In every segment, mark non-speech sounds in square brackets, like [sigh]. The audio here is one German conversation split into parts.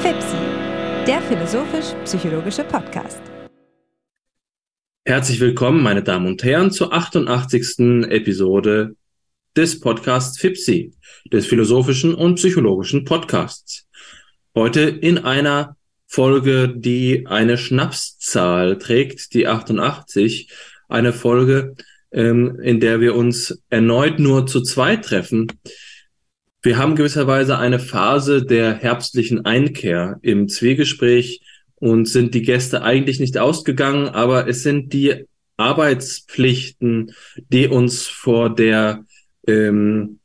FIPSI, der philosophisch-psychologische Podcast. Herzlich willkommen, meine Damen und Herren, zur 88. Episode des Podcasts FIPSI, des philosophischen und psychologischen Podcasts. Heute in einer Folge, die eine Schnapszahl trägt, die 88, eine Folge, ähm, in der wir uns erneut nur zu zweit treffen. Wir haben gewisserweise eine Phase der herbstlichen Einkehr im Zwiegespräch und sind die Gäste eigentlich nicht ausgegangen, aber es sind die Arbeitspflichten, die uns vor der ähm,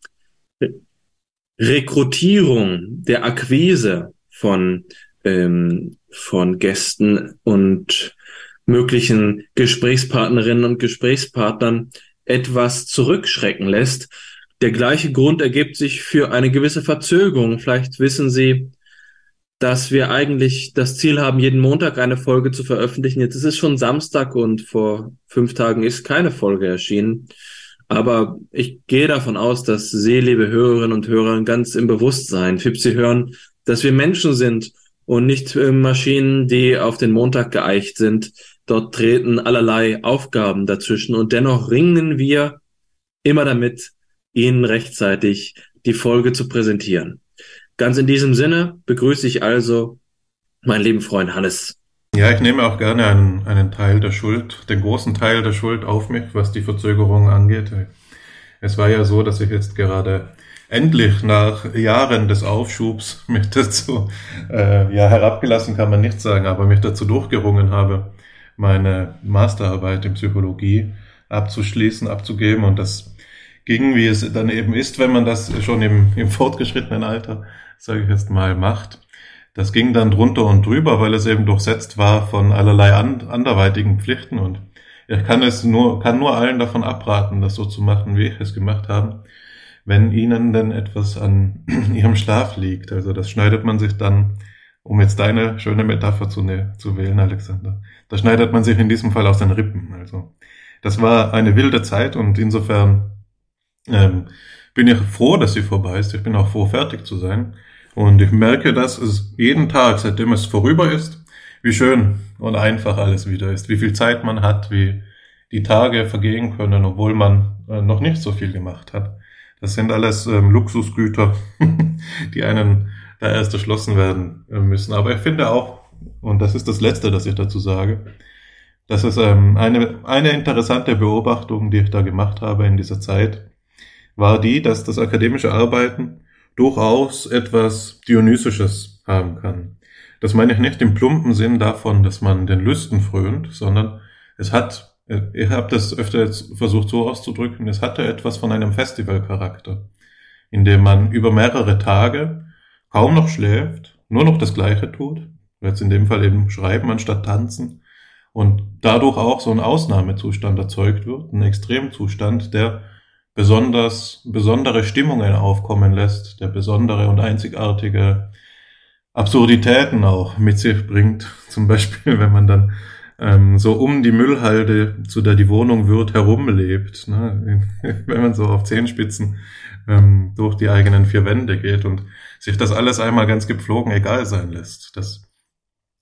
Rekrutierung, der Akquise von, ähm, von Gästen und möglichen Gesprächspartnerinnen und Gesprächspartnern etwas zurückschrecken lässt. Der gleiche Grund ergibt sich für eine gewisse Verzögerung. Vielleicht wissen Sie, dass wir eigentlich das Ziel haben, jeden Montag eine Folge zu veröffentlichen. Jetzt ist es schon Samstag und vor fünf Tagen ist keine Folge erschienen. Aber ich gehe davon aus, dass Sie, liebe Hörerinnen und Hörer, ganz im Bewusstsein, Fipsi hören, dass wir Menschen sind und nicht Maschinen, die auf den Montag geeicht sind. Dort treten allerlei Aufgaben dazwischen und dennoch ringen wir immer damit, Ihnen rechtzeitig die Folge zu präsentieren. Ganz in diesem Sinne begrüße ich also meinen lieben Freund Hannes. Ja, ich nehme auch gerne einen, einen Teil der Schuld, den großen Teil der Schuld auf mich, was die Verzögerung angeht. Es war ja so, dass ich jetzt gerade endlich nach Jahren des Aufschubs mich dazu, äh, ja, herabgelassen kann man nicht sagen, aber mich dazu durchgerungen habe, meine Masterarbeit in Psychologie abzuschließen, abzugeben und das ging, wie es dann eben ist, wenn man das schon im, im fortgeschrittenen Alter, sage ich jetzt mal, macht. Das ging dann drunter und drüber, weil es eben durchsetzt war von allerlei and, anderweitigen Pflichten und ich kann es nur, kann nur allen davon abraten, das so zu machen, wie ich es gemacht habe wenn ihnen denn etwas an [clears throat] ihrem Schlaf liegt. Also das schneidet man sich dann, um jetzt deine schöne Metapher zu, ne, zu wählen, Alexander, da schneidet man sich in diesem Fall aus den Rippen. Also das war eine wilde Zeit und insofern ähm, bin ich froh, dass sie vorbei ist. Ich bin auch froh, fertig zu sein. Und ich merke, dass es jeden Tag, seitdem es vorüber ist, wie schön und einfach alles wieder ist, wie viel Zeit man hat, wie die Tage vergehen können, obwohl man äh, noch nicht so viel gemacht hat. Das sind alles ähm, Luxusgüter, [laughs] die einen da erst erschlossen werden äh, müssen. Aber ich finde auch, und das ist das Letzte, das ich dazu sage, das ist ähm, eine, eine interessante Beobachtung, die ich da gemacht habe in dieser Zeit, war die, dass das akademische Arbeiten durchaus etwas Dionysisches haben kann. Das meine ich nicht im plumpen Sinn davon, dass man den Lüsten frönt, sondern es hat ich habe das öfter jetzt versucht so auszudrücken, es hatte etwas von einem Festivalcharakter, in dem man über mehrere Tage kaum noch schläft, nur noch das Gleiche tut, jetzt in dem Fall eben schreiben anstatt tanzen, und dadurch auch so ein Ausnahmezustand erzeugt wird, ein Extremzustand, der besonders, besondere Stimmungen aufkommen lässt, der besondere und einzigartige Absurditäten auch mit sich bringt. [laughs] Zum Beispiel, wenn man dann ähm, so um die Müllhalde, zu der die Wohnung wird, herumlebt. Ne? [laughs] Wenn man so auf Zehenspitzen ähm, durch die eigenen vier Wände geht und sich das alles einmal ganz gepflogen egal sein lässt. Das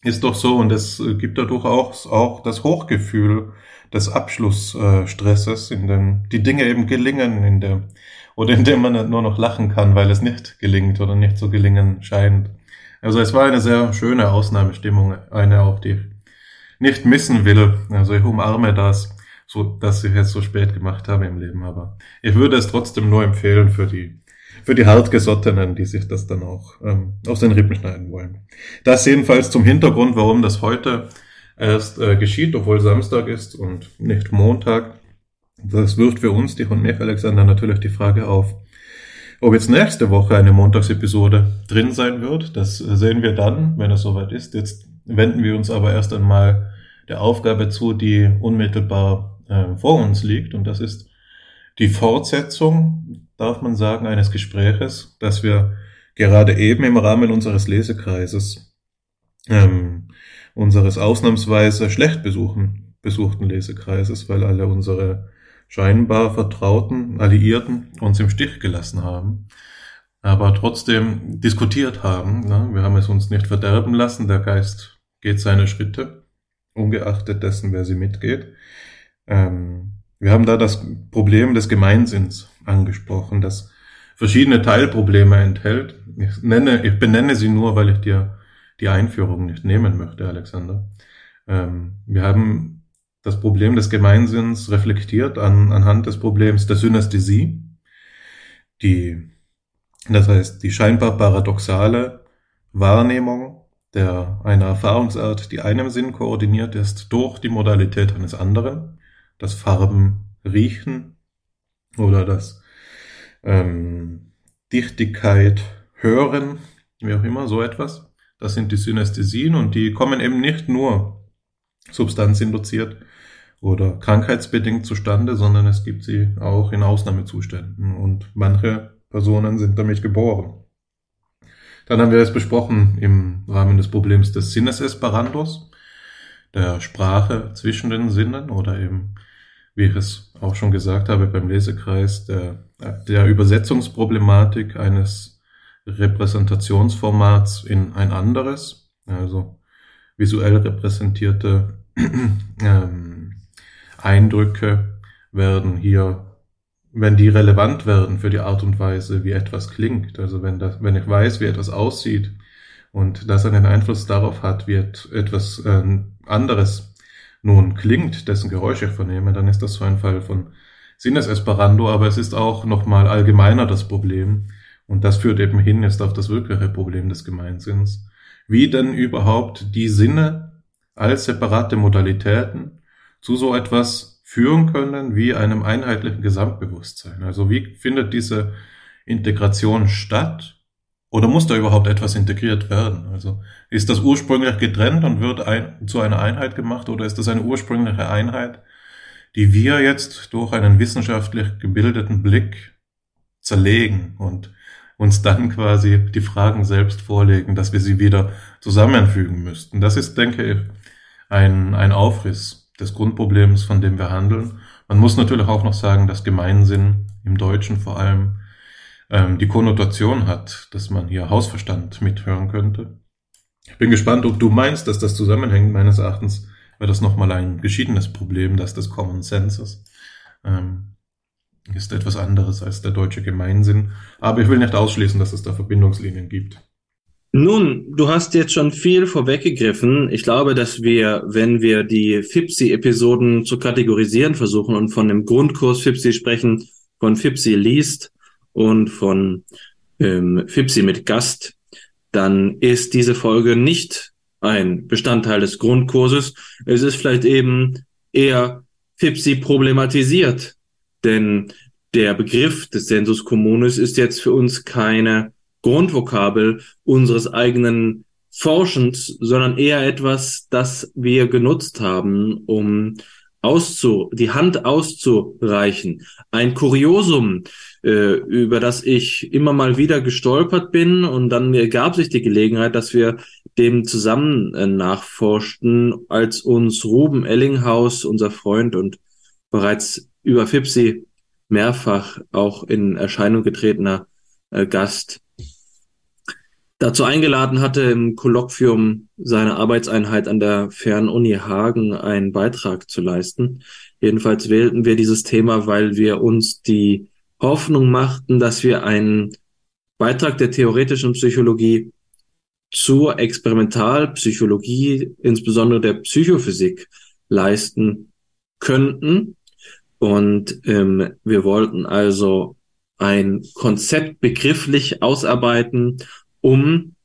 ist doch so und es gibt dadurch auch, auch das Hochgefühl des Abschlussstresses, in dem die Dinge eben gelingen, in der, oder in dem man nur noch lachen kann, weil es nicht gelingt oder nicht so gelingen scheint. Also es war eine sehr schöne Ausnahmestimmung, eine auch, die nicht missen will. Also ich umarme das, so dass ich es so spät gemacht habe im Leben. Aber ich würde es trotzdem nur empfehlen für die für die Hartgesottenen, die sich das dann auch ähm, aus den Rippen schneiden wollen. Das jedenfalls zum Hintergrund, warum das heute erst äh, geschieht, obwohl Samstag ist und nicht Montag. Das wirft für uns, dich und mich, Alexander, natürlich die Frage auf, ob jetzt nächste Woche eine Montagsepisode drin sein wird. Das sehen wir dann, wenn es soweit ist. Jetzt wenden wir uns aber erst einmal der Aufgabe zu, die unmittelbar äh, vor uns liegt. Und das ist die Fortsetzung, darf man sagen, eines Gespräches, das wir gerade eben im Rahmen unseres Lesekreises, ähm, unseres ausnahmsweise schlecht besuchen, besuchten Lesekreises, weil alle unsere scheinbar vertrauten Alliierten uns im Stich gelassen haben, aber trotzdem diskutiert haben. Ne? Wir haben es uns nicht verderben lassen, der Geist geht seine Schritte, ungeachtet dessen, wer sie mitgeht. Ähm, wir haben da das Problem des Gemeinsinns angesprochen, das verschiedene Teilprobleme enthält. Ich, nenne, ich benenne sie nur, weil ich dir die Einführung nicht nehmen möchte, Alexander. Ähm, wir haben das Problem des Gemeinsinns reflektiert an, anhand des Problems der Synästhesie, die, das heißt, die scheinbar paradoxale Wahrnehmung der einer Erfahrungsart, die einem Sinn koordiniert ist, durch die Modalität eines anderen, das Farben riechen oder das ähm, Dichtigkeit hören, wie auch immer, so etwas. Das sind die Synästhesien und die kommen eben nicht nur substanzinduziert oder krankheitsbedingt zustande, sondern es gibt sie auch in Ausnahmezuständen und manche Personen sind damit geboren. Dann haben wir es besprochen im Rahmen des Problems des Sinnesesperandos, der Sprache zwischen den Sinnen oder eben, wie ich es auch schon gesagt habe beim Lesekreis, der, der Übersetzungsproblematik eines Repräsentationsformats in ein anderes, also visuell repräsentierte [clears throat] ähm, Eindrücke werden hier, wenn die relevant werden für die Art und Weise, wie etwas klingt, also wenn, das, wenn ich weiß, wie etwas aussieht und das einen Einfluss darauf hat, wie etwas äh, anderes nun klingt, dessen Geräusche ich vernehme, dann ist das so ein Fall von Sinnesesperando, aber es ist auch nochmal allgemeiner das Problem, und das führt eben hin jetzt auf das wirkliche Problem des Gemeinsinns. Wie denn überhaupt die Sinne als separate Modalitäten zu so etwas führen können wie einem einheitlichen Gesamtbewusstsein? Also wie findet diese Integration statt? Oder muss da überhaupt etwas integriert werden? Also ist das ursprünglich getrennt und wird ein, zu einer Einheit gemacht oder ist das eine ursprüngliche Einheit, die wir jetzt durch einen wissenschaftlich gebildeten Blick zerlegen und uns dann quasi die Fragen selbst vorlegen, dass wir sie wieder zusammenfügen müssten. Das ist, denke ich, ein, ein Aufriss des Grundproblems, von dem wir handeln. Man muss natürlich auch noch sagen, dass Gemeinsinn im Deutschen vor allem ähm, die Konnotation hat, dass man hier Hausverstand mithören könnte. Ich bin gespannt, ob du meinst, dass das zusammenhängt. Meines Erachtens wäre das nochmal ein geschiedenes Problem, das des Common Senses. Ähm, ist etwas anderes als der deutsche Gemeinsinn. Aber ich will nicht ausschließen, dass es da Verbindungslinien gibt. Nun, du hast jetzt schon viel vorweggegriffen. Ich glaube, dass wir, wenn wir die FIPSI-Episoden zu kategorisieren versuchen und von dem Grundkurs FIPSI sprechen, von FIPSI liest und von ähm, FIPSI mit Gast, dann ist diese Folge nicht ein Bestandteil des Grundkurses. Es ist vielleicht eben eher FIPSI problematisiert denn der Begriff des Sensus communis ist jetzt für uns keine Grundvokabel unseres eigenen Forschens, sondern eher etwas, das wir genutzt haben, um auszu, die Hand auszureichen. Ein Kuriosum, äh, über das ich immer mal wieder gestolpert bin und dann gab sich die Gelegenheit, dass wir dem zusammen äh, nachforschten, als uns Ruben Ellinghaus, unser Freund und bereits über Fipsi mehrfach auch in Erscheinung getretener äh, Gast dazu eingeladen hatte, im Kolloquium seiner Arbeitseinheit an der Fernuni Hagen einen Beitrag zu leisten. Jedenfalls wählten wir dieses Thema, weil wir uns die Hoffnung machten, dass wir einen Beitrag der theoretischen Psychologie zur Experimentalpsychologie, insbesondere der Psychophysik, leisten könnten. Und ähm, wir wollten also ein Konzept begrifflich ausarbeiten, um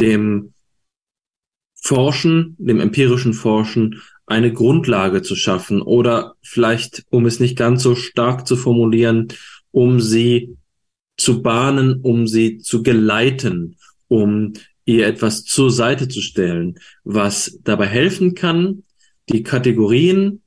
dem Forschen, dem empirischen Forschen eine Grundlage zu schaffen oder vielleicht, um es nicht ganz so stark zu formulieren, um sie zu bahnen, um sie zu geleiten, um ihr etwas zur Seite zu stellen, was dabei helfen kann, die Kategorien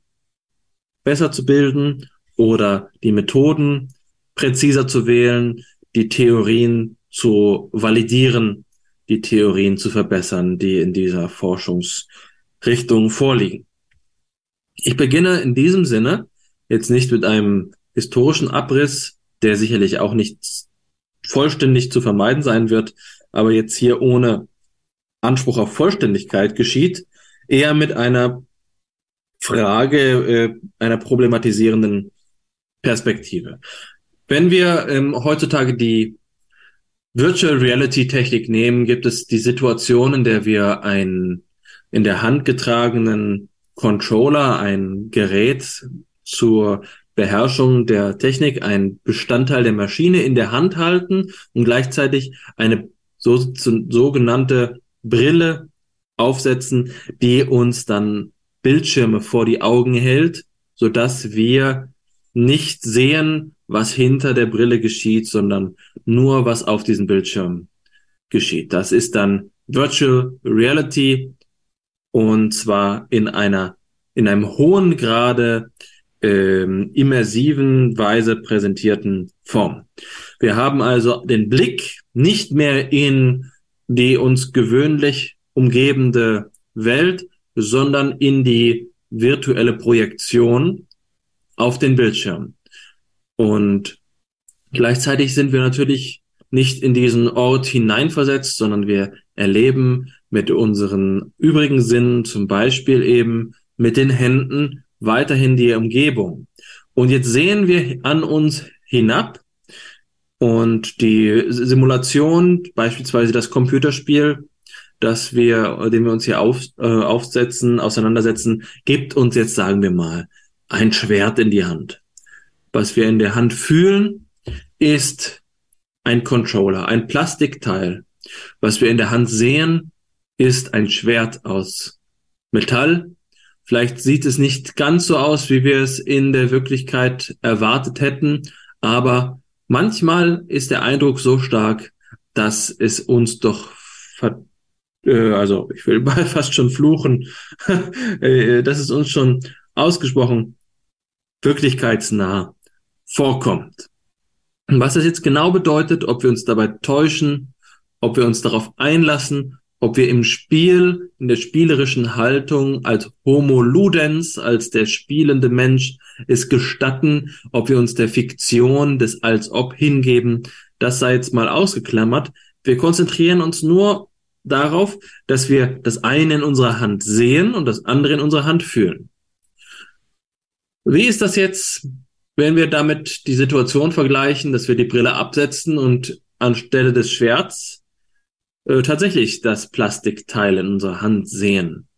besser zu bilden oder die Methoden präziser zu wählen, die Theorien zu validieren, die Theorien zu verbessern, die in dieser Forschungsrichtung vorliegen. Ich beginne in diesem Sinne jetzt nicht mit einem historischen Abriss, der sicherlich auch nicht vollständig zu vermeiden sein wird, aber jetzt hier ohne Anspruch auf Vollständigkeit geschieht, eher mit einer Frage äh, einer problematisierenden Perspektive. Wenn wir ähm, heutzutage die Virtual Reality Technik nehmen, gibt es die Situation, in der wir einen in der Hand getragenen Controller, ein Gerät zur Beherrschung der Technik, ein Bestandteil der Maschine in der Hand halten und gleichzeitig eine so, sogenannte Brille aufsetzen, die uns dann Bildschirme vor die Augen hält, so dass wir nicht sehen, was hinter der Brille geschieht, sondern nur, was auf diesem Bildschirm geschieht. Das ist dann Virtual Reality und zwar in einer in einem hohen Grade ähm, immersiven Weise präsentierten Form. Wir haben also den Blick nicht mehr in die uns gewöhnlich umgebende Welt, sondern in die virtuelle Projektion auf den Bildschirm. Und gleichzeitig sind wir natürlich nicht in diesen Ort hineinversetzt, sondern wir erleben mit unseren übrigen Sinnen, zum Beispiel eben mit den Händen, weiterhin die Umgebung. Und jetzt sehen wir an uns hinab und die Simulation, beispielsweise das Computerspiel, das wir, den wir uns hier auf, äh, aufsetzen, auseinandersetzen, gibt uns jetzt, sagen wir mal, ein Schwert in die Hand. Was wir in der Hand fühlen, ist ein Controller, ein Plastikteil. Was wir in der Hand sehen, ist ein Schwert aus Metall. Vielleicht sieht es nicht ganz so aus, wie wir es in der Wirklichkeit erwartet hätten, aber manchmal ist der Eindruck so stark, dass es uns doch äh, also ich will [laughs] fast schon fluchen, [laughs] äh, dass es uns schon ausgesprochen wirklichkeitsnah vorkommt. Was das jetzt genau bedeutet, ob wir uns dabei täuschen, ob wir uns darauf einlassen, ob wir im Spiel, in der spielerischen Haltung als Homo Ludens, als der spielende Mensch es gestatten, ob wir uns der Fiktion des als ob hingeben, das sei jetzt mal ausgeklammert. Wir konzentrieren uns nur darauf, dass wir das eine in unserer Hand sehen und das andere in unserer Hand fühlen. Wie ist das jetzt, wenn wir damit die Situation vergleichen, dass wir die Brille absetzen und anstelle des Schwerts äh, tatsächlich das Plastikteil in unserer Hand sehen?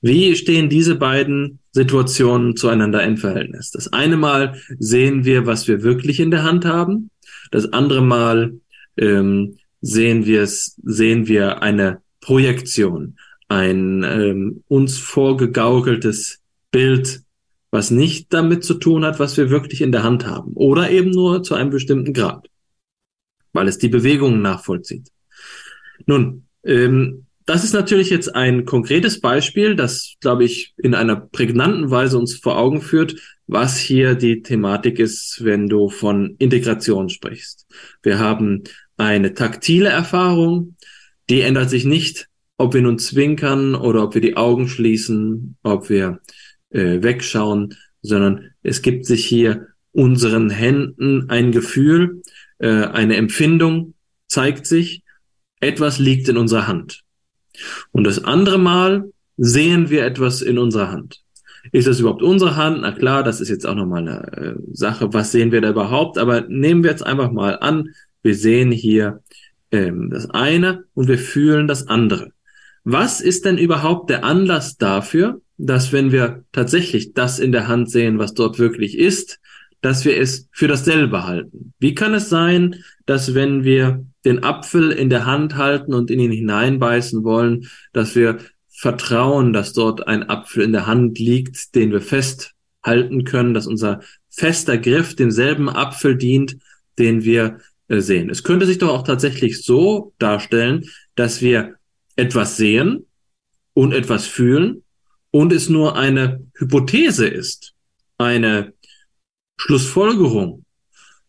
Wie stehen diese beiden Situationen zueinander im Verhältnis? Das eine Mal sehen wir, was wir wirklich in der Hand haben. Das andere Mal ähm, sehen wir es, sehen wir eine Projektion, ein ähm, uns vorgegaukeltes Bild was nicht damit zu tun hat, was wir wirklich in der Hand haben. Oder eben nur zu einem bestimmten Grad, weil es die Bewegungen nachvollzieht. Nun, ähm, das ist natürlich jetzt ein konkretes Beispiel, das, glaube ich, in einer prägnanten Weise uns vor Augen führt, was hier die Thematik ist, wenn du von Integration sprichst. Wir haben eine taktile Erfahrung, die ändert sich nicht, ob wir nun zwinkern oder ob wir die Augen schließen, ob wir äh, wegschauen, sondern es gibt sich hier unseren Händen ein Gefühl, äh, eine Empfindung zeigt sich, etwas liegt in unserer Hand. Und das andere Mal sehen wir etwas in unserer Hand. Ist das überhaupt unsere Hand? Na klar, das ist jetzt auch nochmal eine äh, Sache. Was sehen wir da überhaupt? Aber nehmen wir jetzt einfach mal an, wir sehen hier ähm, das eine und wir fühlen das andere. Was ist denn überhaupt der Anlass dafür, dass wenn wir tatsächlich das in der Hand sehen, was dort wirklich ist, dass wir es für dasselbe halten. Wie kann es sein, dass wenn wir den Apfel in der Hand halten und in ihn hineinbeißen wollen, dass wir vertrauen, dass dort ein Apfel in der Hand liegt, den wir festhalten können, dass unser fester Griff demselben Apfel dient, den wir äh, sehen. Es könnte sich doch auch tatsächlich so darstellen, dass wir etwas sehen und etwas fühlen und es nur eine Hypothese ist, eine Schlussfolgerung,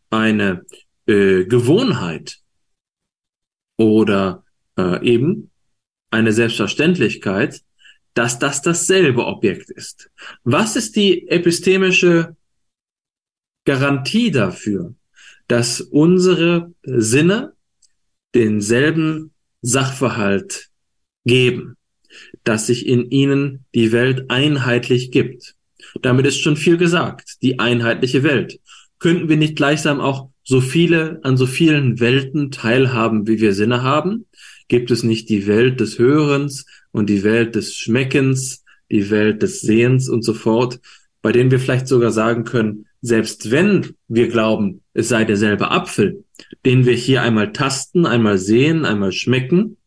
eine äh, Gewohnheit oder äh, eben eine Selbstverständlichkeit, dass das dasselbe Objekt ist. Was ist die epistemische Garantie dafür, dass unsere Sinne denselben Sachverhalt geben, dass sich in ihnen die Welt einheitlich gibt. Damit ist schon viel gesagt, die einheitliche Welt. Könnten wir nicht gleichsam auch so viele, an so vielen Welten teilhaben, wie wir Sinne haben? Gibt es nicht die Welt des Hörens und die Welt des Schmeckens, die Welt des Sehens und so fort, bei denen wir vielleicht sogar sagen können, selbst wenn wir glauben, es sei derselbe Apfel, den wir hier einmal tasten, einmal sehen, einmal schmecken,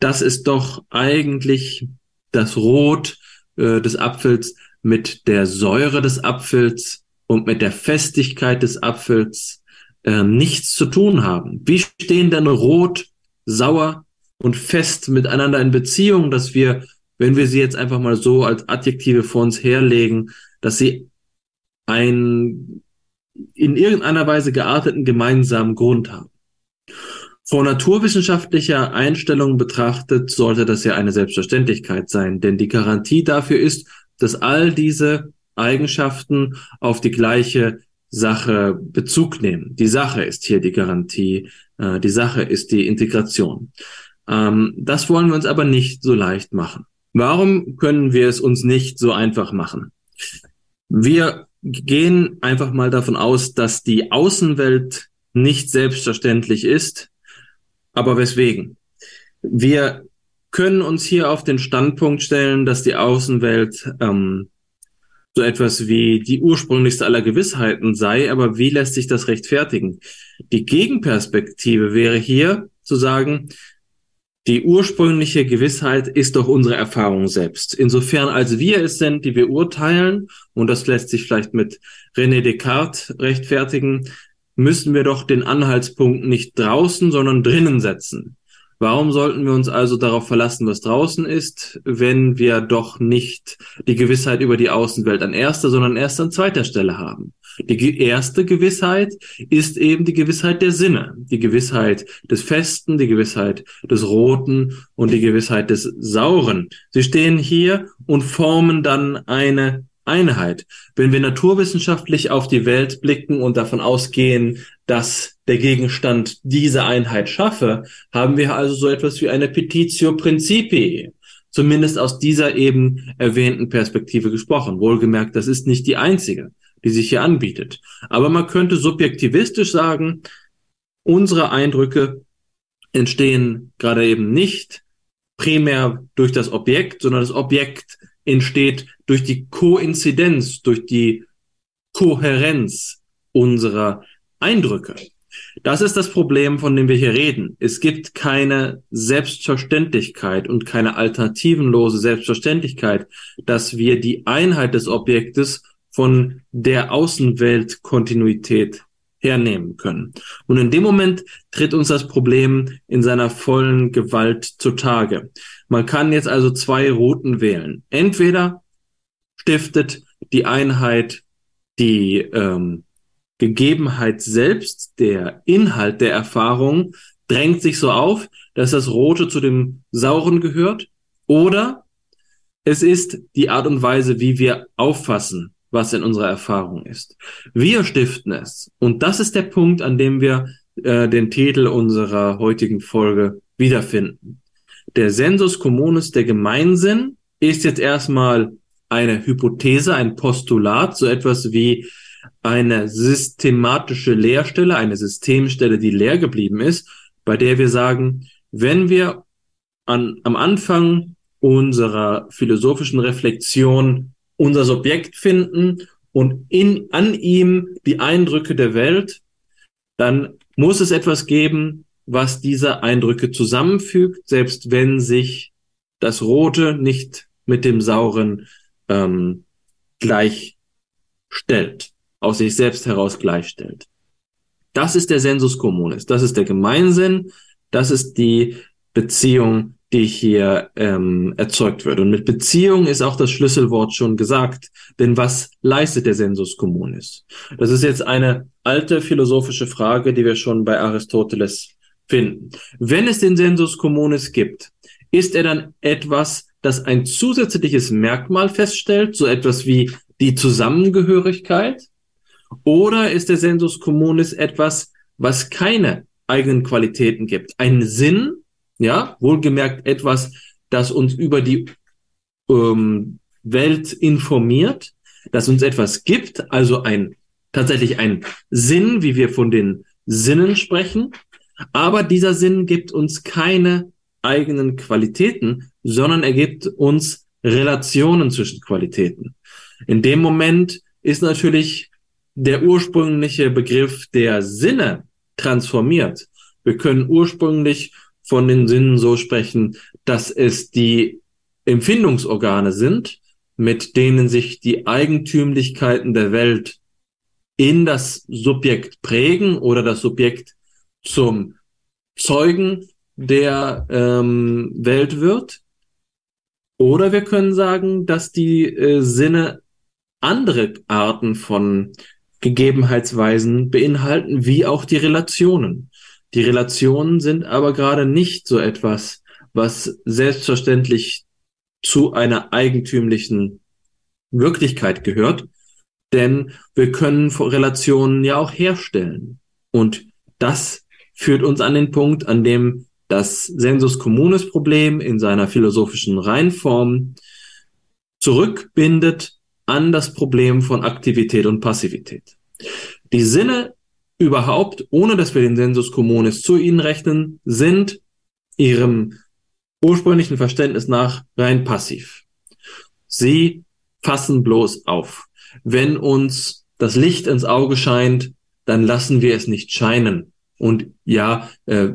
das ist doch eigentlich das Rot äh, des Apfels mit der Säure des Apfels und mit der Festigkeit des Apfels äh, nichts zu tun haben. Wie stehen denn Rot, sauer und fest miteinander in Beziehung, dass wir, wenn wir sie jetzt einfach mal so als Adjektive vor uns herlegen, dass sie einen in irgendeiner Weise gearteten gemeinsamen Grund haben. Von naturwissenschaftlicher Einstellung betrachtet sollte das ja eine Selbstverständlichkeit sein, denn die Garantie dafür ist, dass all diese Eigenschaften auf die gleiche Sache Bezug nehmen. Die Sache ist hier die Garantie, äh, die Sache ist die Integration. Ähm, das wollen wir uns aber nicht so leicht machen. Warum können wir es uns nicht so einfach machen? Wir gehen einfach mal davon aus, dass die Außenwelt nicht selbstverständlich ist. Aber weswegen? Wir können uns hier auf den Standpunkt stellen, dass die Außenwelt ähm, so etwas wie die ursprünglichste aller Gewissheiten sei, aber wie lässt sich das rechtfertigen? Die Gegenperspektive wäre hier zu sagen, die ursprüngliche Gewissheit ist doch unsere Erfahrung selbst. Insofern als wir es sind, die wir urteilen, und das lässt sich vielleicht mit René Descartes rechtfertigen, müssen wir doch den Anhaltspunkt nicht draußen, sondern drinnen setzen. Warum sollten wir uns also darauf verlassen, was draußen ist, wenn wir doch nicht die Gewissheit über die Außenwelt an erster, sondern erst an zweiter Stelle haben? Die erste Gewissheit ist eben die Gewissheit der Sinne, die Gewissheit des Festen, die Gewissheit des Roten und die Gewissheit des Sauren. Sie stehen hier und formen dann eine Einheit. Wenn wir naturwissenschaftlich auf die Welt blicken und davon ausgehen, dass der Gegenstand diese Einheit schaffe, haben wir also so etwas wie eine Petitio Principii, zumindest aus dieser eben erwähnten Perspektive gesprochen. Wohlgemerkt, das ist nicht die einzige die sich hier anbietet. Aber man könnte subjektivistisch sagen, unsere Eindrücke entstehen gerade eben nicht primär durch das Objekt, sondern das Objekt entsteht durch die Koinzidenz, durch die Kohärenz unserer Eindrücke. Das ist das Problem, von dem wir hier reden. Es gibt keine Selbstverständlichkeit und keine alternativenlose Selbstverständlichkeit, dass wir die Einheit des Objektes von der Außenweltkontinuität hernehmen können. Und in dem Moment tritt uns das Problem in seiner vollen Gewalt zutage. Man kann jetzt also zwei Routen wählen. Entweder stiftet die Einheit die ähm, Gegebenheit selbst, der Inhalt der Erfahrung, drängt sich so auf, dass das Rote zu dem Sauren gehört, oder es ist die Art und Weise, wie wir auffassen, was in unserer Erfahrung ist. Wir stiften es. Und das ist der Punkt, an dem wir äh, den Titel unserer heutigen Folge wiederfinden. Der Sensus communis, der Gemeinsinn, ist jetzt erstmal eine Hypothese, ein Postulat, so etwas wie eine systematische Leerstelle, eine Systemstelle, die leer geblieben ist, bei der wir sagen, wenn wir an, am Anfang unserer philosophischen Reflexion unser Subjekt finden und in, an ihm die Eindrücke der Welt, dann muss es etwas geben, was diese Eindrücke zusammenfügt, selbst wenn sich das Rote nicht mit dem Sauren ähm, gleichstellt, aus sich selbst heraus gleichstellt. Das ist der Sensus communis, das ist der Gemeinsinn, das ist die Beziehung die hier ähm, erzeugt wird. Und mit Beziehung ist auch das Schlüsselwort schon gesagt. Denn was leistet der Sensus communis? Das ist jetzt eine alte philosophische Frage, die wir schon bei Aristoteles finden. Wenn es den Sensus communis gibt, ist er dann etwas, das ein zusätzliches Merkmal feststellt, so etwas wie die Zusammengehörigkeit? Oder ist der Sensus communis etwas, was keine eigenen Qualitäten gibt? Ein Sinn, ja, wohlgemerkt etwas, das uns über die ähm, Welt informiert, das uns etwas gibt, also ein tatsächlich ein Sinn, wie wir von den Sinnen sprechen, aber dieser Sinn gibt uns keine eigenen Qualitäten, sondern er gibt uns Relationen zwischen Qualitäten. In dem Moment ist natürlich der ursprüngliche Begriff der Sinne transformiert. Wir können ursprünglich von den Sinnen so sprechen, dass es die Empfindungsorgane sind, mit denen sich die Eigentümlichkeiten der Welt in das Subjekt prägen oder das Subjekt zum Zeugen der ähm, Welt wird. Oder wir können sagen, dass die äh, Sinne andere Arten von Gegebenheitsweisen beinhalten, wie auch die Relationen. Die Relationen sind aber gerade nicht so etwas, was selbstverständlich zu einer eigentümlichen Wirklichkeit gehört, denn wir können Relationen ja auch herstellen. Und das führt uns an den Punkt, an dem das Sensus Communis Problem in seiner philosophischen Reinform zurückbindet an das Problem von Aktivität und Passivität. Die Sinne überhaupt, ohne dass wir den Sensus Communis zu ihnen rechnen, sind ihrem ursprünglichen Verständnis nach rein passiv. Sie fassen bloß auf. Wenn uns das Licht ins Auge scheint, dann lassen wir es nicht scheinen. Und ja, äh,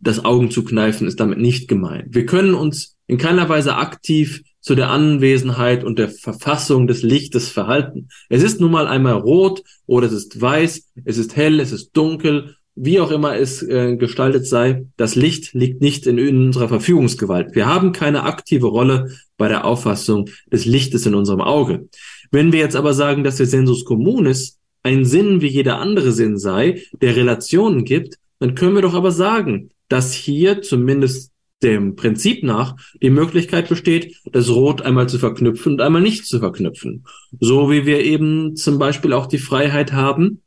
das Augenzukneifen ist damit nicht gemeint. Wir können uns in keiner Weise aktiv zu der Anwesenheit und der Verfassung des Lichtes verhalten. Es ist nun mal einmal rot oder es ist weiß, es ist hell, es ist dunkel, wie auch immer es äh, gestaltet sei. Das Licht liegt nicht in, in unserer Verfügungsgewalt. Wir haben keine aktive Rolle bei der Auffassung des Lichtes in unserem Auge. Wenn wir jetzt aber sagen, dass der Sensus communis ein Sinn wie jeder andere Sinn sei, der Relationen gibt, dann können wir doch aber sagen, dass hier zumindest dem Prinzip nach die Möglichkeit besteht, das Rot einmal zu verknüpfen und einmal nicht zu verknüpfen. So wie wir eben zum Beispiel auch die Freiheit haben,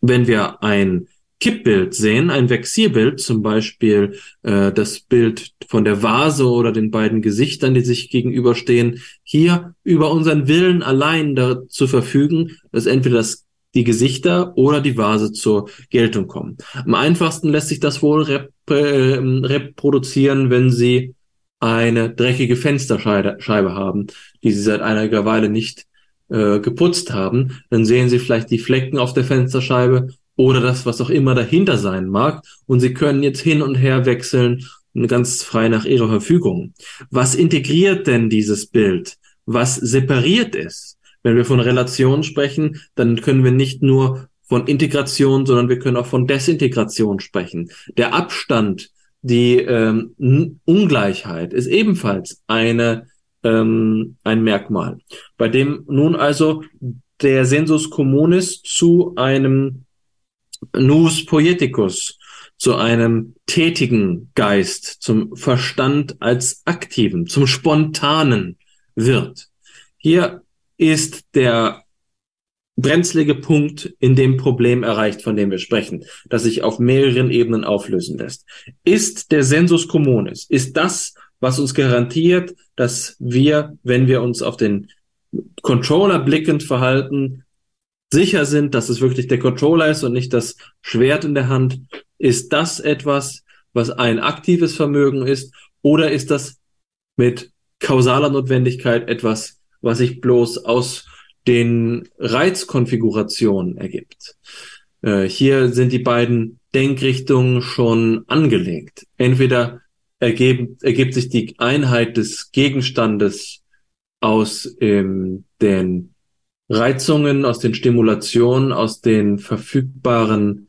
wenn wir ein Kippbild sehen, ein Vexierbild, zum Beispiel äh, das Bild von der Vase oder den beiden Gesichtern, die sich gegenüberstehen, hier über unseren Willen allein dazu verfügen, dass entweder das die Gesichter oder die Vase zur Geltung kommen. Am einfachsten lässt sich das wohl rep äh, reproduzieren, wenn Sie eine dreckige Fensterscheibe haben, die Sie seit einiger Weile nicht äh, geputzt haben. Dann sehen Sie vielleicht die Flecken auf der Fensterscheibe oder das, was auch immer dahinter sein mag. Und Sie können jetzt hin und her wechseln, ganz frei nach Ihrer Verfügung. Was integriert denn dieses Bild? Was separiert es? Wenn wir von Relation sprechen, dann können wir nicht nur von Integration, sondern wir können auch von Desintegration sprechen. Der Abstand, die ähm, Ungleichheit ist ebenfalls eine, ähm, ein Merkmal, bei dem nun also der Sensus communis zu einem Nus poeticus, zu einem tätigen Geist, zum Verstand als aktiven, zum spontanen wird. Hier ist der brenzlige Punkt in dem Problem erreicht, von dem wir sprechen, das sich auf mehreren Ebenen auflösen lässt. Ist der Sensus communis, ist das, was uns garantiert, dass wir, wenn wir uns auf den Controller blickend verhalten, sicher sind, dass es wirklich der Controller ist und nicht das Schwert in der Hand, ist das etwas, was ein aktives Vermögen ist, oder ist das mit kausaler Notwendigkeit etwas, was sich bloß aus den Reizkonfigurationen ergibt. Äh, hier sind die beiden Denkrichtungen schon angelegt. Entweder ergeben, ergibt sich die Einheit des Gegenstandes aus ähm, den Reizungen, aus den Stimulationen, aus den verfügbaren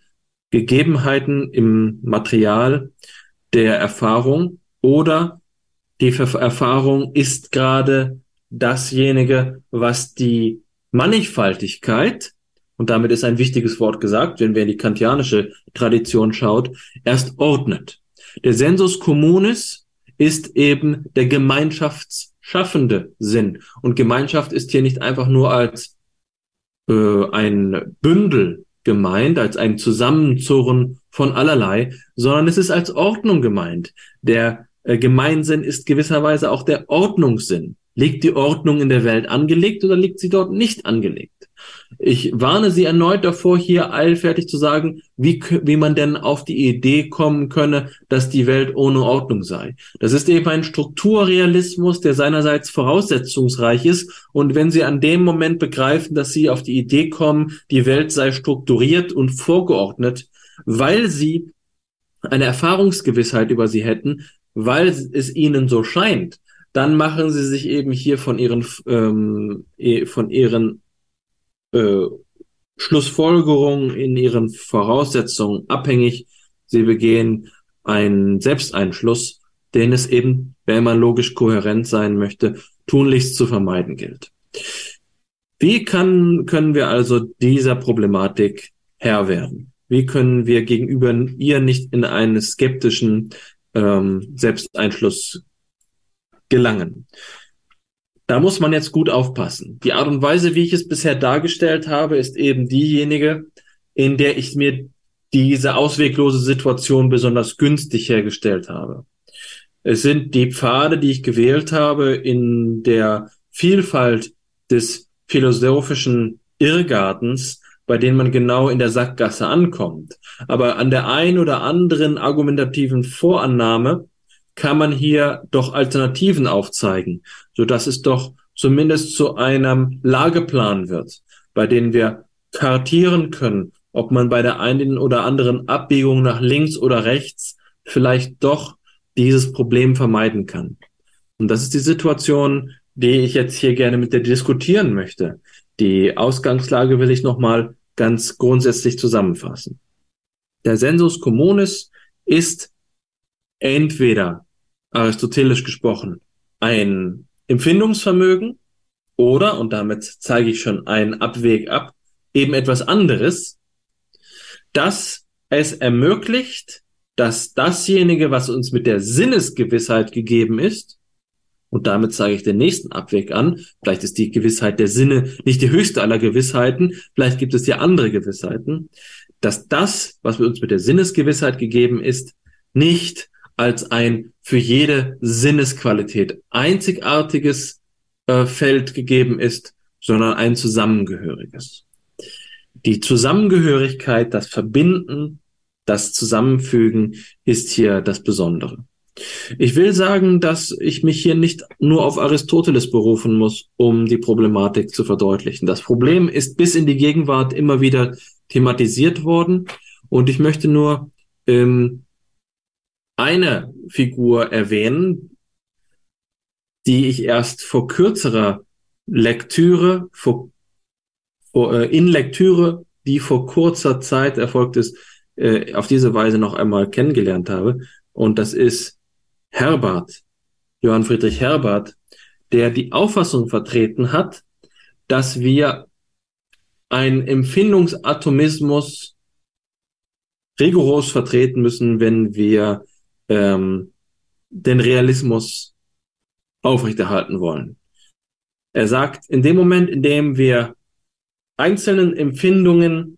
Gegebenheiten im Material der Erfahrung oder die Erfahrung ist gerade dasjenige, was die Mannigfaltigkeit, und damit ist ein wichtiges Wort gesagt, wenn wir in die kantianische Tradition schaut, erst ordnet. Der Sensus communis ist eben der gemeinschaftsschaffende Sinn. Und Gemeinschaft ist hier nicht einfach nur als äh, ein Bündel gemeint, als ein Zusammenzurren von allerlei, sondern es ist als Ordnung gemeint. Der äh, Gemeinsinn ist gewisserweise auch der Ordnungssinn. Liegt die Ordnung in der Welt angelegt oder liegt sie dort nicht angelegt? Ich warne Sie erneut davor, hier eilfertig zu sagen, wie, wie man denn auf die Idee kommen könne, dass die Welt ohne Ordnung sei. Das ist eben ein Strukturrealismus, der seinerseits voraussetzungsreich ist. Und wenn Sie an dem Moment begreifen, dass Sie auf die Idee kommen, die Welt sei strukturiert und vorgeordnet, weil Sie eine Erfahrungsgewissheit über sie hätten, weil es ihnen so scheint, dann machen sie sich eben hier von ihren ähm, e, von ihren äh, Schlussfolgerungen in ihren Voraussetzungen abhängig. Sie begehen einen Selbsteinschluss, den es eben, wenn man logisch kohärent sein möchte, tunlichst zu vermeiden gilt. Wie kann, können wir also dieser Problematik Herr werden? Wie können wir gegenüber ihr nicht in einen skeptischen ähm, Selbsteinschluss gelangen. Da muss man jetzt gut aufpassen. Die Art und Weise, wie ich es bisher dargestellt habe, ist eben diejenige, in der ich mir diese ausweglose Situation besonders günstig hergestellt habe. Es sind die Pfade, die ich gewählt habe in der Vielfalt des philosophischen Irrgartens, bei denen man genau in der Sackgasse ankommt. Aber an der ein oder anderen argumentativen Vorannahme kann man hier doch Alternativen aufzeigen, so dass es doch zumindest zu einem Lageplan wird, bei dem wir kartieren können, ob man bei der einen oder anderen Abbiegung nach links oder rechts vielleicht doch dieses Problem vermeiden kann. Und das ist die Situation, die ich jetzt hier gerne mit dir diskutieren möchte. Die Ausgangslage will ich nochmal ganz grundsätzlich zusammenfassen. Der Sensus communis ist entweder, aristotelisch gesprochen, ein Empfindungsvermögen oder, und damit zeige ich schon einen Abweg ab, eben etwas anderes, das es ermöglicht, dass dasjenige, was uns mit der Sinnesgewissheit gegeben ist, und damit zeige ich den nächsten Abweg an. Vielleicht ist die Gewissheit der Sinne nicht die höchste aller Gewissheiten. Vielleicht gibt es ja andere Gewissheiten. Dass das, was uns mit der Sinnesgewissheit gegeben ist, nicht als ein für jede Sinnesqualität einzigartiges äh, Feld gegeben ist, sondern ein zusammengehöriges. Die Zusammengehörigkeit, das Verbinden, das Zusammenfügen ist hier das Besondere. Ich will sagen, dass ich mich hier nicht nur auf Aristoteles berufen muss, um die Problematik zu verdeutlichen. Das Problem ist bis in die Gegenwart immer wieder thematisiert worden und ich möchte nur ähm, eine Figur erwähnen, die ich erst vor kürzerer Lektüre, vor, vor, äh, in Lektüre, die vor kurzer Zeit erfolgt ist, äh, auf diese Weise noch einmal kennengelernt habe. Und das ist Herbert, Johann Friedrich Herbert, der die Auffassung vertreten hat, dass wir einen Empfindungsatomismus rigoros vertreten müssen, wenn wir ähm, den Realismus aufrechterhalten wollen. Er sagt, in dem Moment, in dem wir einzelnen Empfindungen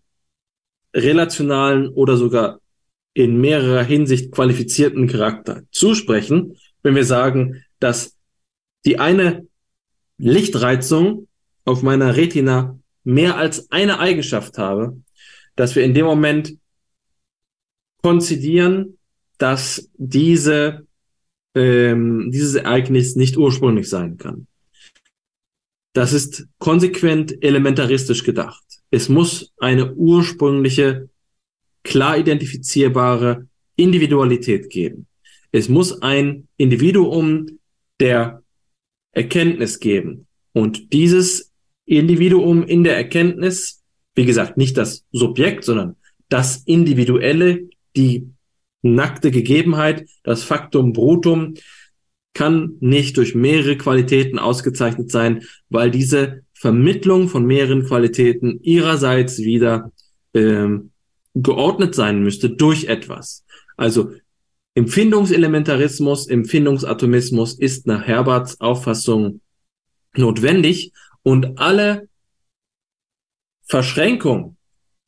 relationalen oder sogar in mehrerer Hinsicht qualifizierten Charakter zusprechen, wenn wir sagen, dass die eine Lichtreizung auf meiner Retina mehr als eine Eigenschaft habe, dass wir in dem Moment konzidieren, dass diese, ähm, dieses Ereignis nicht ursprünglich sein kann. Das ist konsequent elementaristisch gedacht. Es muss eine ursprüngliche klar identifizierbare Individualität geben. Es muss ein Individuum der Erkenntnis geben. Und dieses Individuum in der Erkenntnis, wie gesagt, nicht das Subjekt, sondern das Individuelle, die nackte Gegebenheit, das Faktum Brutum, kann nicht durch mehrere Qualitäten ausgezeichnet sein, weil diese Vermittlung von mehreren Qualitäten ihrerseits wieder ähm, geordnet sein müsste durch etwas. Also Empfindungselementarismus, Empfindungsatomismus ist nach Herberts Auffassung notwendig und alle Verschränkung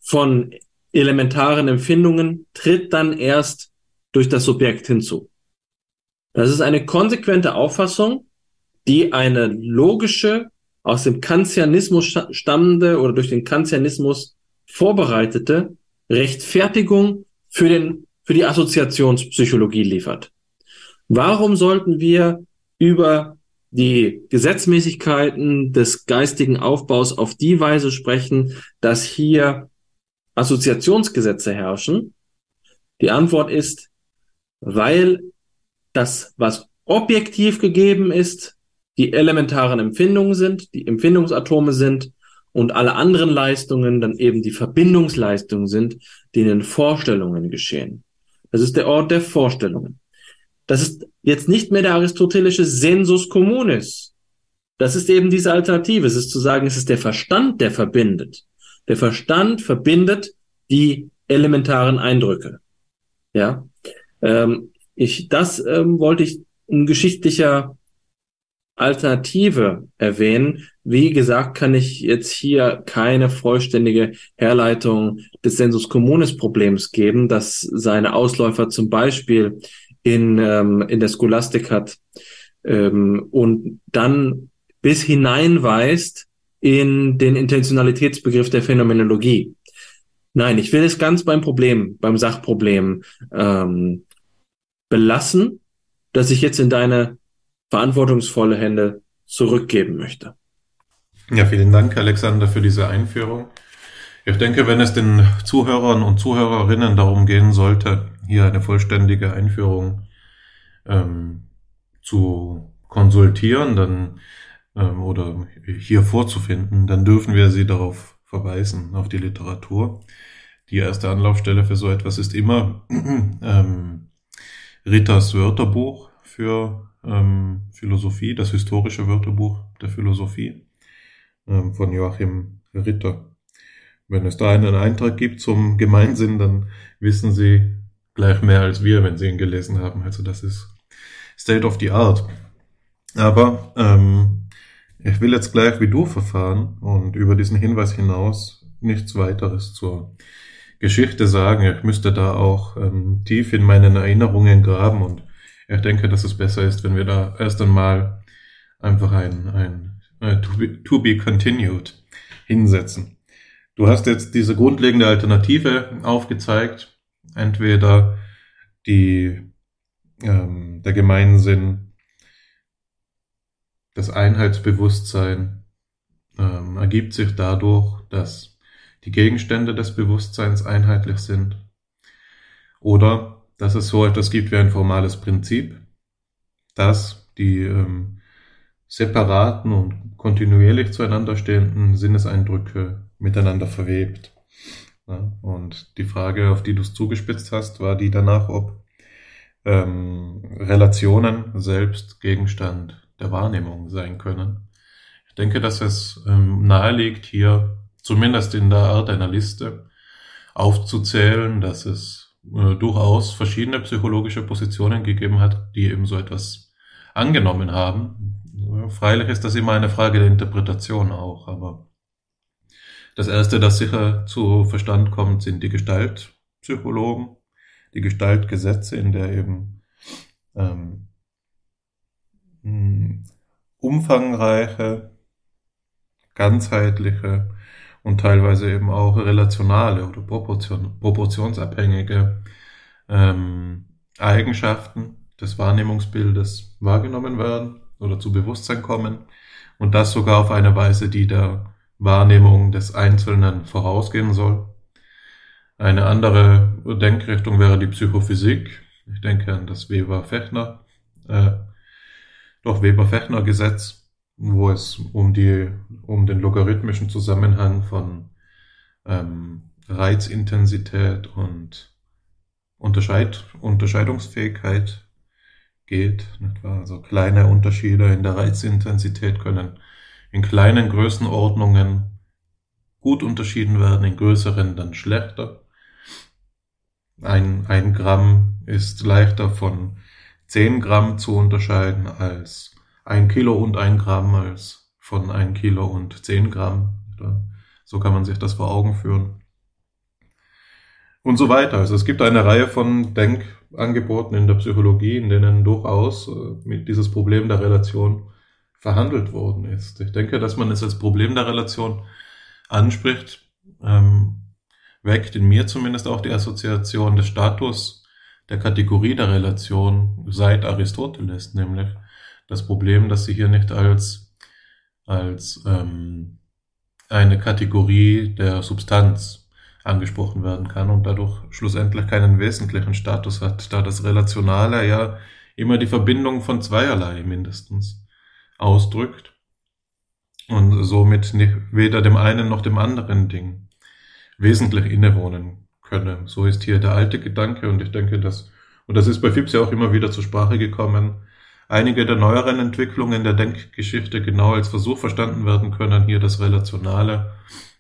von elementaren Empfindungen tritt dann erst durch das Subjekt hinzu. Das ist eine konsequente Auffassung, die eine logische, aus dem Kantianismus stammende oder durch den Kantianismus vorbereitete Rechtfertigung für den, für die Assoziationspsychologie liefert. Warum sollten wir über die Gesetzmäßigkeiten des geistigen Aufbaus auf die Weise sprechen, dass hier Assoziationsgesetze herrschen? Die Antwort ist, weil das, was objektiv gegeben ist, die elementaren Empfindungen sind, die Empfindungsatome sind und alle anderen Leistungen dann eben die Verbindungsleistungen sind, die in den Vorstellungen geschehen. Das ist der Ort der Vorstellungen. Das ist jetzt nicht mehr der aristotelische Sensus communis. Das ist eben diese Alternative. Es ist zu sagen, es ist der Verstand, der verbindet. Der Verstand verbindet die elementaren Eindrücke. Ja, ähm, ich, das ähm, wollte ich in geschichtlicher Alternative erwähnen. Wie gesagt, kann ich jetzt hier keine vollständige Herleitung des Sensus communis Problems geben, dass seine Ausläufer zum Beispiel in, ähm, in der Scholastik hat ähm, und dann bis hineinweist in den Intentionalitätsbegriff der Phänomenologie. Nein, ich will es ganz beim Problem, beim Sachproblem ähm, belassen, dass ich jetzt in deine verantwortungsvolle Hände zurückgeben möchte. Ja, vielen Dank, Alexander, für diese Einführung. Ich denke, wenn es den Zuhörern und Zuhörerinnen darum gehen sollte, hier eine vollständige Einführung ähm, zu konsultieren, dann ähm, oder hier vorzufinden, dann dürfen wir sie darauf verweisen, auf die Literatur. Die erste Anlaufstelle für so etwas ist immer [clears throat] ähm, Ritters Wörterbuch für ähm, Philosophie, das historische Wörterbuch der Philosophie ähm, von Joachim Ritter. Wenn es da einen Eintrag gibt zum Gemeinsinn, dann wissen Sie gleich mehr als wir, wenn Sie ihn gelesen haben. Also das ist State of the Art. Aber ähm, ich will jetzt gleich wie du verfahren und über diesen Hinweis hinaus nichts weiteres zur Geschichte sagen. Ich müsste da auch ähm, tief in meinen Erinnerungen graben und ich denke, dass es besser ist, wenn wir da erst einmal einfach ein, ein äh, to, be, to be continued hinsetzen. Du hast jetzt diese grundlegende Alternative aufgezeigt. Entweder die, ähm, der Gemeinsinn, das Einheitsbewusstsein ähm, ergibt sich dadurch, dass die Gegenstände des Bewusstseins einheitlich sind. Oder dass es so etwas gibt wie ein formales Prinzip, dass die ähm, separaten und kontinuierlich zueinander stehenden Sinneseindrücke miteinander verwebt. Ja, und die Frage, auf die du es zugespitzt hast, war die danach, ob ähm, Relationen selbst Gegenstand der Wahrnehmung sein können. Ich denke, dass es ähm, nahe liegt, hier zumindest in der Art einer Liste aufzuzählen, dass es äh, durchaus verschiedene psychologische Positionen gegeben hat, die eben so etwas angenommen haben. Freilich ist das immer eine Frage der Interpretation auch, aber das erste, das sicher zu Verstand kommt, sind die Gestaltpsychologen, die Gestaltgesetze, in der eben ähm, umfangreiche, ganzheitliche und teilweise eben auch relationale oder proportion, proportionsabhängige ähm, Eigenschaften des Wahrnehmungsbildes wahrgenommen werden oder zu Bewusstsein kommen und das sogar auf eine Weise, die der Wahrnehmung des Einzelnen vorausgehen soll. Eine andere Denkrichtung wäre die Psychophysik. Ich denke an das Weber-Fechner, äh, doch Weber-Fechner-Gesetz, wo es um die, um den logarithmischen Zusammenhang von ähm, Reizintensität und Unterscheid, Unterscheidungsfähigkeit geht. Also kleine Unterschiede in der Reizintensität können in kleinen Größenordnungen gut unterschieden werden, in größeren dann schlechter. Ein, ein Gramm ist leichter von 10 Gramm zu unterscheiden als ein Kilo und ein Gramm als von ein Kilo und 10 Gramm. So kann man sich das vor Augen führen. Und so weiter. Also es gibt eine Reihe von Denkangeboten in der Psychologie, in denen durchaus äh, mit dieses Problem der Relation verhandelt worden ist. Ich denke, dass man es als Problem der Relation anspricht, ähm, weckt in mir zumindest auch die Assoziation des Status der Kategorie der Relation seit Aristoteles, nämlich das Problem, dass sie hier nicht als, als ähm, eine Kategorie der Substanz angesprochen werden kann und dadurch schlussendlich keinen wesentlichen Status hat, da das Relationale ja immer die Verbindung von zweierlei mindestens ausdrückt und somit nicht, weder dem einen noch dem anderen Ding wesentlich innewohnen könne. So ist hier der alte Gedanke und ich denke, dass, und das ist bei Phipps ja auch immer wieder zur Sprache gekommen, einige der neueren Entwicklungen der Denkgeschichte genau als Versuch verstanden werden können, hier das Relationale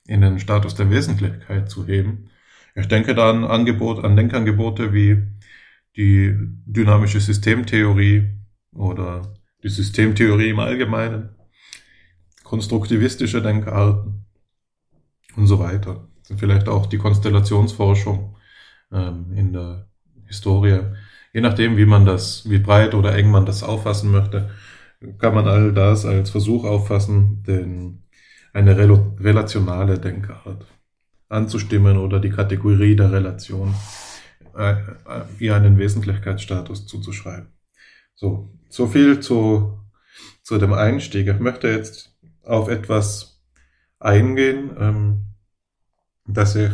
in den Status der Wesentlichkeit zu heben. Ich denke da an Angebot, an Denkangebote wie die dynamische Systemtheorie oder die Systemtheorie im Allgemeinen, konstruktivistische Denkarten und so weiter. Vielleicht auch die Konstellationsforschung ähm, in der Historie. Je nachdem, wie man das, wie breit oder eng man das auffassen möchte, kann man all das als Versuch auffassen, den, eine relationale Denkart anzustimmen oder die Kategorie der Relation äh, äh, ihr einen Wesentlichkeitsstatus zuzuschreiben. So, so viel zu, zu dem Einstieg. Ich möchte jetzt auf etwas eingehen, ähm, dass ich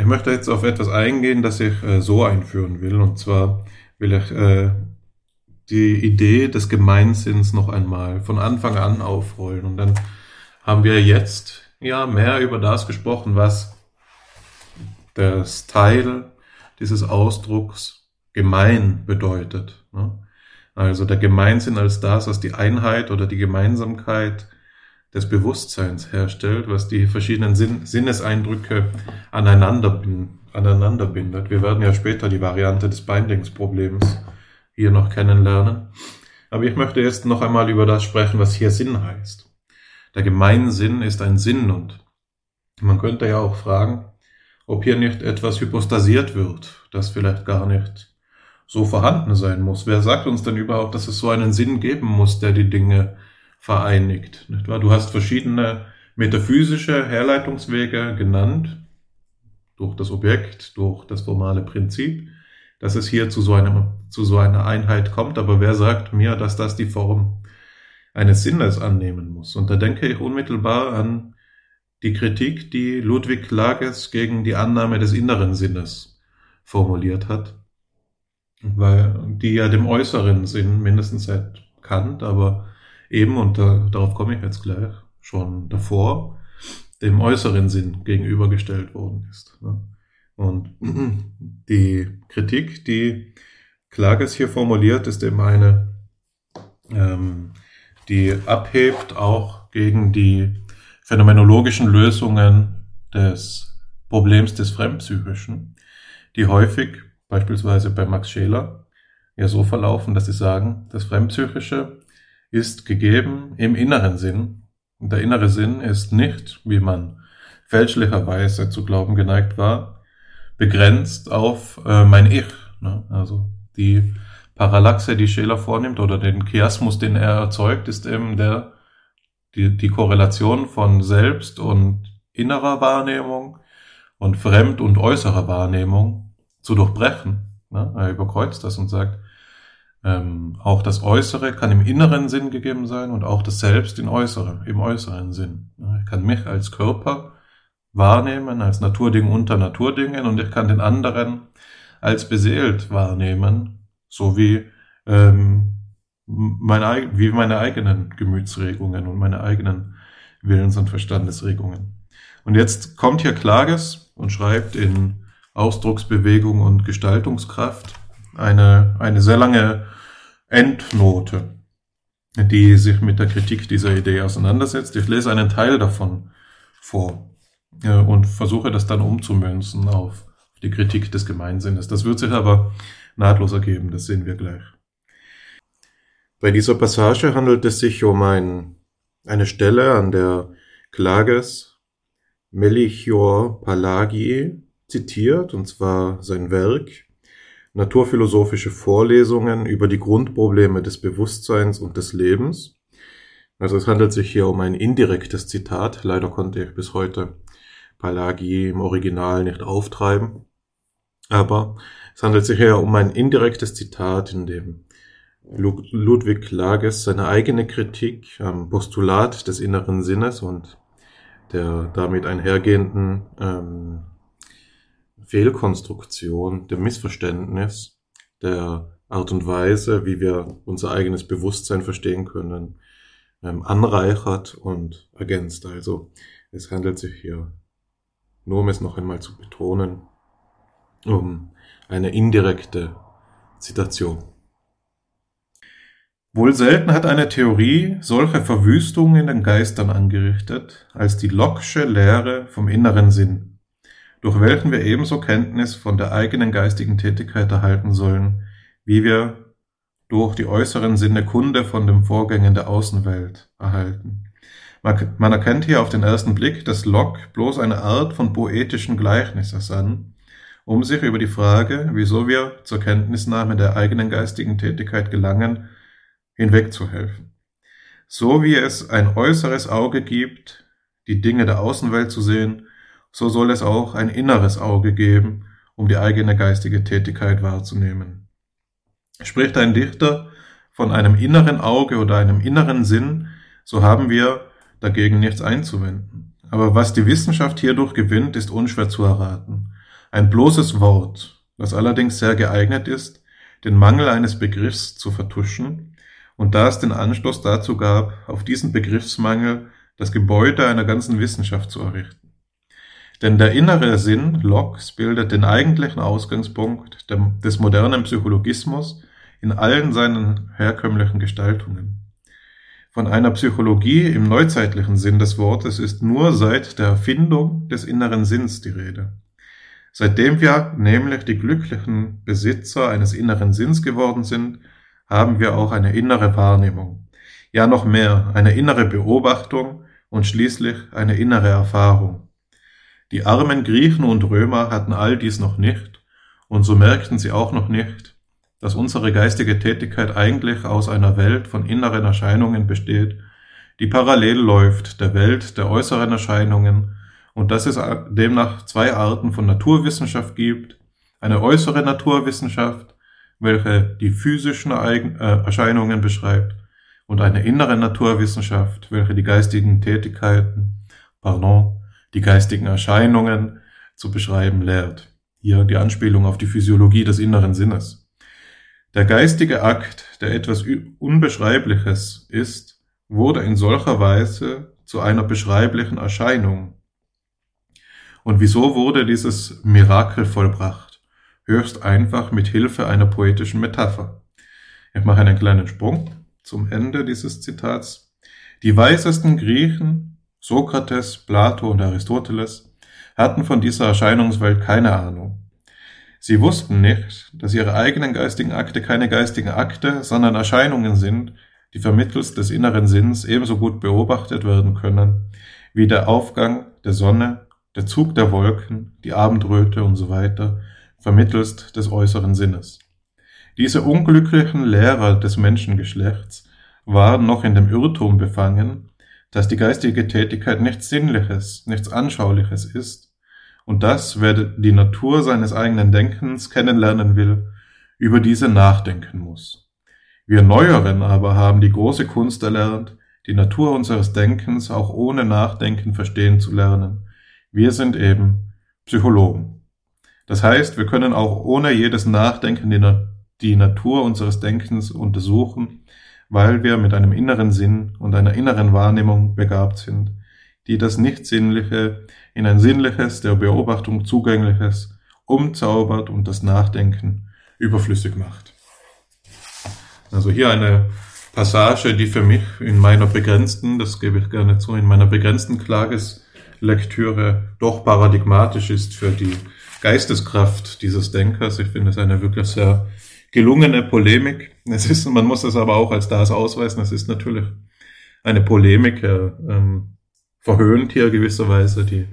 Ich möchte jetzt auf etwas eingehen, das ich äh, so einführen will. Und zwar will ich äh, die Idee des Gemeinsinns noch einmal von Anfang an aufrollen. Und dann haben wir jetzt ja mehr über das gesprochen, was das Teil dieses Ausdrucks gemein bedeutet. Ne? Also der Gemeinsinn als das, was die Einheit oder die Gemeinsamkeit des Bewusstseins herstellt, was die verschiedenen Sinn Sinneseindrücke aneinander, aneinander bindet. Wir werden ja später die Variante des Bindingsproblems hier noch kennenlernen. Aber ich möchte jetzt noch einmal über das sprechen, was hier Sinn heißt. Der Gemeinsinn ist ein Sinn und man könnte ja auch fragen, ob hier nicht etwas hypostasiert wird, das vielleicht gar nicht so vorhanden sein muss. Wer sagt uns denn überhaupt, dass es so einen Sinn geben muss, der die Dinge vereinigt? Nicht wahr? Du hast verschiedene metaphysische Herleitungswege genannt, durch das Objekt, durch das formale Prinzip, dass es hier zu so, einem, zu so einer Einheit kommt. Aber wer sagt mir, dass das die Form eines Sinnes annehmen muss? Und da denke ich unmittelbar an die Kritik, die Ludwig Lages gegen die Annahme des inneren Sinnes formuliert hat, weil die ja dem äußeren Sinn mindestens seit Kant, aber eben, und da, darauf komme ich jetzt gleich, schon davor, dem äußeren Sinn gegenübergestellt worden ist. Ne? Und [clears throat] die Kritik, die Klages hier formuliert, ist eben eine, ähm, die abhebt auch gegen die phänomenologischen Lösungen des Problems des Fremdpsychischen, die häufig, beispielsweise bei Max Scheler, ja so verlaufen, dass sie sagen, das Fremdpsychische ist gegeben im inneren Sinn. Und der innere Sinn ist nicht, wie man fälschlicherweise zu glauben geneigt war, begrenzt auf äh, mein Ich. Ne? Also die Parallaxe, die Scheler vornimmt, oder den Chiasmus, den er erzeugt, ist eben der die, die Korrelation von Selbst und innerer Wahrnehmung und Fremd- und äußerer Wahrnehmung zu durchbrechen. Ne? Er überkreuzt das und sagt, ähm, auch das Äußere kann im inneren Sinn gegeben sein und auch das Selbst in äußere, im äußeren Sinn. Ich kann mich als Körper wahrnehmen, als Naturding unter Naturdingen und ich kann den anderen als beseelt wahrnehmen, so wie ähm, meine, wie meine eigenen Gemütsregungen und meine eigenen Willens- und Verstandesregungen. Und jetzt kommt hier Klages und schreibt in Ausdrucksbewegung und Gestaltungskraft eine, eine sehr lange Endnote, die sich mit der Kritik dieser Idee auseinandersetzt. Ich lese einen Teil davon vor äh, und versuche das dann umzumünzen auf die Kritik des Gemeinsinnes. Das wird sich aber nahtlos ergeben, das sehen wir gleich. Bei dieser Passage handelt es sich um ein, eine Stelle, an der Klages Melchior Palagie zitiert, und zwar sein Werk Naturphilosophische Vorlesungen über die Grundprobleme des Bewusstseins und des Lebens. Also es handelt sich hier um ein indirektes Zitat. Leider konnte ich bis heute Palagi im Original nicht auftreiben. Aber es handelt sich hier um ein indirektes Zitat, in dem Ludwig Klages seine eigene Kritik am Postulat des inneren Sinnes und der damit einhergehenden ähm, Fehlkonstruktion, dem Missverständnis der Art und Weise, wie wir unser eigenes Bewusstsein verstehen können, ähm, anreichert und ergänzt. Also es handelt sich hier, nur um es noch einmal zu betonen, um eine indirekte Zitation. Wohl selten hat eine Theorie solche Verwüstungen in den Geistern angerichtet, als die Locke'sche Lehre vom inneren Sinn durch welchen wir ebenso Kenntnis von der eigenen geistigen Tätigkeit erhalten sollen, wie wir durch die äußeren Sinne Kunde von den Vorgängen der Außenwelt erhalten. Man erkennt hier auf den ersten Blick, dass Locke bloß eine Art von poetischen Gleichnis ersann, um sich über die Frage, wieso wir zur Kenntnisnahme der eigenen geistigen Tätigkeit gelangen, hinwegzuhelfen. So wie es ein äußeres Auge gibt, die Dinge der Außenwelt zu sehen, so soll es auch ein inneres Auge geben, um die eigene geistige Tätigkeit wahrzunehmen. Spricht ein Dichter von einem inneren Auge oder einem inneren Sinn, so haben wir dagegen nichts einzuwenden. Aber was die Wissenschaft hierdurch gewinnt, ist unschwer zu erraten. Ein bloßes Wort, das allerdings sehr geeignet ist, den Mangel eines Begriffs zu vertuschen, und da es den Anstoß dazu gab, auf diesen Begriffsmangel das Gebäude einer ganzen Wissenschaft zu errichten. Denn der innere Sinn Locke's bildet den eigentlichen Ausgangspunkt des modernen Psychologismus in allen seinen herkömmlichen Gestaltungen. Von einer Psychologie im neuzeitlichen Sinn des Wortes ist nur seit der Erfindung des inneren Sinns die Rede. Seitdem wir nämlich die glücklichen Besitzer eines inneren Sinns geworden sind, haben wir auch eine innere Wahrnehmung. Ja noch mehr, eine innere Beobachtung und schließlich eine innere Erfahrung. Die armen Griechen und Römer hatten all dies noch nicht, und so merkten sie auch noch nicht, dass unsere geistige Tätigkeit eigentlich aus einer Welt von inneren Erscheinungen besteht, die parallel läuft der Welt der äußeren Erscheinungen und dass es demnach zwei Arten von Naturwissenschaft gibt, eine äußere Naturwissenschaft, welche die physischen äh, Erscheinungen beschreibt, und eine innere Naturwissenschaft, welche die geistigen Tätigkeiten, pardon, die geistigen Erscheinungen zu beschreiben lehrt. Hier die Anspielung auf die Physiologie des inneren Sinnes. Der geistige Akt, der etwas Unbeschreibliches ist, wurde in solcher Weise zu einer beschreiblichen Erscheinung. Und wieso wurde dieses Mirakel vollbracht? Höchst einfach mit Hilfe einer poetischen Metapher. Ich mache einen kleinen Sprung zum Ende dieses Zitats. Die weisesten Griechen Sokrates, Plato und Aristoteles hatten von dieser Erscheinungswelt keine Ahnung. Sie wussten nicht, dass ihre eigenen geistigen Akte keine geistigen Akte, sondern Erscheinungen sind, die vermittels des inneren Sinns ebenso gut beobachtet werden können, wie der Aufgang der Sonne, der Zug der Wolken, die Abendröte und so weiter, vermittelst des äußeren Sinnes. Diese unglücklichen Lehrer des Menschengeschlechts waren noch in dem Irrtum befangen, dass die geistige Tätigkeit nichts Sinnliches, nichts Anschauliches ist und dass, wer die Natur seines eigenen Denkens kennenlernen will, über diese nachdenken muss. Wir Neueren aber haben die große Kunst erlernt, die Natur unseres Denkens auch ohne Nachdenken verstehen zu lernen. Wir sind eben Psychologen. Das heißt, wir können auch ohne jedes Nachdenken die, die Natur unseres Denkens untersuchen weil wir mit einem inneren Sinn und einer inneren Wahrnehmung begabt sind, die das Nicht-Sinnliche in ein Sinnliches, der Beobachtung zugängliches, umzaubert und das Nachdenken überflüssig macht. Also hier eine Passage, die für mich in meiner begrenzten, das gebe ich gerne zu, in meiner begrenzten Klageslektüre doch paradigmatisch ist für die Geisteskraft dieses Denkers. Ich finde es eine wirklich sehr gelungene Polemik. Es ist, man muss es aber auch als das ausweisen. Es ist natürlich eine Polemik. Er ähm, verhöhnt hier gewisserweise die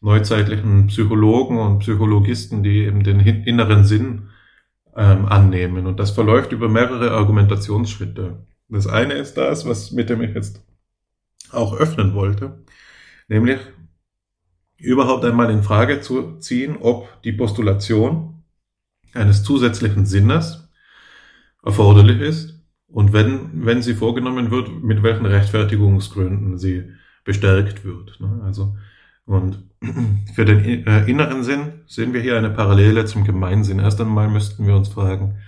neuzeitlichen Psychologen und Psychologisten, die eben den inneren Sinn ähm, annehmen. Und das verläuft über mehrere Argumentationsschritte. Das eine ist das, was mit dem ich jetzt auch öffnen wollte, nämlich überhaupt einmal in Frage zu ziehen, ob die Postulation eines zusätzlichen Sinnes erforderlich ist und wenn, wenn sie vorgenommen wird, mit welchen Rechtfertigungsgründen sie bestärkt wird. Ne? Also, und [clears throat] für den äh, inneren Sinn sehen wir hier eine Parallele zum Gemeinsinn. Erst einmal müssten wir uns fragen,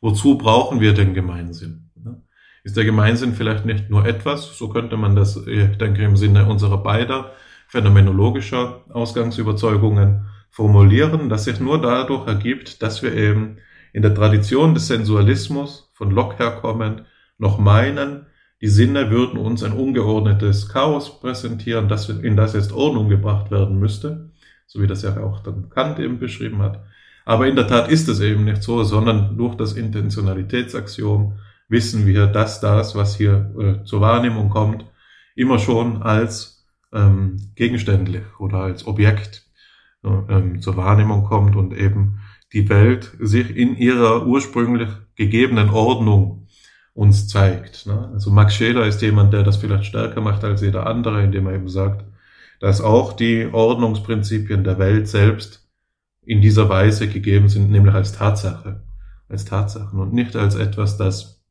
wozu brauchen wir den Gemeinsinn? Ne? Ist der Gemeinsinn vielleicht nicht nur etwas, so könnte man das, ich denke, im Sinne unserer beider phänomenologischer Ausgangsüberzeugungen formulieren, das sich nur dadurch ergibt, dass wir eben in der Tradition des Sensualismus von Locke herkommend noch meinen, die Sinne würden uns ein ungeordnetes Chaos präsentieren, das, in das jetzt Ordnung gebracht werden müsste, so wie das ja auch dann Kant eben beschrieben hat. Aber in der Tat ist es eben nicht so, sondern durch das Intentionalitätsaxiom wissen wir, dass das, was hier äh, zur Wahrnehmung kommt, immer schon als ähm, gegenständlich oder als Objekt ähm, zur Wahrnehmung kommt und eben die Welt sich in ihrer ursprünglich gegebenen Ordnung uns zeigt. Ne? Also Max Scheler ist jemand, der das vielleicht stärker macht als jeder andere, indem er eben sagt, dass auch die Ordnungsprinzipien der Welt selbst in dieser Weise gegeben sind, nämlich als Tatsache, als Tatsachen und nicht als etwas, das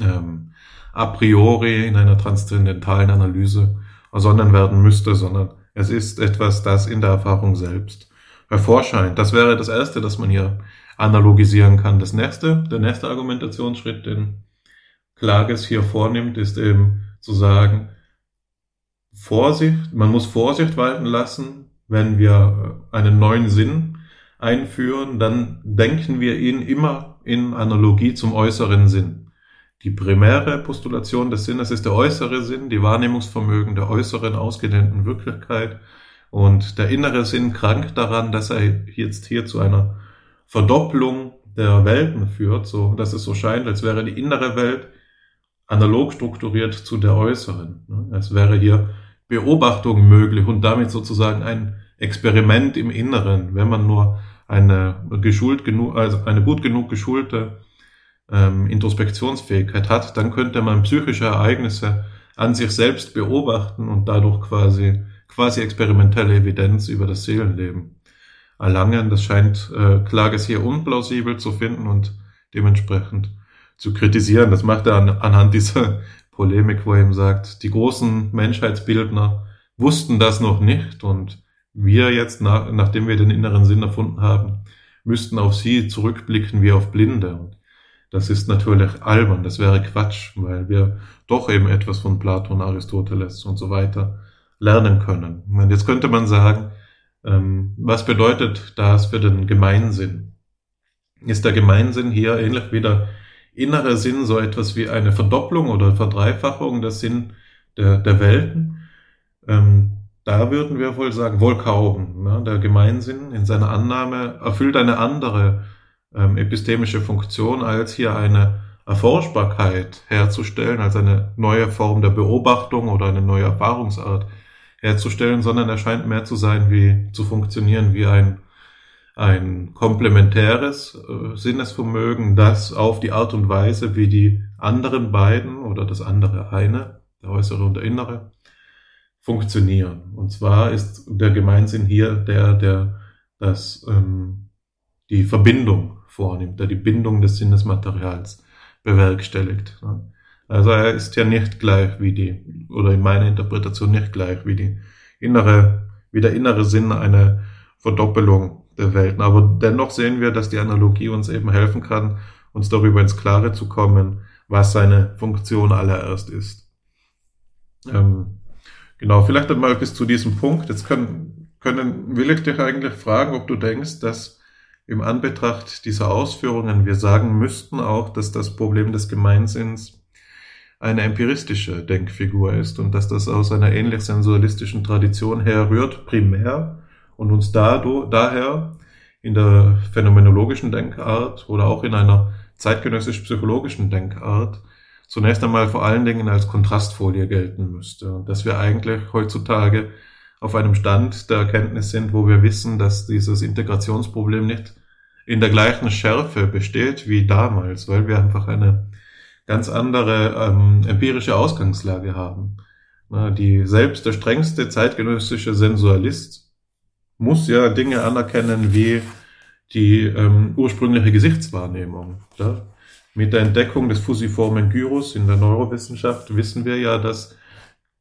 ähm, a priori in einer transzendentalen Analyse ersonnen werden müsste, sondern es ist etwas, das in der Erfahrung selbst hervorscheint. Das wäre das Erste, das man hier analogisieren kann. Das nächste, der nächste Argumentationsschritt, den Klages hier vornimmt, ist eben zu sagen, Vorsicht, man muss Vorsicht walten lassen, wenn wir einen neuen Sinn einführen, dann denken wir ihn immer in Analogie zum äußeren Sinn. Die primäre Postulation des Sinnes ist der äußere Sinn, die Wahrnehmungsvermögen der äußeren ausgedehnten Wirklichkeit. Und der innere Sinn krankt daran, dass er jetzt hier zu einer Verdopplung der Welten führt, so dass es so scheint, als wäre die innere Welt analog strukturiert zu der äußeren. Es wäre hier Beobachtung möglich und damit sozusagen ein Experiment im Inneren, wenn man nur eine geschult genug, also eine gut genug geschulte ähm, Introspektionsfähigkeit hat, dann könnte man psychische Ereignisse an sich selbst beobachten und dadurch quasi, quasi experimentelle Evidenz über das Seelenleben erlangen. Das scheint äh, Klages hier unplausibel zu finden und dementsprechend zu kritisieren. Das macht er an, anhand dieser Polemik, wo er eben sagt, die großen Menschheitsbildner wussten das noch nicht und wir jetzt, nach, nachdem wir den inneren Sinn erfunden haben, müssten auf sie zurückblicken wie auf Blinde. Und das ist natürlich albern, das wäre Quatsch, weil wir doch eben etwas von Platon, Aristoteles und so weiter lernen können. Und jetzt könnte man sagen, ähm, was bedeutet das für den Gemeinsinn? Ist der Gemeinsinn hier ähnlich wie der innere Sinn so etwas wie eine Verdopplung oder Verdreifachung des Sinn der, der Welten? Ähm, da würden wir wohl sagen, wohl kaum. Ne? Der Gemeinsinn in seiner Annahme erfüllt eine andere ähm, epistemische Funktion, als hier eine Erforschbarkeit herzustellen, als eine neue Form der Beobachtung oder eine neue Erfahrungsart herzustellen, sondern er scheint mehr zu sein, wie zu funktionieren wie ein, ein komplementäres äh, Sinnesvermögen, das auf die Art und Weise, wie die anderen beiden oder das andere eine, der äußere und der innere, funktionieren. Und zwar ist der Gemeinsinn hier der, der das, ähm, die Verbindung vornimmt, der die Bindung des Sinnesmaterials bewerkstelligt. Also er ist ja nicht gleich wie die, oder in meiner Interpretation nicht gleich wie die innere, wie der innere Sinn eine Verdoppelung der Welten. Aber dennoch sehen wir, dass die Analogie uns eben helfen kann, uns darüber ins Klare zu kommen, was seine Funktion allererst ist. Ähm, genau, vielleicht einmal bis zu diesem Punkt. Jetzt können, können, will ich dich eigentlich fragen, ob du denkst, dass im Anbetracht dieser Ausführungen wir sagen müssten auch, dass das Problem des Gemeinsinns eine empiristische Denkfigur ist und dass das aus einer ähnlich sensualistischen Tradition herrührt, primär, und uns dadurch, daher in der phänomenologischen Denkart oder auch in einer zeitgenössisch-psychologischen Denkart zunächst einmal vor allen Dingen als Kontrastfolie gelten müsste. Und dass wir eigentlich heutzutage auf einem Stand der Erkenntnis sind, wo wir wissen, dass dieses Integrationsproblem nicht in der gleichen Schärfe besteht wie damals, weil wir einfach eine ganz andere ähm, empirische Ausgangslage haben. Na, die selbst der strengste zeitgenössische Sensualist muss ja Dinge anerkennen wie die ähm, ursprüngliche Gesichtswahrnehmung. Ja? Mit der Entdeckung des fusiformen Gyrus in der Neurowissenschaft wissen wir ja, dass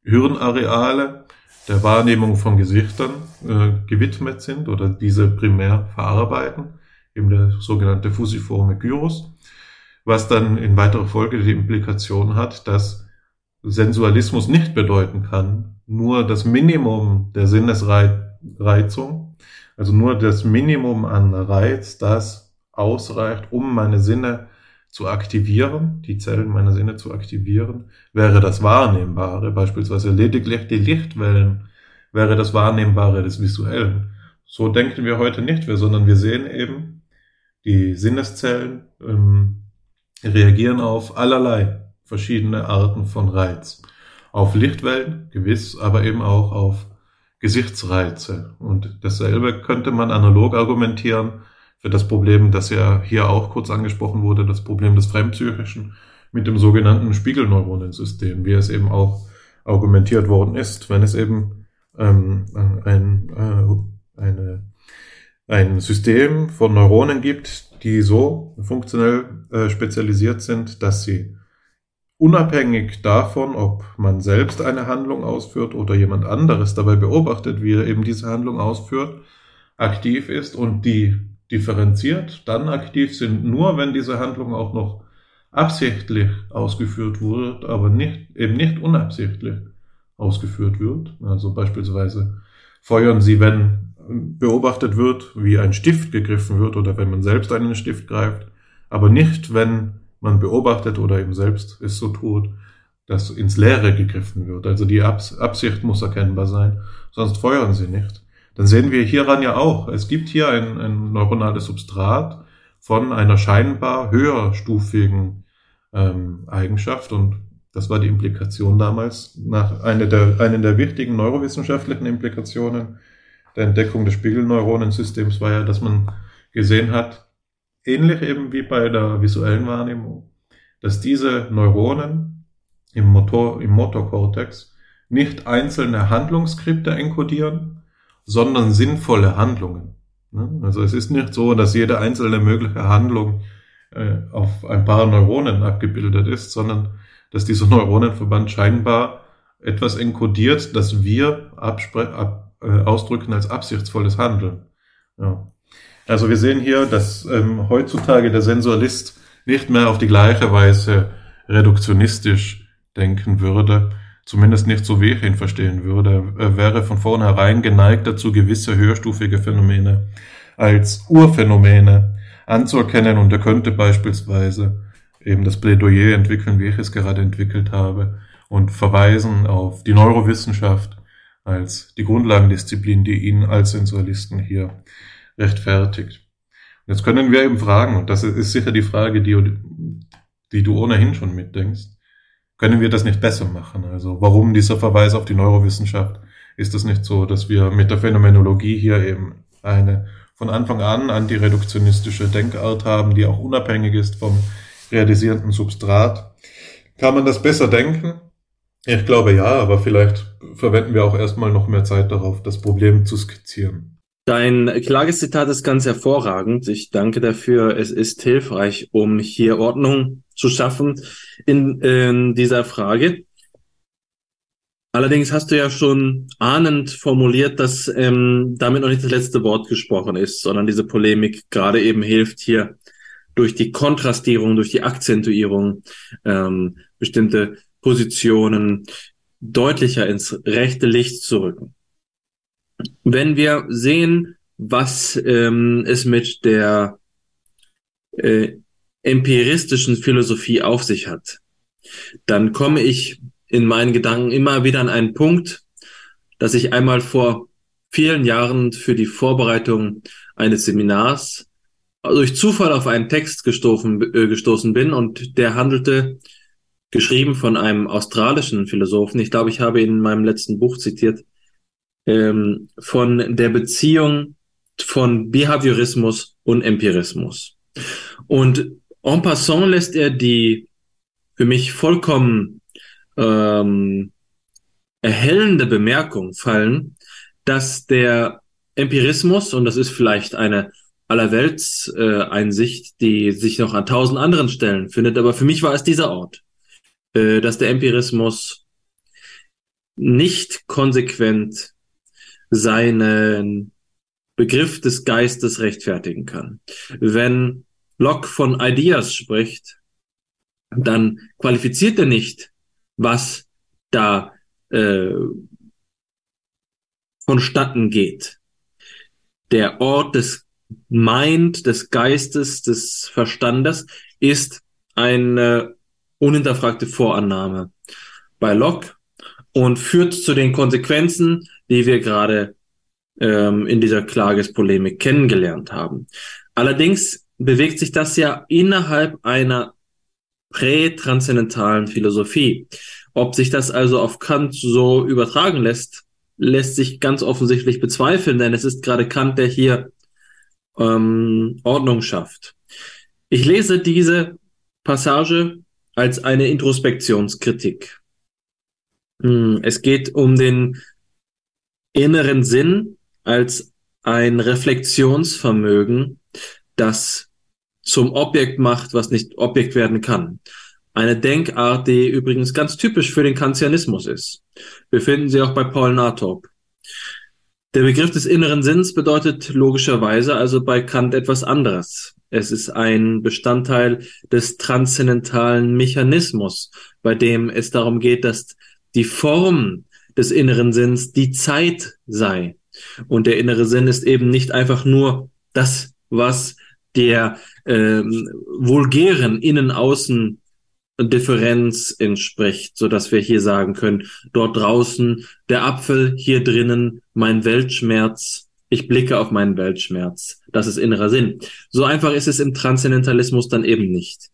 Hirnareale der Wahrnehmung von Gesichtern äh, gewidmet sind oder diese primär verarbeiten, eben der sogenannte fusiforme Gyrus, was dann in weiterer Folge die Implikation hat, dass Sensualismus nicht bedeuten kann, nur das Minimum der Sinnesreizung, also nur das Minimum an Reiz, das ausreicht, um meine Sinne zu aktivieren, die Zellen meiner Sinne zu aktivieren, wäre das Wahrnehmbare, beispielsweise lediglich die Lichtwellen, wäre das Wahrnehmbare des Visuellen. So denken wir heute nicht mehr, sondern wir sehen eben, die Sinneszellen ähm, reagieren auf allerlei verschiedene Arten von Reiz. Auf Lichtwellen, gewiss, aber eben auch auf Gesichtsreize. Und dasselbe könnte man analog argumentieren für das Problem, das ja hier auch kurz angesprochen wurde, das Problem des Fremdpsychischen mit dem sogenannten Spiegelneuronensystem, wie es eben auch argumentiert worden ist, wenn es eben ähm, ein, äh, eine, ein System von Neuronen gibt, die so funktionell äh, spezialisiert sind, dass sie unabhängig davon, ob man selbst eine Handlung ausführt oder jemand anderes dabei beobachtet, wie er eben diese Handlung ausführt, aktiv ist und die differenziert dann aktiv sind, nur wenn diese Handlung auch noch absichtlich ausgeführt wird, aber nicht, eben nicht unabsichtlich ausgeführt wird. Also beispielsweise feuern sie, wenn beobachtet wird, wie ein Stift gegriffen wird oder wenn man selbst einen Stift greift, aber nicht, wenn man beobachtet oder eben selbst es so tut, dass ins Leere gegriffen wird. Also die Absicht muss erkennbar sein, sonst feuern sie nicht dann sehen wir hieran ja auch, es gibt hier ein, ein neuronales Substrat von einer scheinbar höherstufigen ähm, Eigenschaft und das war die Implikation damals nach einer der, einer der wichtigen neurowissenschaftlichen Implikationen der Entdeckung des Spiegelneuronensystems war ja, dass man gesehen hat, ähnlich eben wie bei der visuellen Wahrnehmung, dass diese Neuronen im Motor, im Motorkortex nicht einzelne Handlungsskripte enkodieren, sondern sinnvolle Handlungen. Ne? Also es ist nicht so, dass jede einzelne mögliche Handlung äh, auf ein paar Neuronen abgebildet ist, sondern dass dieser Neuronenverband scheinbar etwas enkodiert, das wir ab, äh, ausdrücken als absichtsvolles Handeln. Ja. Also wir sehen hier, dass ähm, heutzutage der Sensualist nicht mehr auf die gleiche Weise reduktionistisch denken würde, zumindest nicht so wie ich ihn verstehen würde. Er wäre von vornherein geneigt dazu, gewisse höherstufige Phänomene als Urphänomene anzuerkennen und er könnte beispielsweise eben das Plädoyer entwickeln, wie ich es gerade entwickelt habe und verweisen auf die Neurowissenschaft als die Grundlagendisziplin, die ihn als Sensualisten hier rechtfertigt. Jetzt können wir eben fragen, und das ist sicher die Frage, die, die du ohnehin schon mitdenkst, können wir das nicht besser machen? Also warum dieser Verweis auf die Neurowissenschaft? Ist es nicht so, dass wir mit der Phänomenologie hier eben eine von Anfang an antireduktionistische Denkart haben, die auch unabhängig ist vom realisierenden Substrat? Kann man das besser denken? Ich glaube ja, aber vielleicht verwenden wir auch erstmal noch mehr Zeit darauf, das Problem zu skizzieren. Dein Klageszitat ist ganz hervorragend. Ich danke dafür. Es ist hilfreich, um hier Ordnung zu schaffen in, in dieser Frage. Allerdings hast du ja schon ahnend formuliert, dass ähm, damit noch nicht das letzte Wort gesprochen ist, sondern diese Polemik gerade eben hilft hier durch die Kontrastierung, durch die Akzentuierung ähm, bestimmte Positionen deutlicher ins rechte Licht zu rücken. Wenn wir sehen, was ähm, es mit der äh, empiristischen Philosophie auf sich hat, dann komme ich in meinen Gedanken immer wieder an einen Punkt, dass ich einmal vor vielen Jahren für die Vorbereitung eines Seminars durch Zufall auf einen Text gestoßen, äh, gestoßen bin und der handelte, geschrieben von einem australischen Philosophen, ich glaube, ich habe ihn in meinem letzten Buch zitiert, ähm, von der Beziehung von Behaviorismus und Empirismus. Und en passant lässt er die für mich vollkommen ähm, erhellende Bemerkung fallen, dass der Empirismus, und das ist vielleicht eine Allerweltseinsicht, äh, die sich noch an tausend anderen Stellen findet, aber für mich war es dieser Ort, äh, dass der Empirismus nicht konsequent seinen Begriff des Geistes rechtfertigen kann. Wenn Locke von Ideas spricht, dann qualifiziert er nicht, was da äh, vonstatten geht. Der Ort des Mind, des Geistes, des Verstandes ist eine unhinterfragte Vorannahme bei Locke und führt zu den Konsequenzen, die wir gerade ähm, in dieser Klagespolemik kennengelernt haben. Allerdings bewegt sich das ja innerhalb einer prätranszendentalen Philosophie. Ob sich das also auf Kant so übertragen lässt, lässt sich ganz offensichtlich bezweifeln, denn es ist gerade Kant, der hier ähm, Ordnung schafft. Ich lese diese Passage als eine Introspektionskritik. Hm, es geht um den inneren Sinn als ein Reflexionsvermögen, das zum Objekt macht, was nicht Objekt werden kann. Eine Denkart, die übrigens ganz typisch für den Kantianismus ist. Wir finden sie auch bei Paul Nathorp. Der Begriff des inneren Sinns bedeutet logischerweise also bei Kant etwas anderes. Es ist ein Bestandteil des transzendentalen Mechanismus, bei dem es darum geht, dass die Form des inneren Sinns die Zeit sei. Und der innere Sinn ist eben nicht einfach nur das, was der ähm, vulgären Innen-Außen Differenz entspricht, so dass wir hier sagen können, dort draußen der Apfel, hier drinnen mein Weltschmerz, ich blicke auf meinen Weltschmerz. Das ist innerer Sinn. So einfach ist es im Transzendentalismus dann eben nicht.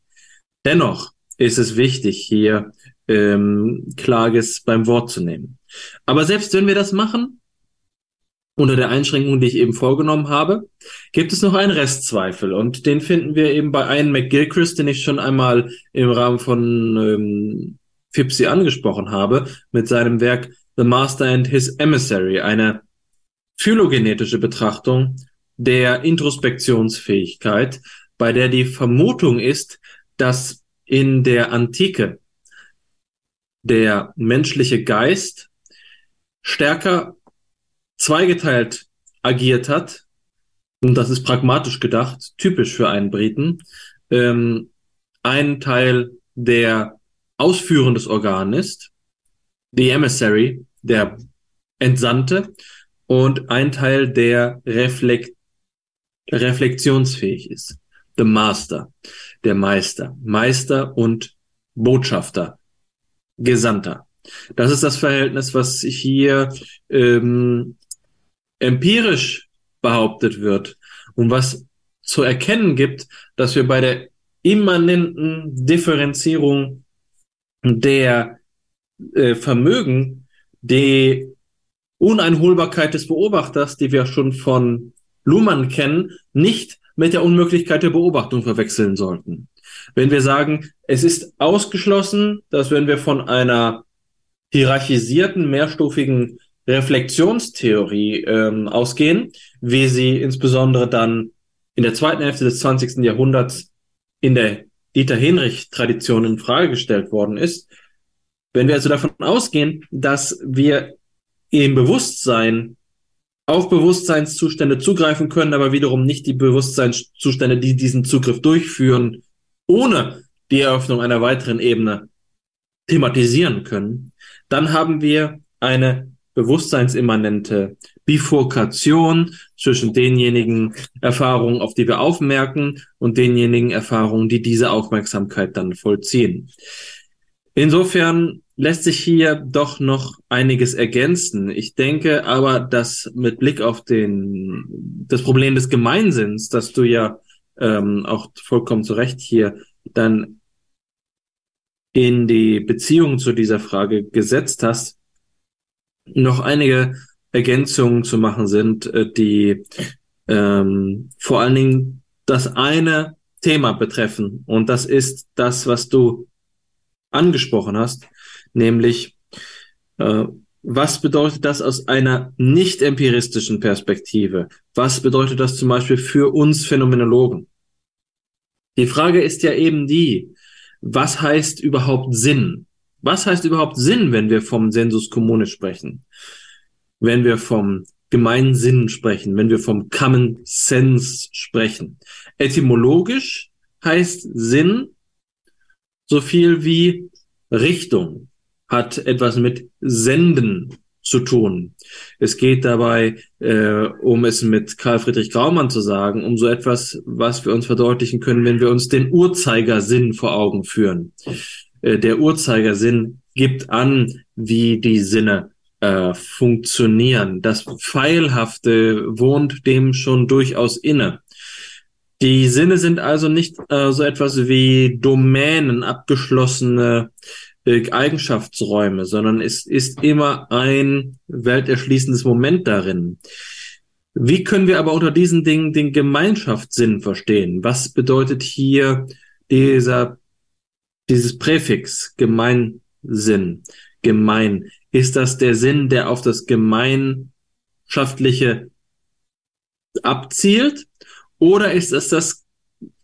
Dennoch ist es wichtig, hier ähm, Klages beim Wort zu nehmen. Aber selbst wenn wir das machen, unter der Einschränkung, die ich eben vorgenommen habe, gibt es noch einen Restzweifel. Und den finden wir eben bei Ian McGilchrist, den ich schon einmal im Rahmen von ähm, Fipsi angesprochen habe, mit seinem Werk The Master and His Emissary, eine phylogenetische Betrachtung der Introspektionsfähigkeit, bei der die Vermutung ist, dass in der Antike der menschliche Geist stärker zweigeteilt agiert hat, und das ist pragmatisch gedacht, typisch für einen Briten, ähm, ein Teil, der ausführendes Organ ist, the emissary, der Entsandte, und ein Teil, der reflekt, reflektionsfähig ist, the master, der Meister, Meister und Botschafter, Gesandter. Das ist das Verhältnis, was hier ähm, empirisch behauptet wird und was zu erkennen gibt, dass wir bei der immanenten Differenzierung der äh, Vermögen die Uneinholbarkeit des Beobachters, die wir schon von Luhmann kennen, nicht mit der Unmöglichkeit der Beobachtung verwechseln sollten. Wenn wir sagen, es ist ausgeschlossen, dass wenn wir von einer hierarchisierten, mehrstufigen Reflexionstheorie ähm, ausgehen, wie sie insbesondere dann in der zweiten Hälfte des 20. Jahrhunderts in der Dieter Hinrich-Tradition in Frage gestellt worden ist. Wenn wir also davon ausgehen, dass wir im Bewusstsein auf Bewusstseinszustände zugreifen können, aber wiederum nicht die Bewusstseinszustände, die diesen Zugriff durchführen, ohne die Eröffnung einer weiteren Ebene thematisieren können, dann haben wir eine bewusstseinsimmanente Bifurkation zwischen denjenigen Erfahrungen, auf die wir aufmerken, und denjenigen Erfahrungen, die diese Aufmerksamkeit dann vollziehen. Insofern lässt sich hier doch noch einiges ergänzen. Ich denke aber, dass mit Blick auf den, das Problem des Gemeinsinns, dass du ja ähm, auch vollkommen zu Recht hier dann in die Beziehung zu dieser Frage gesetzt hast, noch einige Ergänzungen zu machen sind, äh, die ähm, vor allen Dingen das eine Thema betreffen. Und das ist das, was du angesprochen hast, nämlich äh, was bedeutet das aus einer nicht empiristischen Perspektive? Was bedeutet das zum Beispiel für uns Phänomenologen? Die Frage ist ja eben die, was heißt überhaupt Sinn? Was heißt überhaupt Sinn, wenn wir vom Sensus Commune sprechen? Wenn wir vom Gemeinsinn sprechen, wenn wir vom Common Sense sprechen. Etymologisch heißt Sinn so viel wie Richtung, hat etwas mit Senden zu tun. Es geht dabei, äh, um es mit Karl Friedrich Graumann zu sagen, um so etwas, was wir uns verdeutlichen können, wenn wir uns den Uhrzeigersinn vor Augen führen. Äh, der Uhrzeigersinn gibt an, wie die Sinne äh, funktionieren. Das Pfeilhafte wohnt dem schon durchaus inne. Die Sinne sind also nicht äh, so etwas wie Domänen, abgeschlossene Eigenschaftsräume, sondern es ist immer ein welterschließendes Moment darin. Wie können wir aber unter diesen Dingen den Gemeinschaftssinn verstehen? Was bedeutet hier dieser, dieses Präfix Gemeinsinn? Gemein. Ist das der Sinn, der auf das Gemeinschaftliche abzielt? Oder ist es das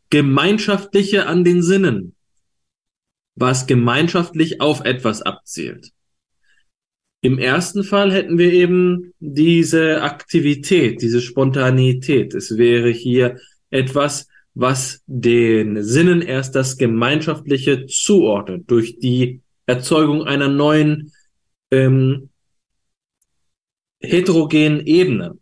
Gemeinschaftliche an den Sinnen, was gemeinschaftlich auf etwas abzielt? Im ersten Fall hätten wir eben diese Aktivität, diese Spontaneität. Es wäre hier etwas, was den Sinnen erst das Gemeinschaftliche zuordnet durch die Erzeugung einer neuen ähm, heterogenen Ebene,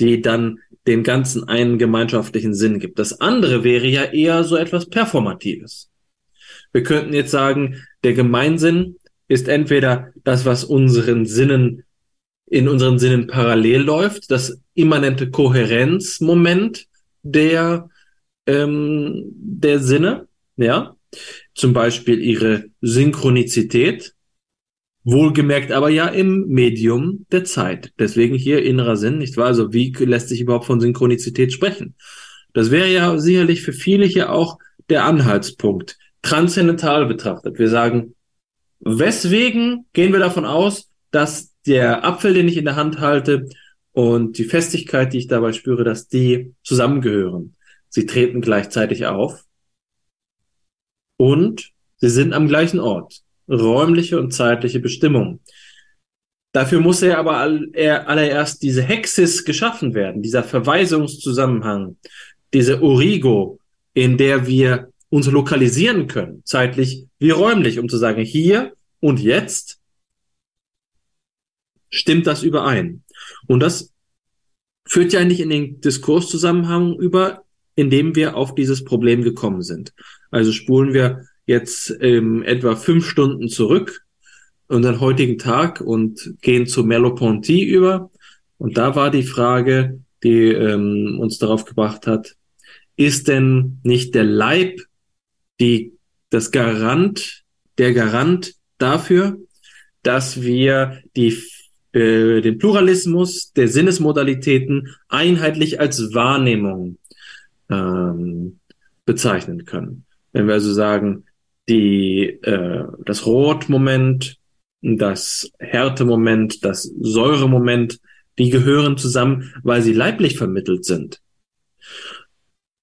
die dann dem Ganzen einen gemeinschaftlichen Sinn gibt. Das andere wäre ja eher so etwas Performatives. Wir könnten jetzt sagen, der Gemeinsinn ist entweder das, was unseren Sinnen in unseren Sinnen parallel läuft, das immanente Kohärenzmoment der ähm, der Sinne, ja, zum Beispiel ihre Synchronizität, Wohlgemerkt aber ja im Medium der Zeit. Deswegen hier innerer Sinn, nicht wahr? Also wie lässt sich überhaupt von Synchronizität sprechen? Das wäre ja sicherlich für viele hier auch der Anhaltspunkt, transzendental betrachtet. Wir sagen, weswegen gehen wir davon aus, dass der Apfel, den ich in der Hand halte, und die Festigkeit, die ich dabei spüre, dass die zusammengehören. Sie treten gleichzeitig auf und sie sind am gleichen Ort räumliche und zeitliche Bestimmung. Dafür muss er aber allererst diese Hexis geschaffen werden, dieser Verweisungszusammenhang, diese Origo, in der wir uns lokalisieren können, zeitlich wie räumlich, um zu sagen, hier und jetzt stimmt das überein. Und das führt ja nicht in den Diskurszusammenhang über, in dem wir auf dieses Problem gekommen sind. Also spulen wir jetzt ähm, etwa fünf Stunden zurück unseren heutigen Tag und gehen zu Merleau-Ponty über. Und da war die Frage, die ähm, uns darauf gebracht hat, ist denn nicht der Leib die, das Garant, der Garant dafür, dass wir die, äh, den Pluralismus der Sinnesmodalitäten einheitlich als Wahrnehmung ähm, bezeichnen können. Wenn wir also sagen, die, äh, das Rotmoment, das Härtemoment, das Säuremoment, die gehören zusammen, weil sie leiblich vermittelt sind.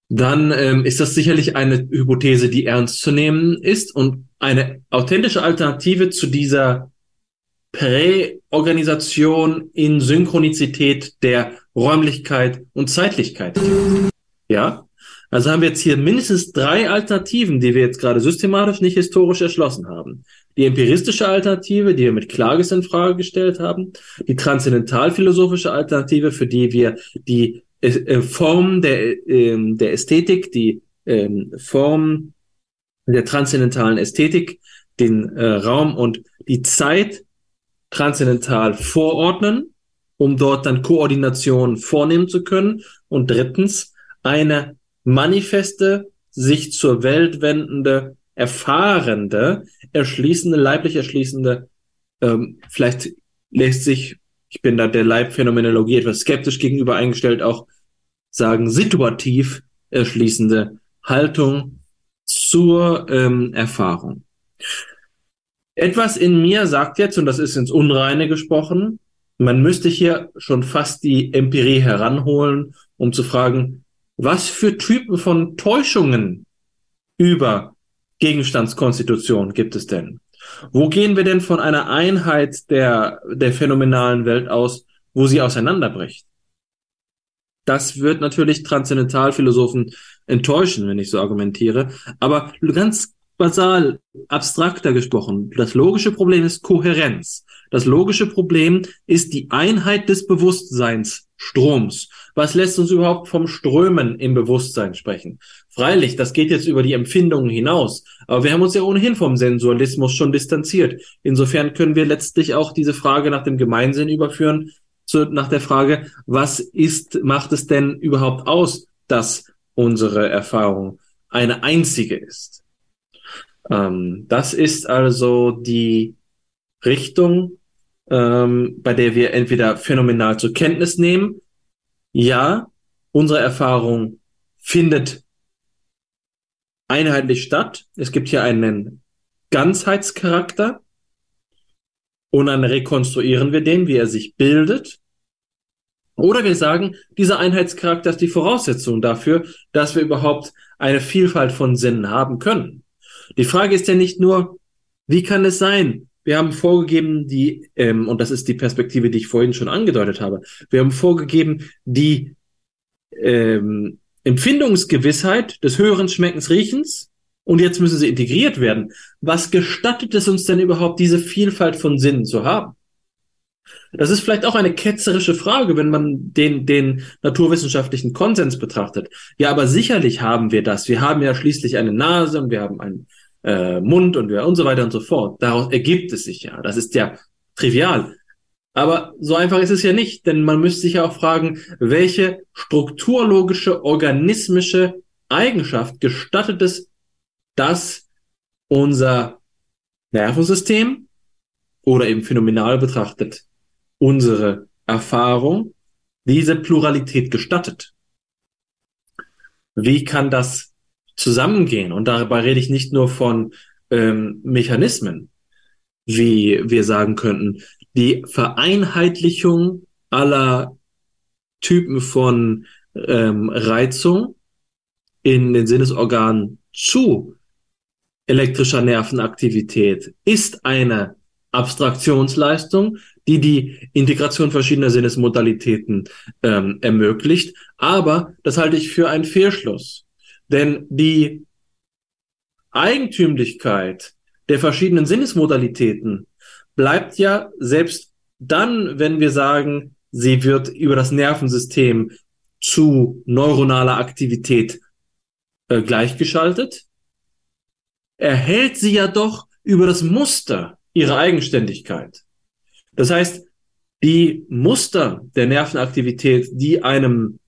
Dann ähm, ist das sicherlich eine Hypothese, die ernst zu nehmen ist und eine authentische Alternative zu dieser Präorganisation in Synchronizität der Räumlichkeit und Zeitlichkeit. Ja, also haben wir jetzt hier mindestens drei Alternativen, die wir jetzt gerade systematisch nicht historisch erschlossen haben. Die empiristische Alternative, die wir mit Klages in Frage gestellt haben, die transzendentalphilosophische Alternative, für die wir die äh, Form der, äh, der Ästhetik, die äh, Form der transzendentalen Ästhetik, den äh, Raum und die Zeit transzendental vorordnen, um dort dann Koordination vornehmen zu können. Und drittens, eine manifeste, sich zur Welt wendende, erfahrende, erschließende, leiblich erschließende, ähm, vielleicht lässt sich, ich bin da der Leibphänomenologie etwas skeptisch gegenüber eingestellt, auch sagen, situativ erschließende Haltung zur ähm, Erfahrung. Etwas in mir sagt jetzt, und das ist ins Unreine gesprochen, man müsste hier schon fast die Empirie heranholen, um zu fragen, was für Typen von Täuschungen über Gegenstandskonstitution gibt es denn? Wo gehen wir denn von einer Einheit der, der phänomenalen Welt aus, wo sie auseinanderbricht? Das wird natürlich Transzendentalphilosophen enttäuschen, wenn ich so argumentiere. Aber ganz basal, abstrakter gesprochen, das logische Problem ist Kohärenz. Das logische Problem ist die Einheit des Bewusstseinsstroms. Was lässt uns überhaupt vom Strömen im Bewusstsein sprechen? Freilich, das geht jetzt über die Empfindungen hinaus, aber wir haben uns ja ohnehin vom Sensualismus schon distanziert. Insofern können wir letztlich auch diese Frage nach dem Gemeinsinn überführen, zu, nach der Frage, was ist, macht es denn überhaupt aus, dass unsere Erfahrung eine einzige ist? Ähm, das ist also die Richtung, ähm, bei der wir entweder phänomenal zur Kenntnis nehmen, ja, unsere Erfahrung findet einheitlich statt. Es gibt hier einen Ganzheitscharakter und dann rekonstruieren wir den, wie er sich bildet. Oder wir sagen, dieser Einheitscharakter ist die Voraussetzung dafür, dass wir überhaupt eine Vielfalt von Sinnen haben können. Die Frage ist ja nicht nur, wie kann es sein, wir haben vorgegeben, die, ähm, und das ist die Perspektive, die ich vorhin schon angedeutet habe, wir haben vorgegeben, die ähm, Empfindungsgewissheit des höheren Schmeckens, Riechens, und jetzt müssen sie integriert werden. Was gestattet es uns denn überhaupt, diese Vielfalt von Sinnen zu haben? Das ist vielleicht auch eine ketzerische Frage, wenn man den, den naturwissenschaftlichen Konsens betrachtet. Ja, aber sicherlich haben wir das. Wir haben ja schließlich eine Nase und wir haben einen äh, Mund und, und so weiter und so fort. Daraus ergibt es sich ja. Das ist ja trivial. Aber so einfach ist es ja nicht, denn man müsste sich ja auch fragen, welche strukturlogische, organismische Eigenschaft gestattet es, dass unser Nervensystem oder eben phänomenal betrachtet unsere Erfahrung diese Pluralität gestattet. Wie kann das zusammengehen. Und dabei rede ich nicht nur von ähm, Mechanismen, wie wir sagen könnten, die Vereinheitlichung aller Typen von ähm, Reizung in den Sinnesorganen zu elektrischer Nervenaktivität ist eine Abstraktionsleistung, die die Integration verschiedener Sinnesmodalitäten ähm, ermöglicht. Aber das halte ich für einen Fehlschluss. Denn die Eigentümlichkeit der verschiedenen Sinnesmodalitäten bleibt ja selbst dann, wenn wir sagen, sie wird über das Nervensystem zu neuronaler Aktivität äh, gleichgeschaltet, erhält sie ja doch über das Muster ihre Eigenständigkeit. Das heißt, die Muster der Nervenaktivität, die einem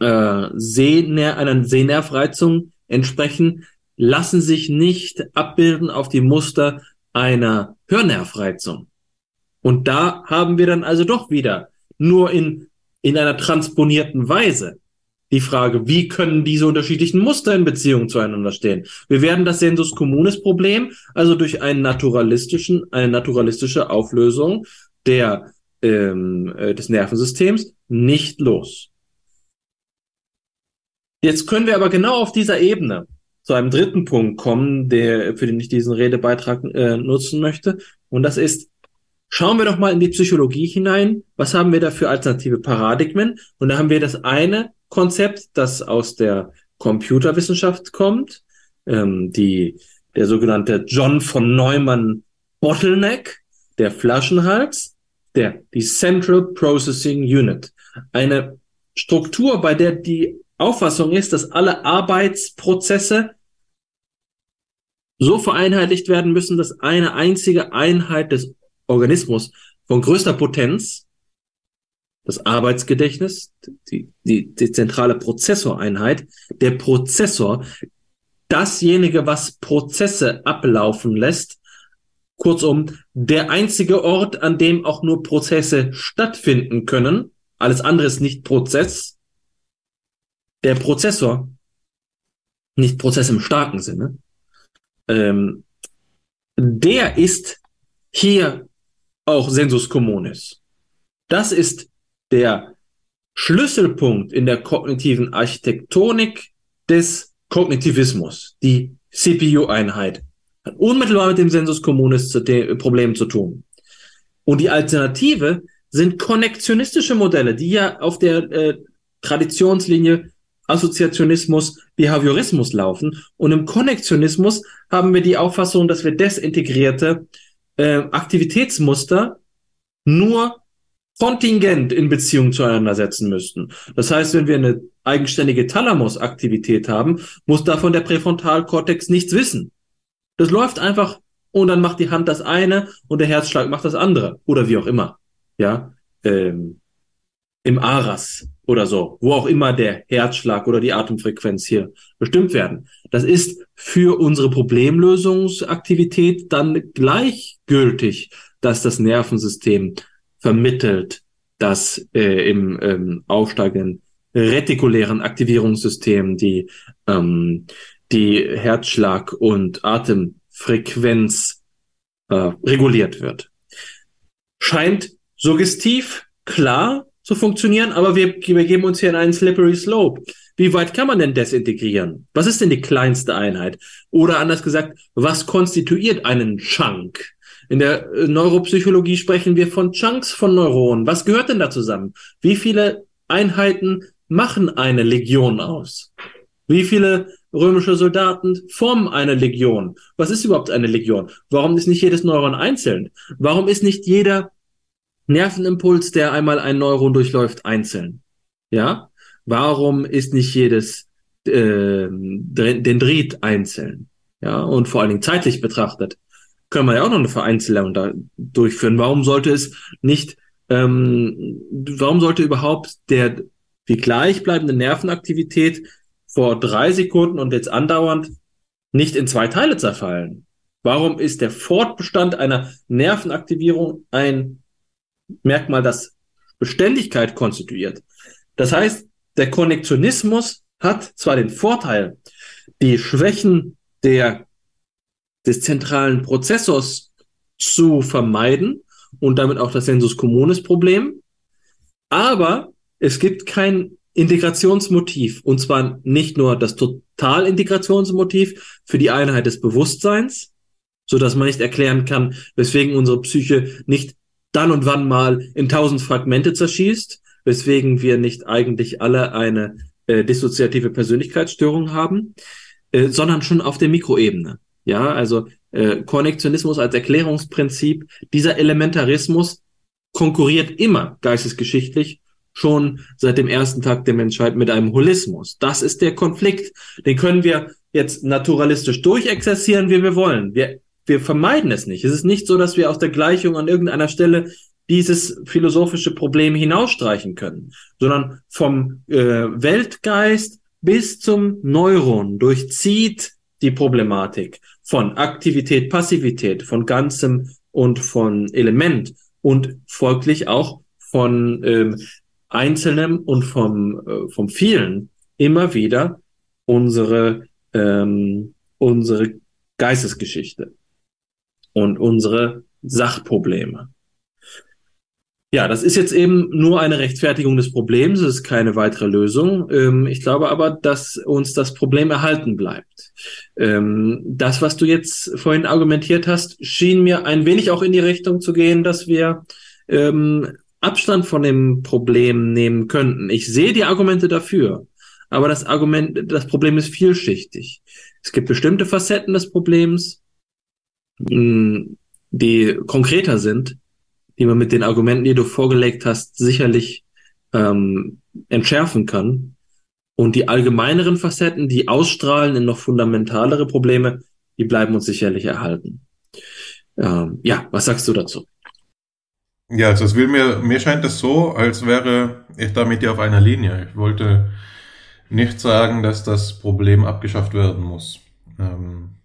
äh, Sehner einer Sehnervreizung entsprechen, lassen sich nicht abbilden auf die Muster einer Hörnervreizung. Und da haben wir dann also doch wieder nur in, in einer transponierten Weise die Frage, wie können diese unterschiedlichen Muster in Beziehung zueinander stehen? Wir werden das Sensus Communis Problem also durch einen naturalistischen, eine naturalistische Auflösung der, ähm, äh, des Nervensystems nicht los. Jetzt können wir aber genau auf dieser Ebene zu einem dritten Punkt kommen, der, für den ich diesen Redebeitrag äh, nutzen möchte. Und das ist, schauen wir doch mal in die Psychologie hinein. Was haben wir da für alternative Paradigmen? Und da haben wir das eine Konzept, das aus der Computerwissenschaft kommt, ähm, die, der sogenannte John von Neumann Bottleneck, der Flaschenhals, der, die Central Processing Unit. Eine Struktur, bei der die Auffassung ist, dass alle Arbeitsprozesse so vereinheitlicht werden müssen, dass eine einzige Einheit des Organismus von größter Potenz, das Arbeitsgedächtnis, die, die, die zentrale Prozessoreinheit, der Prozessor, dasjenige, was Prozesse ablaufen lässt, kurzum, der einzige Ort, an dem auch nur Prozesse stattfinden können, alles andere ist nicht Prozess, der Prozessor, nicht Prozess im starken Sinne, ähm, der ist hier auch Sensus Communis. Das ist der Schlüsselpunkt in der kognitiven Architektonik des Kognitivismus, die CPU-Einheit. Hat unmittelbar mit dem Sensus Communis zu Problem zu tun. Und die Alternative sind konnektionistische Modelle, die ja auf der äh, Traditionslinie Assoziationismus, Behaviorismus laufen. Und im Konnektionismus haben wir die Auffassung, dass wir desintegrierte äh, Aktivitätsmuster nur kontingent in Beziehung zueinander setzen müssten. Das heißt, wenn wir eine eigenständige Thalamus-Aktivität haben, muss davon der Präfrontalkortex nichts wissen. Das läuft einfach und dann macht die Hand das eine und der Herzschlag macht das andere oder wie auch immer. Ja, ähm, im Aras oder so, wo auch immer der Herzschlag oder die Atemfrequenz hier bestimmt werden. Das ist für unsere Problemlösungsaktivität dann gleichgültig, dass das Nervensystem vermittelt, dass äh, im ähm, aufsteigenden retikulären Aktivierungssystem die ähm, die Herzschlag und Atemfrequenz äh, reguliert wird. Scheint suggestiv, klar, zu funktionieren, aber wir, wir geben uns hier in einen slippery slope. Wie weit kann man denn desintegrieren? Was ist denn die kleinste Einheit? Oder anders gesagt, was konstituiert einen Chunk? In der äh, Neuropsychologie sprechen wir von Chunks von Neuronen. Was gehört denn da zusammen? Wie viele Einheiten machen eine Legion aus? Wie viele römische Soldaten formen eine Legion? Was ist überhaupt eine Legion? Warum ist nicht jedes Neuron einzeln? Warum ist nicht jeder Nervenimpuls, der einmal ein Neuron durchläuft, einzeln. Ja? Warum ist nicht jedes äh, Dendrit einzeln? Ja, und vor allen Dingen zeitlich betrachtet können wir ja auch noch eine Vereinzelung da durchführen. Warum sollte es nicht, ähm, warum sollte überhaupt der die gleichbleibende Nervenaktivität vor drei Sekunden und jetzt andauernd nicht in zwei Teile zerfallen? Warum ist der Fortbestand einer Nervenaktivierung ein Merkmal, das Beständigkeit konstituiert. Das heißt, der Konnektionismus hat zwar den Vorteil, die Schwächen der, des zentralen Prozessors zu vermeiden und damit auch das Sensus Communis Problem, aber es gibt kein Integrationsmotiv und zwar nicht nur das Totalintegrationsmotiv für die Einheit des Bewusstseins, so dass man nicht erklären kann, weswegen unsere Psyche nicht dann und wann mal in tausend Fragmente zerschießt, weswegen wir nicht eigentlich alle eine äh, dissoziative Persönlichkeitsstörung haben, äh, sondern schon auf der Mikroebene. Ja, also äh, Konnektionismus als Erklärungsprinzip, dieser Elementarismus konkurriert immer geistesgeschichtlich schon seit dem ersten Tag der Menschheit mit einem Holismus. Das ist der Konflikt. Den können wir jetzt naturalistisch durchexerzieren, wie wir wollen. Wir wir vermeiden es nicht. Es ist nicht so, dass wir aus der Gleichung an irgendeiner Stelle dieses philosophische Problem hinausstreichen können, sondern vom äh, Weltgeist bis zum Neuron durchzieht die Problematik von Aktivität, Passivität, von Ganzem und von Element und folglich auch von ähm, Einzelnem und vom, äh, vom vielen immer wieder unsere, ähm, unsere Geistesgeschichte und unsere Sachprobleme. Ja, das ist jetzt eben nur eine Rechtfertigung des Problems, es ist keine weitere Lösung. Ähm, ich glaube aber, dass uns das Problem erhalten bleibt. Ähm, das, was du jetzt vorhin argumentiert hast, schien mir ein wenig auch in die Richtung zu gehen, dass wir ähm, Abstand von dem Problem nehmen könnten. Ich sehe die Argumente dafür, aber das Argument, das Problem ist vielschichtig. Es gibt bestimmte Facetten des Problems, die konkreter sind, die man mit den Argumenten, die du vorgelegt hast, sicherlich ähm, entschärfen kann. Und die allgemeineren Facetten, die ausstrahlen in noch fundamentalere Probleme, die bleiben uns sicherlich erhalten. Ähm, ja, was sagst du dazu? Ja, also es will mir, mir scheint es so, als wäre ich da mit dir auf einer Linie. Ich wollte nicht sagen, dass das Problem abgeschafft werden muss. Ähm,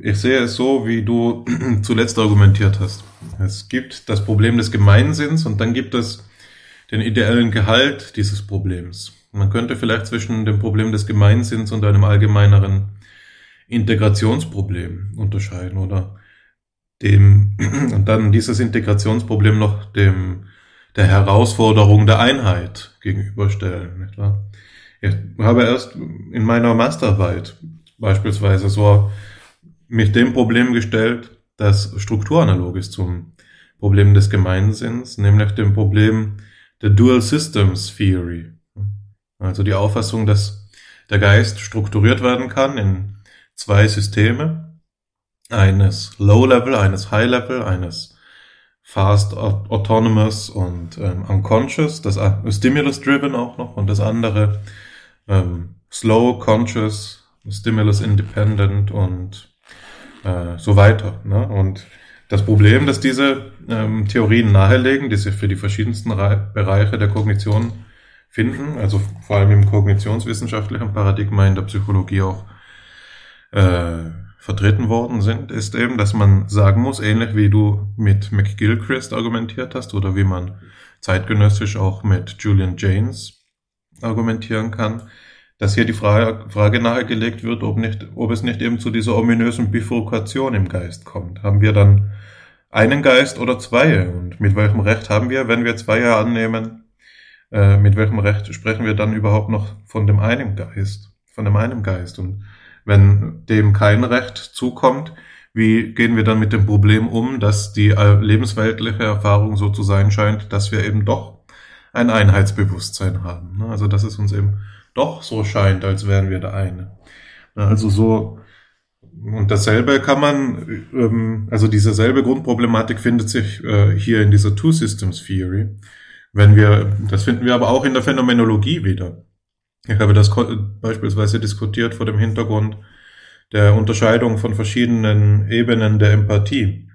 ich sehe es so, wie du [clears throat] zuletzt argumentiert hast. Es gibt das Problem des Gemeinsinns und dann gibt es den ideellen Gehalt dieses Problems. Man könnte vielleicht zwischen dem Problem des Gemeinsinns und einem allgemeineren Integrationsproblem unterscheiden oder dem, [clears throat] und dann dieses Integrationsproblem noch dem, der Herausforderung der Einheit gegenüberstellen, nicht wahr? Ich habe erst in meiner Masterarbeit beispielsweise so mich dem Problem gestellt, das strukturanalog ist zum Problem des Gemeinsinns, nämlich dem Problem der Dual Systems Theory. Also die Auffassung, dass der Geist strukturiert werden kann in zwei Systeme, eines Low-Level, eines High-Level, eines Fast Autonomous und ähm, Unconscious, das Stimulus-Driven auch noch und das andere ähm, Slow, Conscious, Stimulus Independent und äh, so weiter. Ne? Und das Problem, dass diese ähm, Theorien nahelegen, die sich für die verschiedensten Re Bereiche der Kognition finden, also vor allem im kognitionswissenschaftlichen Paradigma in der Psychologie auch äh, vertreten worden sind, ist eben, dass man sagen muss, ähnlich wie du mit McGilchrist argumentiert hast oder wie man zeitgenössisch auch mit Julian James argumentieren kann, dass hier die Frage, Frage nahegelegt wird, ob, nicht, ob es nicht eben zu dieser ominösen Bifurkation im Geist kommt. Haben wir dann einen Geist oder zwei? Und mit welchem Recht haben wir, wenn wir zwei annehmen, äh, mit welchem Recht sprechen wir dann überhaupt noch von dem einen Geist? Von dem einen Geist. Und wenn dem kein Recht zukommt, wie gehen wir dann mit dem Problem um, dass die äh, lebensweltliche Erfahrung so zu sein scheint, dass wir eben doch ein Einheitsbewusstsein haben. Ne? Also dass es uns eben doch so scheint, als wären wir der eine. Also so, und dasselbe kann man, ähm, also diese selbe Grundproblematik findet sich äh, hier in dieser Two Systems Theory. Wenn wir, das finden wir aber auch in der Phänomenologie wieder. Ich habe das beispielsweise diskutiert vor dem Hintergrund der Unterscheidung von verschiedenen Ebenen der Empathie.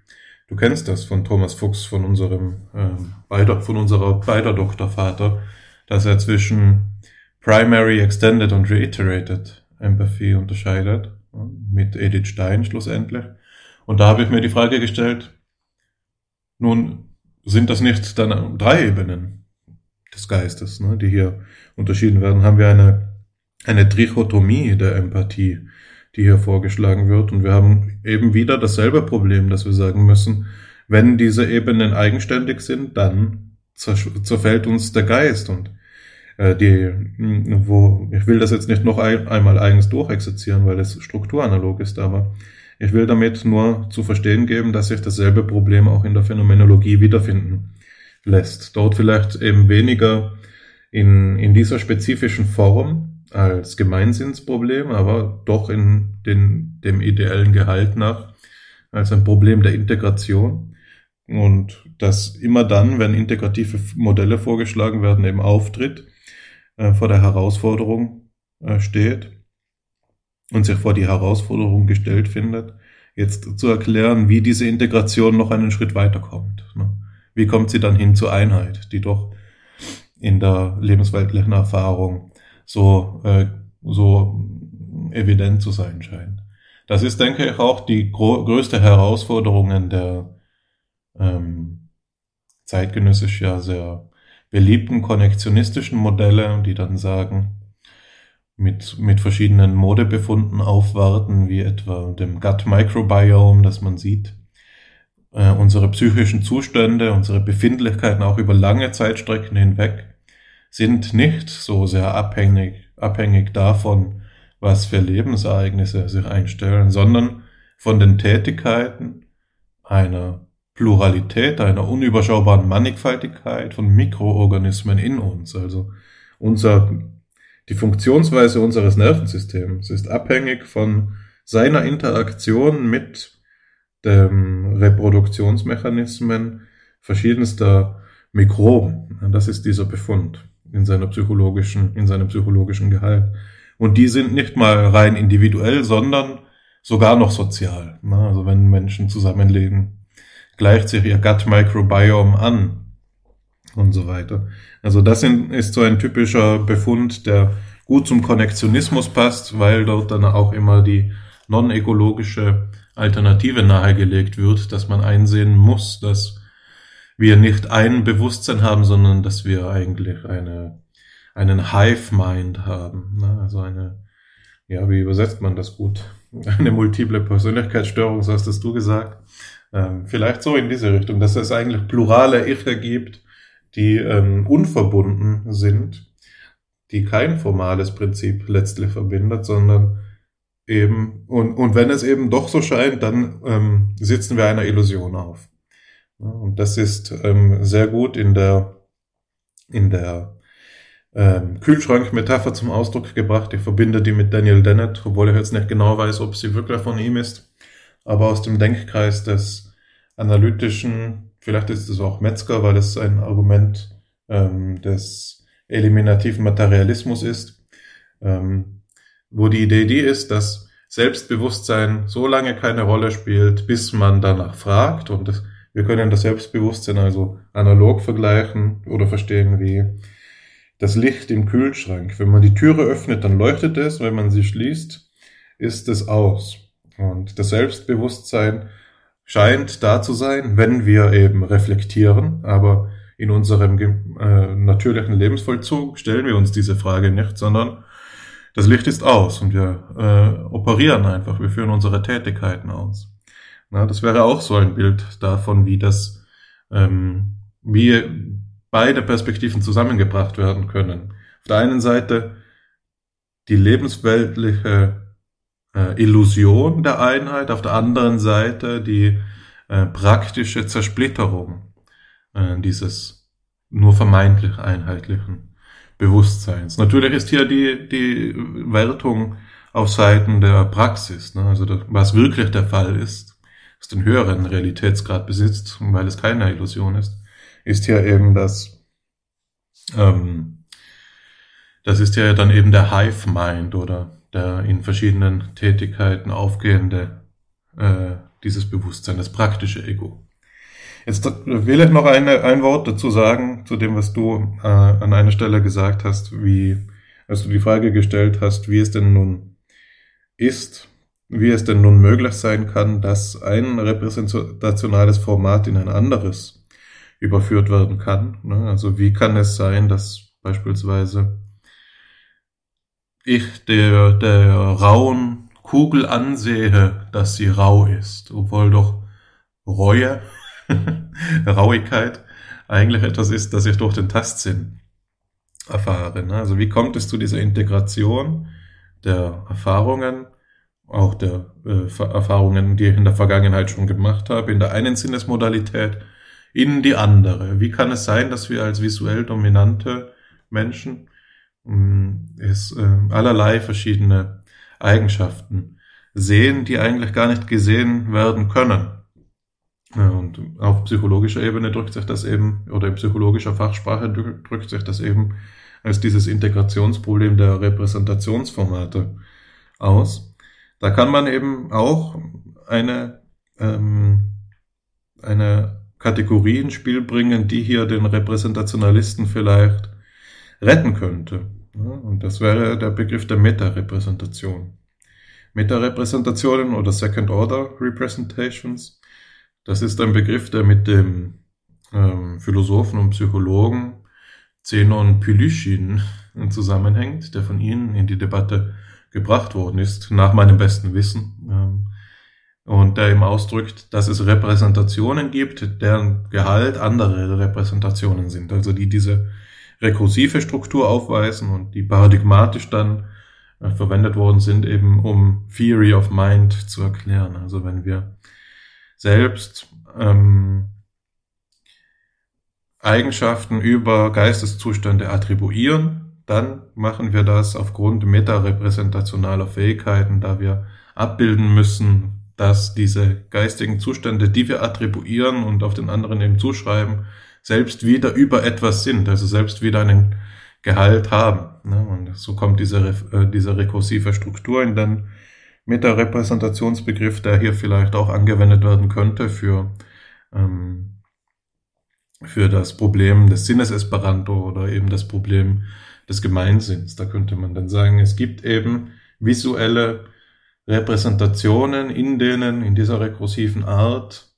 Du kennst das von Thomas Fuchs, von unserem äh, beider, von unserer beider Doktorvater, dass er zwischen Primary, Extended und Reiterated Empathy unterscheidet, mit Edith Stein schlussendlich. Und da habe ich mir die Frage gestellt, nun sind das nicht dann drei Ebenen? des Geistes, ne, die hier unterschieden werden, haben wir eine, eine Trichotomie der Empathie, die hier vorgeschlagen wird. Und wir haben eben wieder dasselbe Problem, dass wir sagen müssen, wenn diese Ebenen eigenständig sind, dann zerfällt uns der Geist und die, wo, ich will das jetzt nicht noch ein, einmal eigens durchexerzieren, weil es strukturanalog ist, aber ich will damit nur zu verstehen geben, dass sich dasselbe Problem auch in der Phänomenologie wiederfinden lässt. Dort vielleicht eben weniger in, in dieser spezifischen Form als Gemeinsinnsproblem, aber doch in den, dem ideellen Gehalt nach als ein Problem der Integration. Und das immer dann, wenn integrative Modelle vorgeschlagen werden, eben auftritt, äh, vor der Herausforderung äh, steht und sich vor die Herausforderung gestellt findet, jetzt zu erklären, wie diese Integration noch einen Schritt weiterkommt. Ne? wie kommt sie dann hin zur Einheit, die doch in der lebensweltlichen Erfahrung so, äh, so evident zu sein scheint. Das ist, denke ich, auch die größte Herausforderung in der ähm, zeitgenössisch ja sehr beliebten konnektionistischen Modelle, die dann sagen, mit, mit verschiedenen Modebefunden aufwarten, wie etwa dem Gut Microbiome, das man sieht, äh, unsere psychischen Zustände, unsere Befindlichkeiten auch über lange Zeitstrecken hinweg sind nicht so sehr abhängig, abhängig davon, was für Lebensereignisse sich einstellen, sondern von den Tätigkeiten einer Pluralität, einer unüberschaubaren Mannigfaltigkeit von Mikroorganismen in uns. Also unser, die Funktionsweise unseres Nervensystems ist abhängig von seiner Interaktion mit ähm, Reproduktionsmechanismen verschiedenster Mikroben. Das ist dieser Befund in seiner psychologischen, in seinem psychologischen Gehalt. Und die sind nicht mal rein individuell, sondern sogar noch sozial. Also wenn Menschen zusammenleben, gleicht sich ihr Gut Microbiome an und so weiter. Also das ist so ein typischer Befund, der gut zum Konnektionismus passt, weil dort dann auch immer die non-ökologische Alternative nahegelegt wird, dass man einsehen muss, dass wir nicht ein Bewusstsein haben, sondern dass wir eigentlich eine, einen Hive-Mind haben. Ne? Also eine, ja, wie übersetzt man das gut? [laughs] Eine multiple Persönlichkeitsstörung, so hast es du gesagt. Ähm, vielleicht so in diese Richtung, dass es eigentlich plurale Iche gibt, die ähm, unverbunden sind, die kein formales Prinzip letztlich verbindet, sondern eben, und, und wenn es eben doch so scheint, dann ähm, sitzen wir einer Illusion auf. Und das ist ähm, sehr gut in der, in der ähm, Kühlschrank-Metapher zum Ausdruck gebracht. Ich verbinde die mit Daniel Dennett, obwohl ich jetzt nicht genau weiß, ob sie wirklich von ihm ist, aber aus dem Denkkreis des analytischen, vielleicht ist es auch Metzger, weil es ein Argument ähm, des eliminativen Materialismus ist, ähm, wo die Idee die ist, dass Selbstbewusstsein so lange keine Rolle spielt, bis man danach fragt und das, wir können das Selbstbewusstsein also analog vergleichen oder verstehen wie das Licht im Kühlschrank. Wenn man die Türe öffnet, dann leuchtet es, wenn man sie schließt, ist es aus. Und das Selbstbewusstsein scheint da zu sein, wenn wir eben reflektieren, aber in unserem äh, natürlichen Lebensvollzug stellen wir uns diese Frage nicht, sondern das Licht ist aus und wir äh, operieren einfach, wir führen unsere Tätigkeiten aus. Na, das wäre auch so ein Bild davon, wie das, ähm, wie beide Perspektiven zusammengebracht werden können. Auf der einen Seite die lebensweltliche äh, Illusion der Einheit, auf der anderen Seite die äh, praktische Zersplitterung äh, dieses nur vermeintlich einheitlichen Bewusstseins. Natürlich ist hier die, die Wertung auf Seiten der Praxis, ne? also das, was wirklich der Fall ist, was den höheren Realitätsgrad besitzt, weil es keine Illusion ist ist ja eben das, ähm, das ist ja dann eben der Hive Mind oder der in verschiedenen Tätigkeiten aufgehende, äh, dieses Bewusstsein, das praktische Ego. Jetzt will ich noch eine, ein Wort dazu sagen, zu dem, was du äh, an einer Stelle gesagt hast, wie, als du die Frage gestellt hast, wie es denn nun ist, wie es denn nun möglich sein kann, dass ein repräsentationales Format in ein anderes überführt werden kann. Ne? Also wie kann es sein, dass beispielsweise ich der, der rauen Kugel ansehe, dass sie rau ist, obwohl doch Reue, [laughs] Rauigkeit eigentlich etwas ist, das ich durch den Tastsinn erfahre. Ne? Also wie kommt es zu dieser Integration der Erfahrungen, auch der äh, Erfahrungen, die ich in der Vergangenheit schon gemacht habe, in der einen Sinnesmodalität in die andere. Wie kann es sein, dass wir als visuell dominante Menschen mm, es äh, allerlei verschiedene Eigenschaften sehen, die eigentlich gar nicht gesehen werden können? Und auf psychologischer Ebene drückt sich das eben, oder in psychologischer Fachsprache drückt sich das eben als dieses Integrationsproblem der Repräsentationsformate aus. Da kann man eben auch eine, ähm, eine Kategorie ins Spiel bringen, die hier den Repräsentationalisten vielleicht retten könnte. Und das wäre der Begriff der Meta-Repräsentation. Meta-Repräsentationen oder Second-Order-Representations, das ist ein Begriff, der mit dem ähm, Philosophen und Psychologen Zenon Pylyschin zusammenhängt, der von Ihnen in die Debatte gebracht worden ist, nach meinem besten Wissen. Ähm, und der eben ausdrückt, dass es Repräsentationen gibt, deren Gehalt andere Repräsentationen sind, also die diese rekursive Struktur aufweisen und die paradigmatisch dann äh, verwendet worden sind, eben um Theory of Mind zu erklären. Also wenn wir selbst ähm, Eigenschaften über Geisteszustände attribuieren, dann machen wir das aufgrund metarepräsentationaler Fähigkeiten, da wir abbilden müssen, dass diese geistigen Zustände, die wir attribuieren und auf den anderen eben zuschreiben, selbst wieder über etwas sind, also selbst wieder einen Gehalt haben. Ne? Und so kommt diese, äh, diese rekursive Struktur in den Meta-Repräsentationsbegriff, der hier vielleicht auch angewendet werden könnte für, ähm, für das Problem des Sinnes Esperanto oder eben das Problem des Gemeinsinns. Da könnte man dann sagen, es gibt eben visuelle Repräsentationen, in denen in dieser rekursiven Art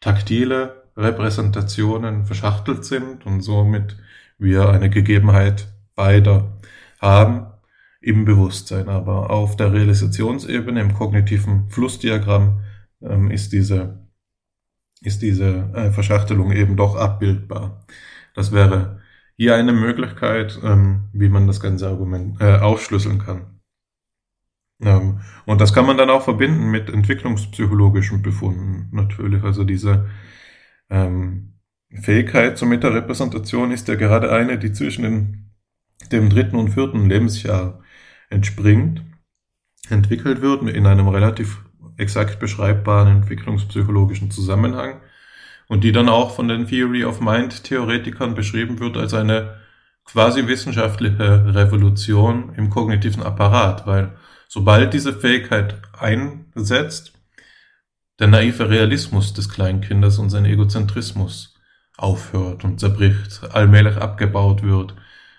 taktile Repräsentationen verschachtelt sind und somit wir eine Gegebenheit beider haben im Bewusstsein. Aber auf der Realisationsebene, im kognitiven Flussdiagramm, ähm, ist diese, ist diese äh, Verschachtelung eben doch abbildbar. Das wäre hier eine Möglichkeit, ähm, wie man das ganze Argument äh, aufschlüsseln kann. Ähm, und das kann man dann auch verbinden mit entwicklungspsychologischen Befunden natürlich. Also diese ähm, Fähigkeit zur Metarepräsentation ist ja gerade eine, die zwischen den, dem dritten und vierten Lebensjahr entspringt, entwickelt wird in einem relativ exakt beschreibbaren entwicklungspsychologischen Zusammenhang und die dann auch von den Theory of Mind Theoretikern beschrieben wird als eine quasi wissenschaftliche Revolution im kognitiven Apparat, weil sobald diese Fähigkeit einsetzt, der naive Realismus des Kleinkindes und sein Egozentrismus aufhört und zerbricht, allmählich abgebaut wird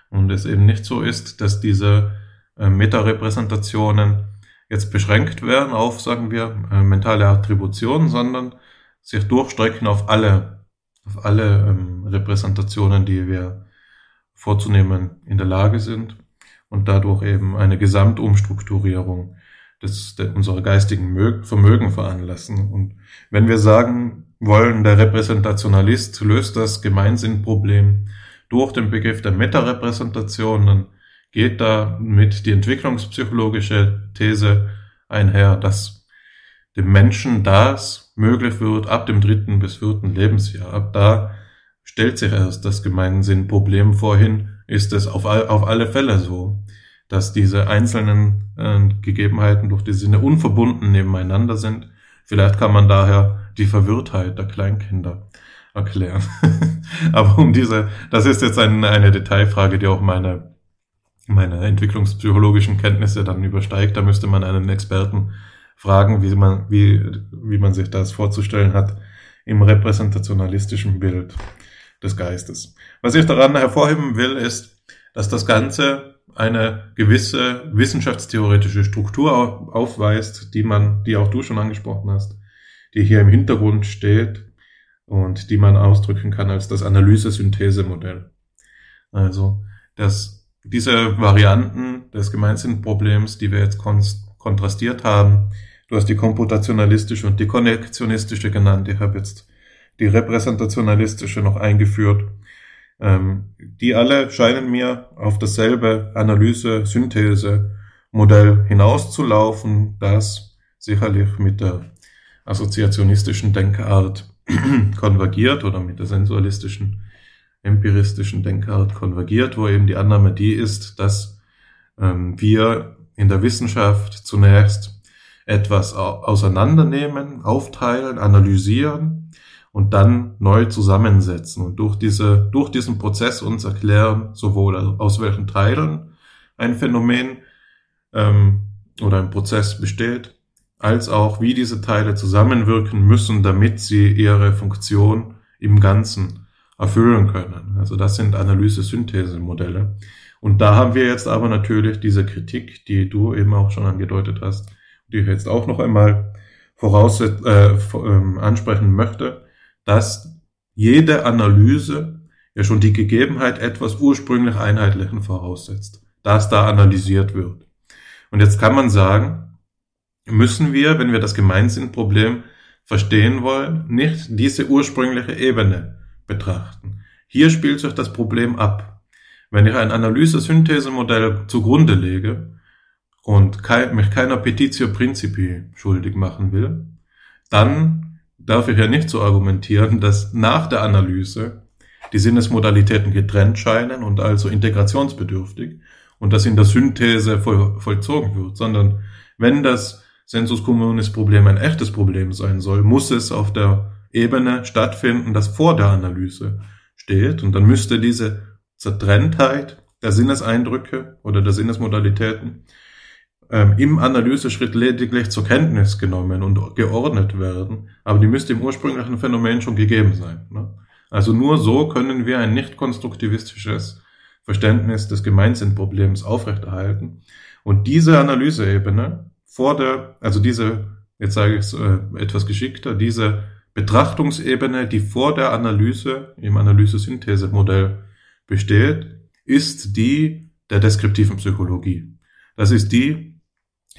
und es eben nicht so ist, dass diese äh, Metarepräsentationen jetzt beschränkt werden auf, sagen wir, äh, mentale Attributionen, sondern sich durchstrecken auf alle, auf alle ähm, Repräsentationen, die wir vorzunehmen in der Lage sind und dadurch eben eine Gesamtumstrukturierung des, der, unserer geistigen Vermögen veranlassen. Und wenn wir sagen wollen, der Repräsentationalist löst das Gemeinsinnproblem durch den Begriff der Metarepräsentation, dann geht da mit die entwicklungspsychologische These einher, dass dem Menschen das möglich wird ab dem dritten bis vierten Lebensjahr. Ab da stellt sich erst das Gemeinsinnproblem vorhin, ist es auf, auf alle Fälle so, dass diese einzelnen äh, Gegebenheiten durch die Sinne unverbunden nebeneinander sind. Vielleicht kann man daher die Verwirrtheit der Kleinkinder erklären. [laughs] Aber um diese, das ist jetzt ein, eine Detailfrage, die auch meine meine entwicklungspsychologischen Kenntnisse dann übersteigt. Da müsste man einen Experten fragen, wie man, wie, wie man sich das vorzustellen hat im repräsentationalistischen Bild des Geistes. Was ich daran hervorheben will, ist, dass das Ganze eine gewisse wissenschaftstheoretische Struktur aufweist, die man, die auch du schon angesprochen hast, die hier im Hintergrund steht und die man ausdrücken kann als das Analyse-Synthese-Modell. Also, das diese Varianten des Gemeinsinnproblems, die wir jetzt kontrastiert haben, du hast die komputationalistische und die konnektionistische genannt, ich habe jetzt die repräsentationalistische noch eingeführt, ähm, die alle scheinen mir auf dasselbe Analyse-Synthese-Modell hinauszulaufen, das sicherlich mit der assoziationistischen Denkart [clears throat] konvergiert oder mit der sensualistischen empiristischen Denkart konvergiert, wo eben die Annahme die ist, dass ähm, wir in der Wissenschaft zunächst etwas auseinandernehmen, aufteilen, analysieren und dann neu zusammensetzen und durch diese, durch diesen Prozess uns erklären, sowohl aus welchen Teilen ein Phänomen ähm, oder ein Prozess besteht, als auch wie diese Teile zusammenwirken müssen, damit sie ihre Funktion im Ganzen erfüllen können. Also das sind Analyse-Synthese-Modelle. Und da haben wir jetzt aber natürlich diese Kritik, die du eben auch schon angedeutet hast, die ich jetzt auch noch einmal voraus äh, ähm, ansprechen möchte, dass jede Analyse ja schon die Gegebenheit etwas ursprünglich Einheitlichen voraussetzt, dass da analysiert wird. Und jetzt kann man sagen, müssen wir, wenn wir das Gemeinsinnproblem verstehen wollen, nicht diese ursprüngliche Ebene betrachten. Hier spielt sich das Problem ab. Wenn ich ein Analyse-Synthese-Modell zugrunde lege und mich keiner Petitio Principi schuldig machen will, dann darf ich ja nicht so argumentieren, dass nach der Analyse die Sinnesmodalitäten getrennt scheinen und also integrationsbedürftig und das in der Synthese voll, vollzogen wird, sondern wenn das Sensus Communis Problem ein echtes Problem sein soll, muss es auf der Ebene stattfinden, das vor der Analyse steht. Und dann müsste diese Zertrenntheit der Sinneseindrücke oder der Sinnesmodalitäten ähm, im Analyseschritt lediglich zur Kenntnis genommen und geordnet werden, aber die müsste im ursprünglichen Phänomen schon gegeben sein. Ne? Also nur so können wir ein nicht konstruktivistisches Verständnis des Gemeinsinnproblems aufrechterhalten. Und diese Analyseebene vor der, also diese, jetzt sage ich es äh, etwas geschickter, diese Betrachtungsebene, die vor der Analyse im Analyse-Synthese-Modell besteht, ist die der deskriptiven Psychologie. Das ist die,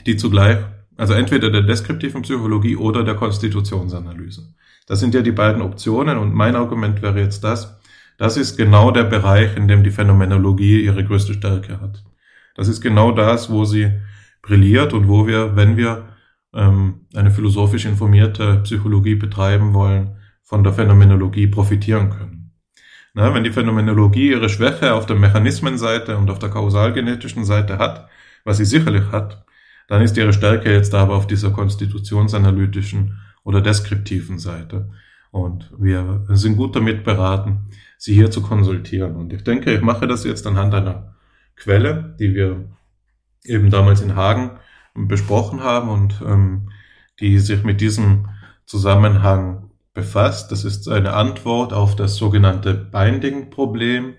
die zugleich, also entweder der deskriptiven Psychologie oder der Konstitutionsanalyse. Das sind ja die beiden Optionen und mein Argument wäre jetzt das, das ist genau der Bereich, in dem die Phänomenologie ihre größte Stärke hat. Das ist genau das, wo sie brilliert und wo wir, wenn wir ähm, eine philosophisch informierte Psychologie betreiben wollen, von der Phänomenologie profitieren können. Na, wenn die Phänomenologie ihre Schwäche auf der Mechanismenseite und auf der kausalgenetischen Seite hat, was sie sicherlich hat, dann ist ihre Stärke jetzt aber auf dieser konstitutionsanalytischen oder deskriptiven Seite. Und wir sind gut damit beraten, sie hier zu konsultieren. Und ich denke, ich mache das jetzt anhand einer Quelle, die wir eben damals in Hagen besprochen haben und ähm, die sich mit diesem Zusammenhang befasst. Das ist eine Antwort auf das sogenannte Binding-Problem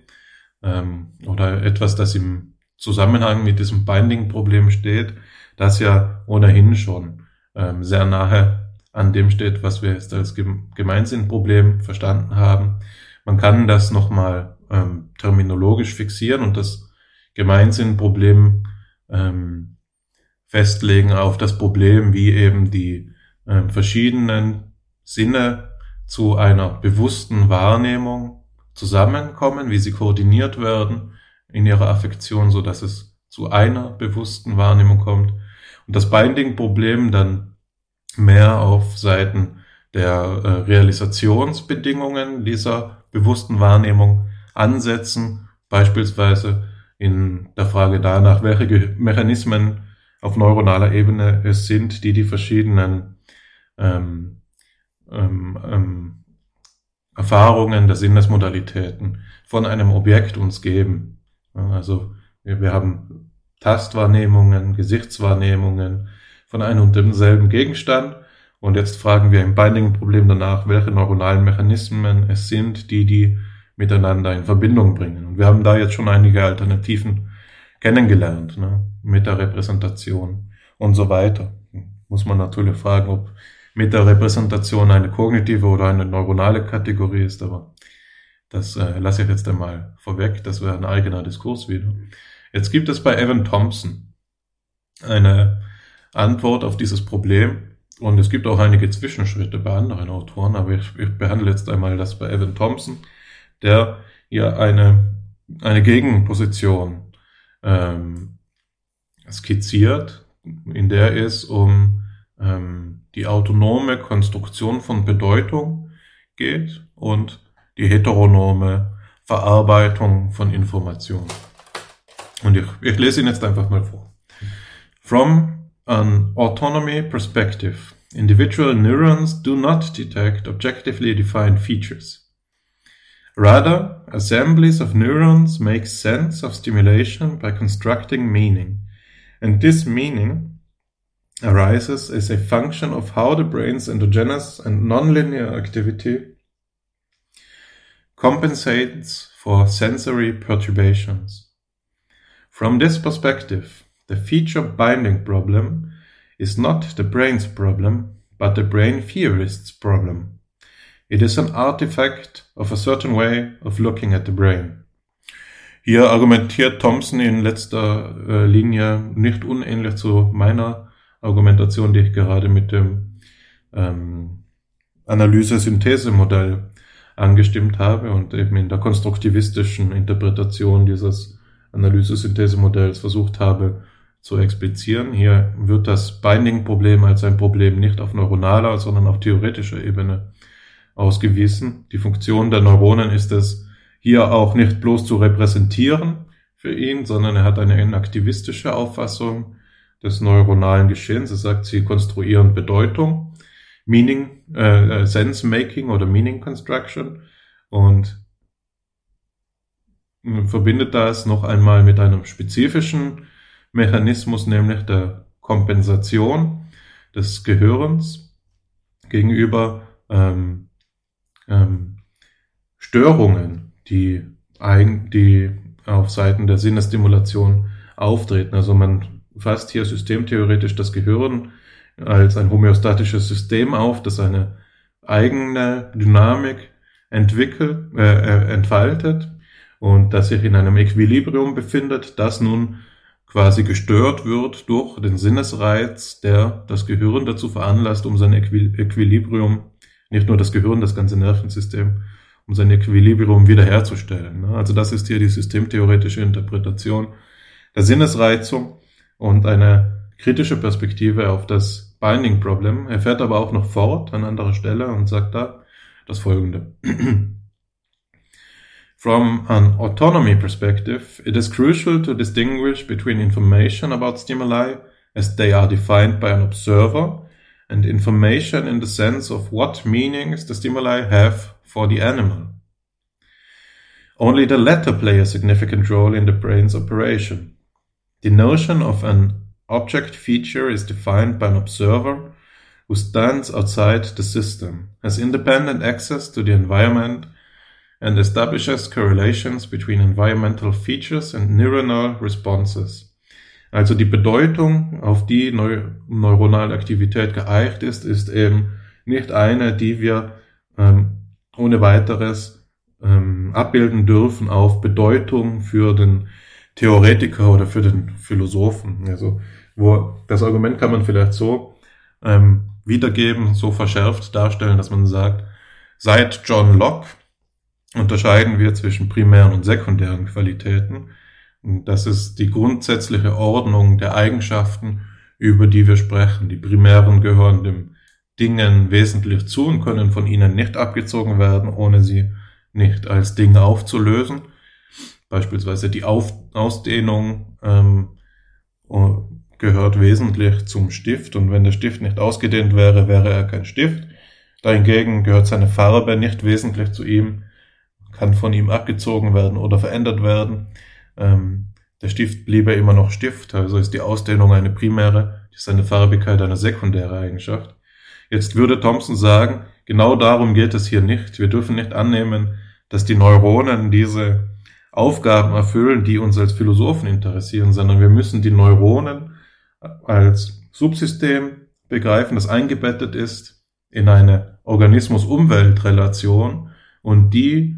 ähm, oder etwas, das im Zusammenhang mit diesem Binding-Problem steht, das ja ohnehin schon ähm, sehr nahe an dem steht, was wir jetzt als Gemeinsinnproblem verstanden haben. Man kann das nochmal ähm, terminologisch fixieren und das Gemeinsinnproblem ähm, festlegen auf das Problem, wie eben die äh, verschiedenen Sinne zu einer bewussten Wahrnehmung zusammenkommen, wie sie koordiniert werden in ihrer Affektion, so dass es zu einer bewussten Wahrnehmung kommt. Und das Binding-Problem dann mehr auf Seiten der äh, Realisationsbedingungen dieser bewussten Wahrnehmung ansetzen, beispielsweise in der Frage danach, welche Mechanismen auf neuronaler Ebene es sind, die die verschiedenen ähm, ähm, ähm, Erfahrungen der Sinnesmodalitäten von einem Objekt uns geben. Also wir, haben Tastwahrnehmungen, Gesichtswahrnehmungen von einem und demselben Gegenstand. Und jetzt fragen wir im Binding-Problem danach, welche neuronalen Mechanismen es sind, die die miteinander in Verbindung bringen. Und wir haben da jetzt schon einige Alternativen kennengelernt, ne? Meta-Repräsentation und so weiter. Muss man natürlich fragen, ob Meta-Repräsentation eine kognitive oder eine neuronale Kategorie ist, aber das äh, lasse ich jetzt einmal vorweg, das wäre ein eigener Diskurs wieder. Jetzt gibt es bei Evan Thompson eine Antwort auf dieses Problem und es gibt auch einige Zwischenschritte bei anderen Autoren, aber ich, ich behandle jetzt einmal das bei Evan Thompson der hier eine, eine Gegenposition ähm, skizziert, in der es um ähm, die autonome Konstruktion von Bedeutung geht und die heteronome Verarbeitung von Information. Und ich, ich lese ihn jetzt einfach mal vor. From an autonomy perspective, individual neurons do not detect objectively defined features. Rather, assemblies of neurons make sense of stimulation by constructing meaning, and this meaning arises as a function of how the brain's endogenous and nonlinear activity compensates for sensory perturbations. From this perspective, the feature binding problem is not the brain's problem, but the brain theorist's problem. It is an artifact of a certain way of looking at the brain. Hier argumentiert Thompson in letzter äh, Linie nicht unähnlich zu meiner Argumentation, die ich gerade mit dem ähm, Analyse-Synthese-Modell angestimmt habe und eben in der konstruktivistischen Interpretation dieses Analyse-Synthese-Modells versucht habe zu explizieren. Hier wird das Binding-Problem als ein Problem nicht auf neuronaler, sondern auf theoretischer Ebene ausgewiesen. Die Funktion der Neuronen ist es, hier auch nicht bloß zu repräsentieren für ihn, sondern er hat eine inaktivistische Auffassung des neuronalen Geschehens. Er sagt, sie konstruieren Bedeutung, Meaning, äh, äh Sense Making oder Meaning Construction und verbindet das noch einmal mit einem spezifischen Mechanismus, nämlich der Kompensation des Gehirns gegenüber ähm, ähm, Störungen, die, eigen, die auf Seiten der Sinnestimulation auftreten. Also man fasst hier systemtheoretisch das Gehirn als ein homöostatisches System auf, das eine eigene Dynamik entwickelt, äh, äh, entfaltet und das sich in einem Equilibrium befindet, das nun quasi gestört wird durch den Sinnesreiz, der das Gehirn dazu veranlasst, um sein Equilibrium, nicht nur das Gehirn, das ganze Nervensystem, um sein Equilibrium wiederherzustellen. Ne? Also das ist hier die systemtheoretische Interpretation der Sinnesreizung und eine kritische Perspektive auf das Binding Problem. Er fährt aber auch noch fort an anderer Stelle und sagt da das folgende. From an autonomy perspective, it is crucial to distinguish between information about stimuli as they are defined by an observer and information in the sense of what meanings the stimuli have for the animal. Only the latter play a significant role in the brain's operation. The notion of an object feature is defined by an observer who stands outside the system, has independent access to the environment, and establishes correlations between environmental features and neuronal responses. Also die Bedeutung, auf die Neu neuronale Aktivität geeicht ist, ist eben nicht eine, die wir ähm, ohne weiteres ähm, abbilden dürfen auf Bedeutung für den Theoretiker oder für den Philosophen. Also, wo das Argument kann man vielleicht so ähm, wiedergeben, so verschärft darstellen, dass man sagt, seit John Locke unterscheiden wir zwischen primären und sekundären Qualitäten. Das ist die grundsätzliche Ordnung der Eigenschaften, über die wir sprechen. Die primären gehören dem Dingen wesentlich zu und können von ihnen nicht abgezogen werden, ohne sie nicht als Ding aufzulösen. Beispielsweise die Auf Ausdehnung ähm, gehört wesentlich zum Stift und wenn der Stift nicht ausgedehnt wäre, wäre er kein Stift. Dahingegen gehört seine Farbe nicht wesentlich zu ihm, kann von ihm abgezogen werden oder verändert werden. Ähm, der Stift bliebe immer noch Stift, also ist die Ausdehnung eine primäre, ist seine Farbigkeit eine sekundäre Eigenschaft. Jetzt würde Thompson sagen, genau darum geht es hier nicht. Wir dürfen nicht annehmen, dass die Neuronen diese Aufgaben erfüllen, die uns als Philosophen interessieren, sondern wir müssen die Neuronen als Subsystem begreifen, das eingebettet ist in eine Organismus-Umwelt-Relation und die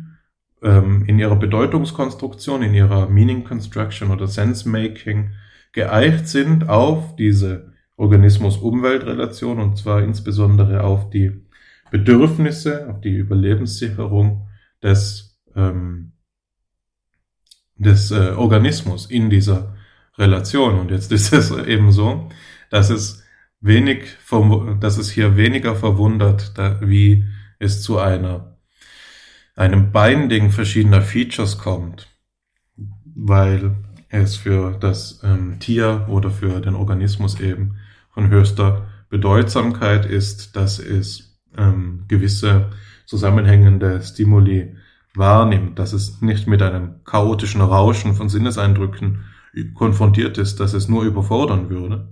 ähm, in ihrer Bedeutungskonstruktion, in ihrer Meaning Construction oder Sense Making geeicht sind auf diese Organismus-Umwelt-Relation und zwar insbesondere auf die Bedürfnisse, auf die Überlebenssicherung des ähm, des äh, Organismus in dieser Relation. Und jetzt ist es eben so, dass es wenig, dass es hier weniger verwundert, da, wie es zu einer, einem Binding verschiedener Features kommt, weil es für das ähm, Tier oder für den Organismus eben von höchster Bedeutsamkeit ist, dass es ähm, gewisse zusammenhängende Stimuli wahrnimmt, dass es nicht mit einem chaotischen Rauschen von Sinneseindrücken konfrontiert ist, dass es nur überfordern würde.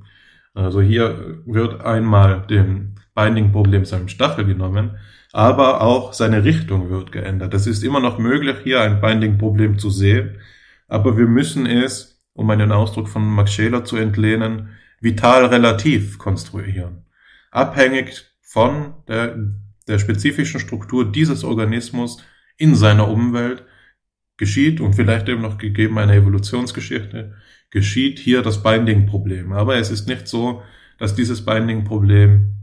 Also hier wird einmal dem Binding-Problem seinem Stachel genommen, aber auch seine Richtung wird geändert. Es ist immer noch möglich, hier ein Binding-Problem zu sehen, aber wir müssen es, um einen Ausdruck von Max Scheler zu entlehnen, vital relativ konstruieren. Abhängig von der, der spezifischen Struktur dieses Organismus in seiner Umwelt geschieht und vielleicht eben noch gegeben eine Evolutionsgeschichte, geschieht hier das Binding-Problem. Aber es ist nicht so, dass dieses Binding-Problem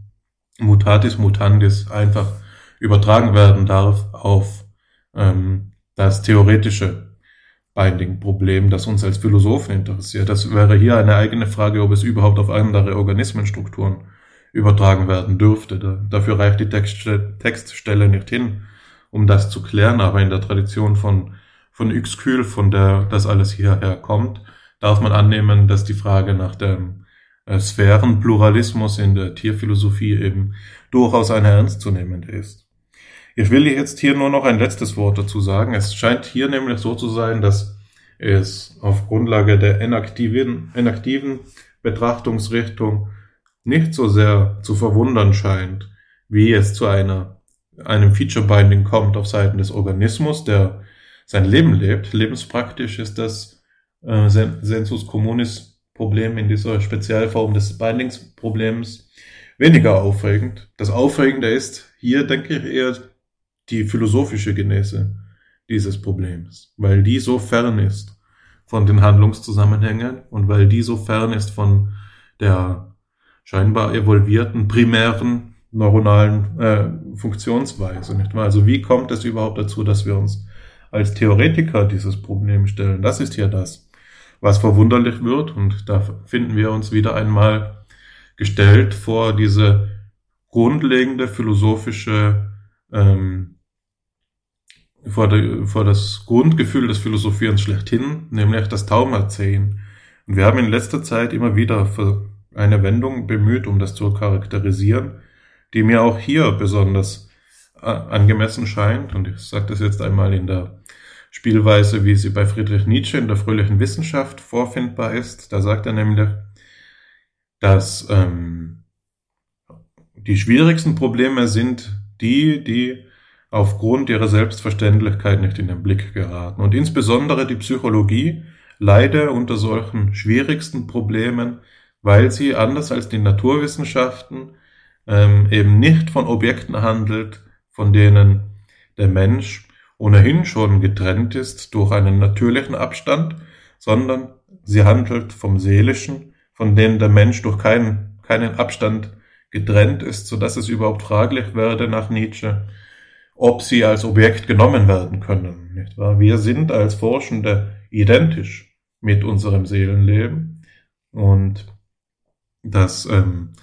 mutatis mutandis einfach übertragen werden darf auf ähm, das theoretische Binding-Problem, das uns als Philosophen interessiert. Das wäre hier eine eigene Frage, ob es überhaupt auf andere Organismenstrukturen übertragen werden dürfte. Da, dafür reicht die Textstelle, Textstelle nicht hin um das zu klären, aber in der Tradition von, von Yxkühl, von der das alles hierher kommt, darf man annehmen, dass die Frage nach dem äh, Sphärenpluralismus in der Tierphilosophie eben durchaus eine ernstzunehmende ist. Ich will jetzt hier nur noch ein letztes Wort dazu sagen. Es scheint hier nämlich so zu sein, dass es auf Grundlage der inaktiven, inaktiven Betrachtungsrichtung nicht so sehr zu verwundern scheint, wie es zu einer, einem Feature Binding kommt auf Seiten des Organismus, der sein Leben lebt. Lebenspraktisch ist das äh, Sensus Communis Problem in dieser Spezialform des Bindingsproblems weniger aufregend. Das Aufregende ist hier, denke ich, eher die philosophische Genese dieses Problems, weil die so fern ist von den Handlungszusammenhängen und weil die so fern ist von der scheinbar evolvierten primären neuronalen äh, Funktionsweise. Nicht wahr? Also wie kommt es überhaupt dazu, dass wir uns als Theoretiker dieses Problem stellen? Das ist ja das, was verwunderlich wird und da finden wir uns wieder einmal gestellt vor diese grundlegende philosophische ähm, vor, die, vor das Grundgefühl des Philosophierens schlechthin, nämlich das Taumerzählen. Und wir haben in letzter Zeit immer wieder für eine Wendung bemüht, um das zu charakterisieren, die mir auch hier besonders äh, angemessen scheint. Und ich sage das jetzt einmal in der Spielweise, wie sie bei Friedrich Nietzsche in der fröhlichen Wissenschaft vorfindbar ist. Da sagt er nämlich, dass ähm, die schwierigsten Probleme sind die, die aufgrund ihrer Selbstverständlichkeit nicht in den Blick geraten. Und insbesondere die Psychologie leide unter solchen schwierigsten Problemen, weil sie anders als die Naturwissenschaften ähm, eben nicht von Objekten handelt, von denen der Mensch ohnehin schon getrennt ist durch einen natürlichen Abstand, sondern sie handelt vom Seelischen, von dem der Mensch durch keinen, keinen Abstand getrennt ist, so dass es überhaupt fraglich werde nach Nietzsche, ob sie als Objekt genommen werden können. Nicht wahr? Wir sind als Forschende identisch mit unserem Seelenleben und das ähm,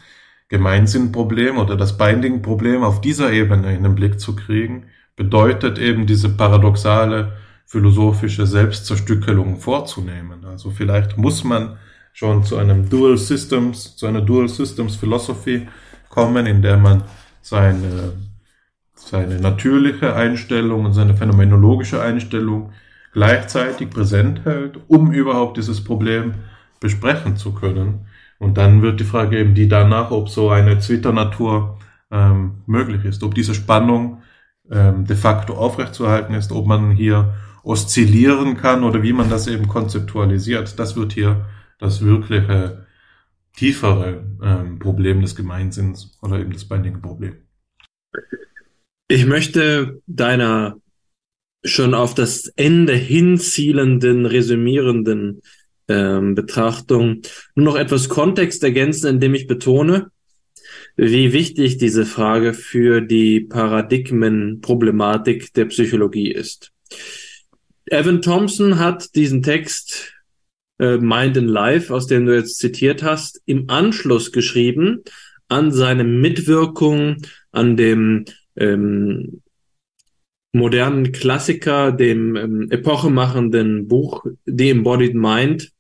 Gemeinsinnproblem oder das Binding-Problem auf dieser Ebene in den Blick zu kriegen, bedeutet eben diese paradoxale philosophische Selbstzerstückelung vorzunehmen. Also vielleicht muss man schon zu einem Dual Systems, zu einer Dual Systems Philosophy kommen, in der man seine seine natürliche Einstellung und seine phänomenologische Einstellung gleichzeitig präsent hält, um überhaupt dieses Problem besprechen zu können. Und dann wird die Frage eben die danach, ob so eine Twitter-Natur ähm, möglich ist, ob diese Spannung ähm, de facto aufrechtzuerhalten ist, ob man hier oszillieren kann oder wie man das eben konzeptualisiert. Das wird hier das wirkliche tiefere ähm, Problem des Gemeinsinns oder eben das Binding-Problem. Ich möchte deiner schon auf das Ende hinzielenden, resümierenden ähm, Betrachtung nur noch etwas Kontext ergänzen, indem ich betone, wie wichtig diese Frage für die Paradigmenproblematik der Psychologie ist. Evan Thompson hat diesen Text äh, Mind in Life, aus dem du jetzt zitiert hast, im Anschluss geschrieben an seine Mitwirkung an dem ähm, modernen Klassiker, dem ähm, epochemachenden Buch The Embodied Mind,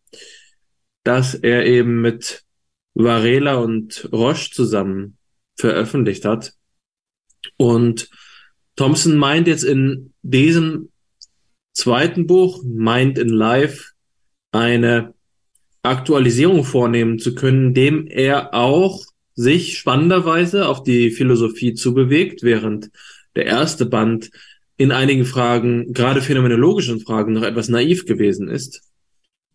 das er eben mit Varela und Roche zusammen veröffentlicht hat. Und Thompson meint jetzt in diesem zweiten Buch, Mind in Life, eine Aktualisierung vornehmen zu können, dem er auch sich spannenderweise auf die Philosophie zubewegt, während der erste Band in einigen Fragen, gerade phänomenologischen Fragen, noch etwas naiv gewesen ist,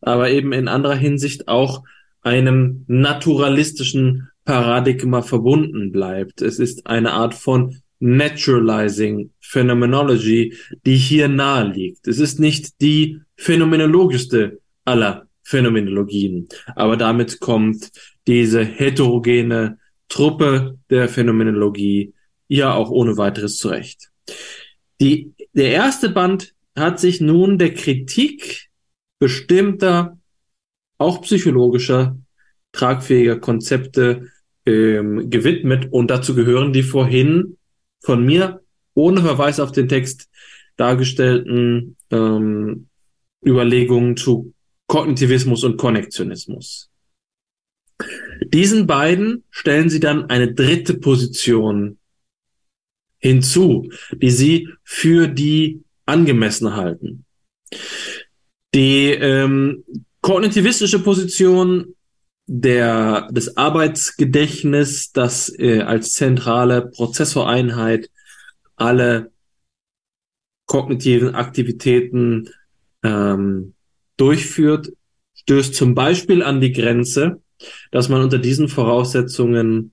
aber eben in anderer Hinsicht auch einem naturalistischen Paradigma verbunden bleibt. Es ist eine Art von Naturalizing Phenomenology, die hier nahe liegt. Es ist nicht die phänomenologischste aller Phänomenologien, aber damit kommt diese heterogene Truppe der Phänomenologie ja auch ohne weiteres zurecht. Die, der erste Band hat sich nun der Kritik bestimmter, auch psychologischer, tragfähiger Konzepte ähm, gewidmet und dazu gehören die vorhin von mir ohne Verweis auf den Text dargestellten ähm, Überlegungen zu Kognitivismus und Konnektionismus. Diesen beiden stellen sie dann eine dritte Position hinzu, die sie für die angemessen halten. Die ähm, kognitivistische Position der, des Arbeitsgedächtnis, das äh, als zentrale Prozessoreinheit alle kognitiven Aktivitäten ähm, durchführt, stößt zum Beispiel an die Grenze, dass man unter diesen Voraussetzungen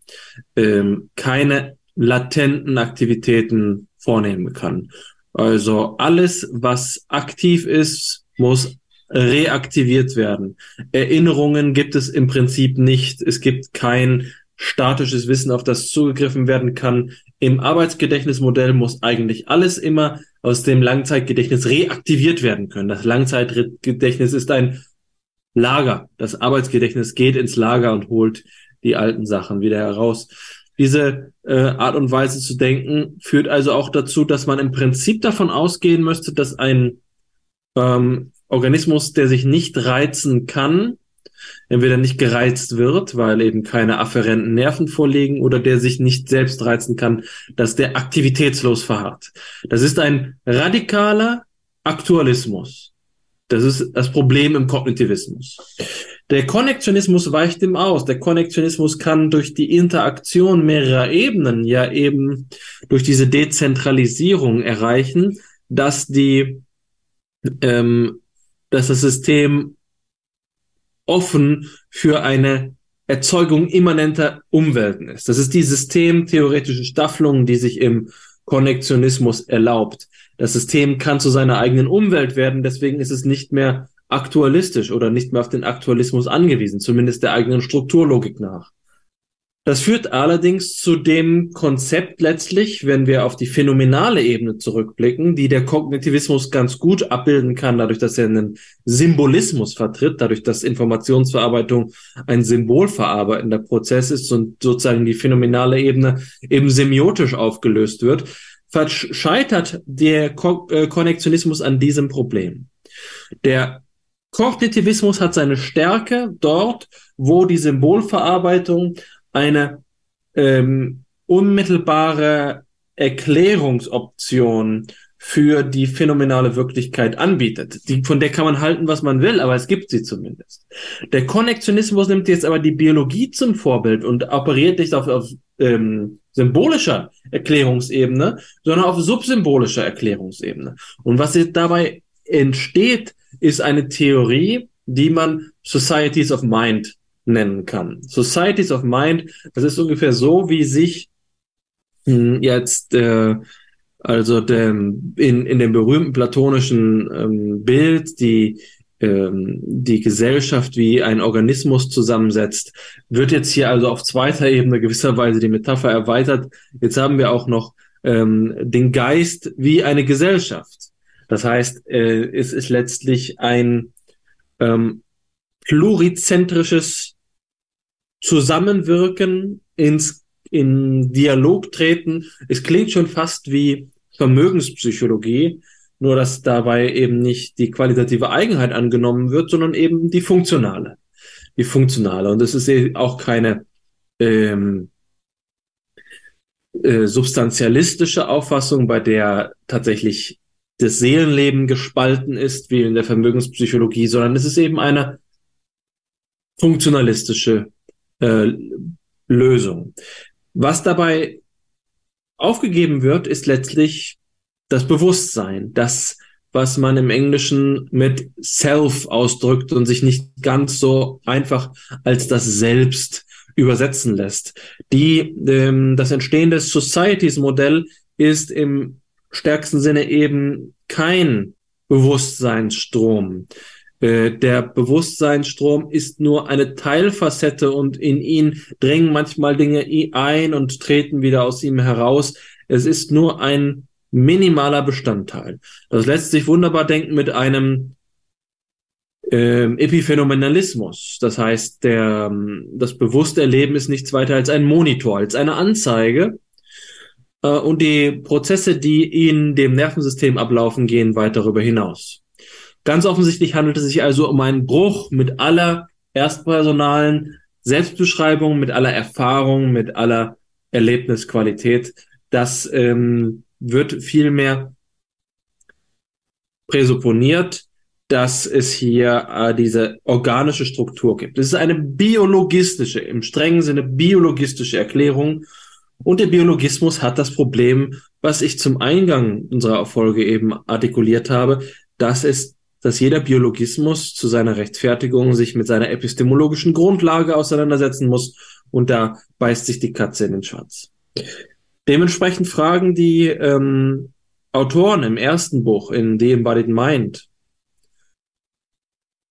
ähm, keine latenten Aktivitäten vornehmen kann. Also alles, was aktiv ist, muss reaktiviert werden. Erinnerungen gibt es im Prinzip nicht. Es gibt kein statisches Wissen, auf das zugegriffen werden kann. Im Arbeitsgedächtnismodell muss eigentlich alles immer aus dem Langzeitgedächtnis reaktiviert werden können. Das Langzeitgedächtnis ist ein Lager. Das Arbeitsgedächtnis geht ins Lager und holt die alten Sachen wieder heraus. Diese äh, Art und Weise zu denken führt also auch dazu, dass man im Prinzip davon ausgehen müsste, dass ein ähm, Organismus, der sich nicht reizen kann, entweder nicht gereizt wird, weil eben keine afferenten Nerven vorliegen, oder der sich nicht selbst reizen kann, dass der aktivitätslos verharrt. Das ist ein radikaler Aktualismus. Das ist das Problem im Kognitivismus. Der Konnektionismus weicht ihm aus. Der Konnektionismus kann durch die Interaktion mehrerer Ebenen, ja eben durch diese Dezentralisierung erreichen, dass die ähm, dass das System offen für eine Erzeugung immanenter Umwelten ist. Das ist die systemtheoretische Staffelung, die sich im Konnektionismus erlaubt. Das System kann zu seiner eigenen Umwelt werden, deswegen ist es nicht mehr aktualistisch oder nicht mehr auf den Aktualismus angewiesen, zumindest der eigenen Strukturlogik nach. Das führt allerdings zu dem Konzept letztlich, wenn wir auf die phänomenale Ebene zurückblicken, die der Kognitivismus ganz gut abbilden kann, dadurch, dass er einen Symbolismus vertritt, dadurch, dass Informationsverarbeitung ein symbolverarbeitender Prozess ist und sozusagen die phänomenale Ebene eben semiotisch aufgelöst wird, scheitert der Ko äh, Konnektionismus an diesem Problem. Der Kognitivismus hat seine Stärke dort, wo die Symbolverarbeitung eine ähm, unmittelbare Erklärungsoption für die phänomenale Wirklichkeit anbietet. Die, von der kann man halten, was man will, aber es gibt sie zumindest. Der Konnektionismus nimmt jetzt aber die Biologie zum Vorbild und operiert nicht auf, auf ähm, symbolischer Erklärungsebene, sondern auf subsymbolischer Erklärungsebene. Und was dabei entsteht, ist eine Theorie, die man Societies of Mind nennen kann. Societies of Mind, das ist ungefähr so, wie sich hm, jetzt äh, also dem, in, in dem berühmten platonischen ähm, Bild die ähm, die Gesellschaft wie ein Organismus zusammensetzt, wird jetzt hier also auf zweiter Ebene gewisserweise die Metapher erweitert. Jetzt haben wir auch noch ähm, den Geist wie eine Gesellschaft. Das heißt, äh, es ist letztlich ein ähm, plurizentrisches Zusammenwirken, ins in Dialog treten. Es klingt schon fast wie Vermögenspsychologie, nur dass dabei eben nicht die qualitative Eigenheit angenommen wird, sondern eben die funktionale. Die funktionale. Und es ist eben auch keine ähm, äh, substantialistische Auffassung, bei der tatsächlich das Seelenleben gespalten ist, wie in der Vermögenspsychologie, sondern es ist eben eine funktionalistische äh, Lösung. Was dabei aufgegeben wird, ist letztlich das Bewusstsein, das, was man im Englischen mit Self ausdrückt und sich nicht ganz so einfach als das Selbst übersetzen lässt. Die, ähm, das entstehende Societies-Modell ist im stärksten Sinne eben kein Bewusstseinsstrom. Äh, der Bewusstseinsstrom ist nur eine Teilfacette und in ihn dringen manchmal Dinge ein und treten wieder aus ihm heraus. Es ist nur ein minimaler Bestandteil. Das lässt sich wunderbar denken mit einem ähm, Epiphänomenalismus. Das heißt, der, das bewusste Erleben ist nichts weiter als ein Monitor, als eine Anzeige. Äh, und die Prozesse, die in dem Nervensystem ablaufen, gehen weit darüber hinaus. Ganz offensichtlich handelt es sich also um einen Bruch mit aller erstpersonalen Selbstbeschreibung, mit aller Erfahrung, mit aller Erlebnisqualität. Das ähm, wird vielmehr präsupponiert, dass es hier äh, diese organische Struktur gibt. Es ist eine biologistische, im strengen Sinne biologistische Erklärung. Und der Biologismus hat das Problem, was ich zum Eingang unserer Folge eben artikuliert habe, dass es, dass jeder Biologismus zu seiner Rechtfertigung sich mit seiner epistemologischen Grundlage auseinandersetzen muss. Und da beißt sich die Katze in den Schwanz. Dementsprechend fragen die ähm, Autoren im ersten Buch in The Embodied Mind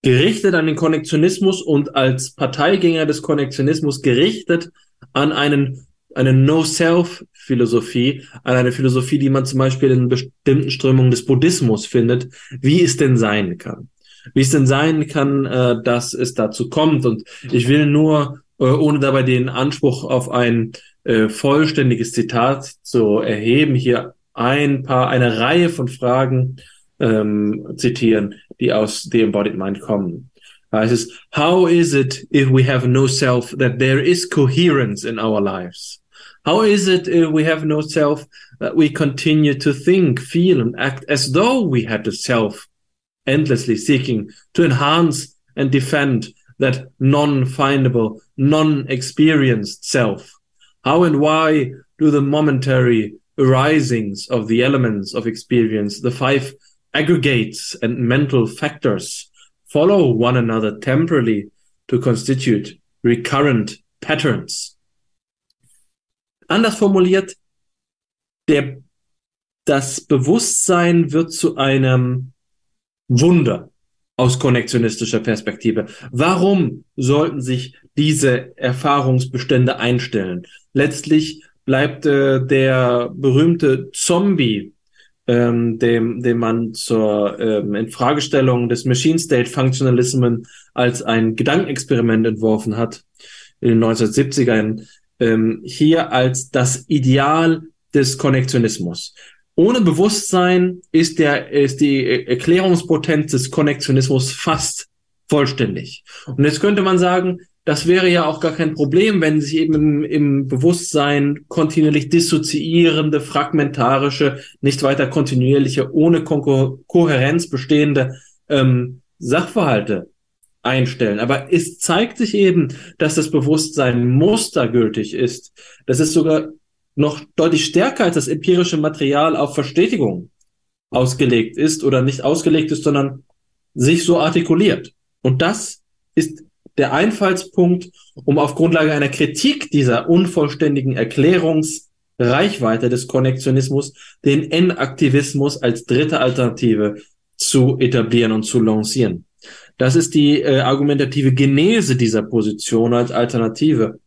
gerichtet an den Konnektionismus und als Parteigänger des Konnektionismus gerichtet an einen eine No-Self-Philosophie, an eine Philosophie, die man zum Beispiel in bestimmten Strömungen des Buddhismus findet, wie es denn sein kann. Wie es denn sein kann, äh, dass es dazu kommt. Und ich will nur, äh, ohne dabei den Anspruch auf ein äh, vollständiges Zitat zu erheben, hier ein paar, eine Reihe von Fragen ähm, zitieren, die aus The Embodied Mind kommen. Uh, es how is it if we have no self that there is coherence in our lives? How is it if we have no self that we continue to think, feel and act as though we had a self endlessly seeking to enhance and defend that non-findable, non-experienced self? How and why do the momentary arisings of the elements of experience, the five aggregates and mental factors follow one another temporally to constitute recurrent patterns. Anders formuliert, der, das Bewusstsein wird zu einem Wunder aus konnektionistischer Perspektive. Warum sollten sich diese Erfahrungsbestände einstellen? Letztlich bleibt äh, der berühmte Zombie ähm, dem, dem man zur ähm, Infragestellung des Machine State Functionalismen als ein Gedankenexperiment entworfen hat in den 1970ern, ähm, hier als das Ideal des Konnektionismus. Ohne Bewusstsein ist der, ist die Erklärungspotenz des Konnektionismus fast vollständig. Und jetzt könnte man sagen, das wäre ja auch gar kein Problem, wenn sich eben im, im Bewusstsein kontinuierlich dissoziierende, fragmentarische, nicht weiter kontinuierliche, ohne Ko Kohärenz bestehende ähm, Sachverhalte einstellen. Aber es zeigt sich eben, dass das Bewusstsein mustergültig ist. Das ist sogar noch deutlich stärker als das empirische Material auf Verstetigung ausgelegt ist oder nicht ausgelegt ist, sondern sich so artikuliert. Und das ist der Einfallspunkt, um auf Grundlage einer Kritik dieser unvollständigen Erklärungsreichweite des Konnektionismus den N-Aktivismus als dritte Alternative zu etablieren und zu lancieren. Das ist die äh, argumentative Genese dieser Position als Alternative.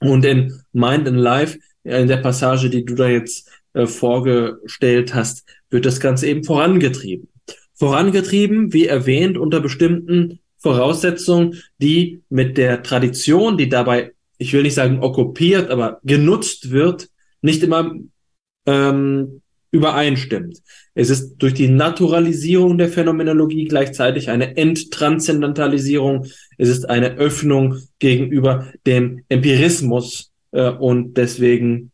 Und in Mind and Life, äh, in der Passage, die du da jetzt äh, vorgestellt hast, wird das Ganze eben vorangetrieben. Vorangetrieben, wie erwähnt, unter bestimmten Voraussetzung, die mit der Tradition, die dabei, ich will nicht sagen okkupiert, aber genutzt wird, nicht immer ähm, übereinstimmt. Es ist durch die Naturalisierung der Phänomenologie gleichzeitig eine Enttranszendentalisierung. Es ist eine Öffnung gegenüber dem Empirismus äh, und deswegen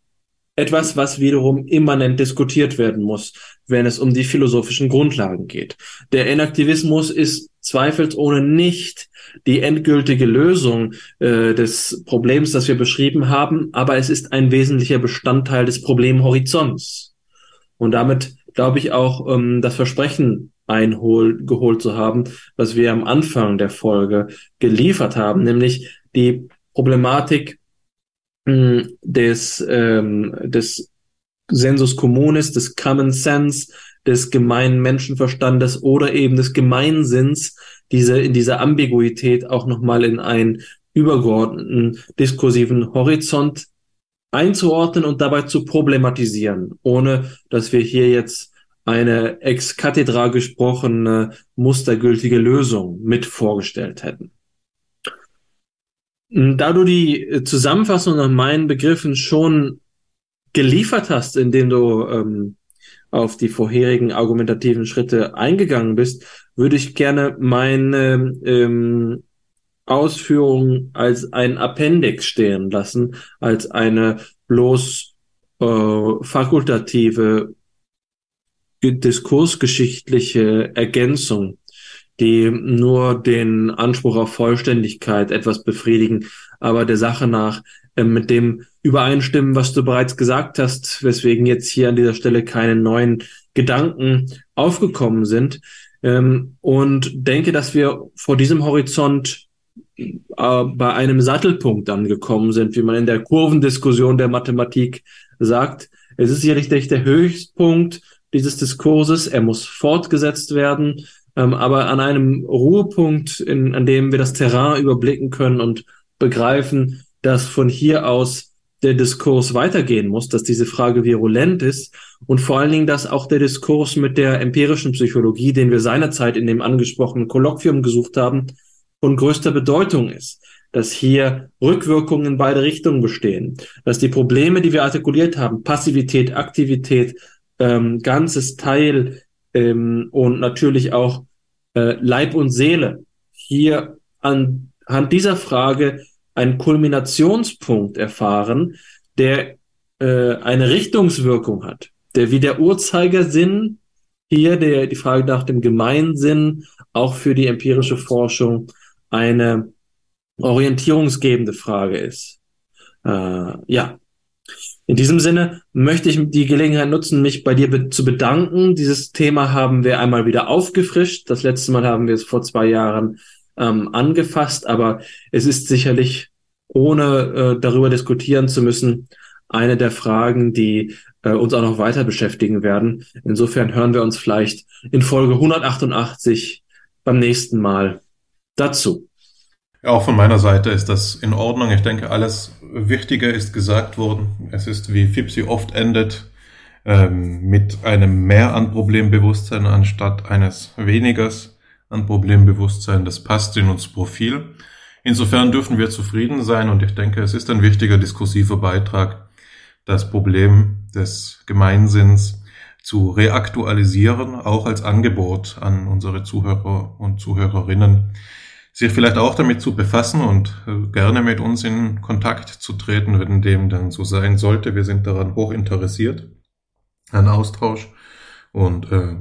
etwas, was wiederum immanent diskutiert werden muss, wenn es um die philosophischen Grundlagen geht. Der Enaktivismus ist zweifelsohne nicht die endgültige Lösung äh, des Problems, das wir beschrieben haben, aber es ist ein wesentlicher Bestandteil des Problemhorizonts. Und damit glaube ich auch ähm, das Versprechen eingeholt zu haben, was wir am Anfang der Folge geliefert haben, nämlich die Problematik mh, des, ähm, des Sensus Communis, des Common Sense, des gemeinen Menschenverstandes oder eben des Gemeinsinns, diese in dieser Ambiguität auch nochmal in einen übergeordneten diskursiven Horizont einzuordnen und dabei zu problematisieren, ohne dass wir hier jetzt eine ex cathedra gesprochene mustergültige Lösung mit vorgestellt hätten. Da du die Zusammenfassung nach meinen Begriffen schon geliefert hast, indem du ähm, auf die vorherigen argumentativen Schritte eingegangen bist, würde ich gerne meine ähm, Ausführungen als ein Appendix stehen lassen, als eine bloß äh, fakultative diskursgeschichtliche Ergänzung die nur den Anspruch auf Vollständigkeit etwas befriedigen, aber der Sache nach äh, mit dem übereinstimmen, was du bereits gesagt hast, weswegen jetzt hier an dieser Stelle keine neuen Gedanken aufgekommen sind. Ähm, und denke, dass wir vor diesem Horizont äh, bei einem Sattelpunkt angekommen sind, wie man in der Kurvendiskussion der Mathematik sagt. Es ist sicherlich der Höchstpunkt dieses Diskurses. Er muss fortgesetzt werden, ähm, aber an einem Ruhepunkt, in, an dem wir das Terrain überblicken können und begreifen, dass von hier aus der Diskurs weitergehen muss, dass diese Frage virulent ist und vor allen Dingen, dass auch der Diskurs mit der empirischen Psychologie, den wir seinerzeit in dem angesprochenen Kolloquium gesucht haben, von größter Bedeutung ist, dass hier Rückwirkungen in beide Richtungen bestehen, dass die Probleme, die wir artikuliert haben, Passivität, Aktivität, ähm, ganzes Teil ähm, und natürlich auch äh, Leib und Seele hier anhand dieser Frage einen Kulminationspunkt erfahren, der äh, eine Richtungswirkung hat, der wie der Uhrzeigersinn hier, der die Frage nach dem Gemeinsinn auch für die empirische Forschung eine orientierungsgebende Frage ist. Äh, ja, in diesem Sinne möchte ich die Gelegenheit nutzen, mich bei dir be zu bedanken. Dieses Thema haben wir einmal wieder aufgefrischt. Das letzte Mal haben wir es vor zwei Jahren ähm, angefasst, aber es ist sicherlich, ohne äh, darüber diskutieren zu müssen, eine der Fragen, die äh, uns auch noch weiter beschäftigen werden. Insofern hören wir uns vielleicht in Folge 188 beim nächsten Mal dazu. Ja, auch von meiner Seite ist das in Ordnung. Ich denke, alles Wichtige ist gesagt worden. Es ist, wie Fipsi oft endet, ähm, mit einem Mehr an Problembewusstsein anstatt eines Wenigers an Problembewusstsein, das passt in uns Profil. Insofern dürfen wir zufrieden sein und ich denke, es ist ein wichtiger diskursiver Beitrag, das Problem des Gemeinsinns zu reaktualisieren, auch als Angebot an unsere Zuhörer und Zuhörerinnen, sich vielleicht auch damit zu befassen und äh, gerne mit uns in Kontakt zu treten, wenn dem dann so sein sollte. Wir sind daran hoch interessiert, an Austausch und äh,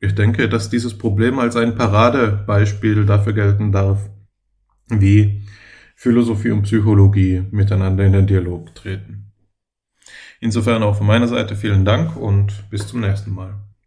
ich denke, dass dieses Problem als ein Paradebeispiel dafür gelten darf, wie Philosophie und Psychologie miteinander in den Dialog treten. Insofern auch von meiner Seite vielen Dank und bis zum nächsten Mal.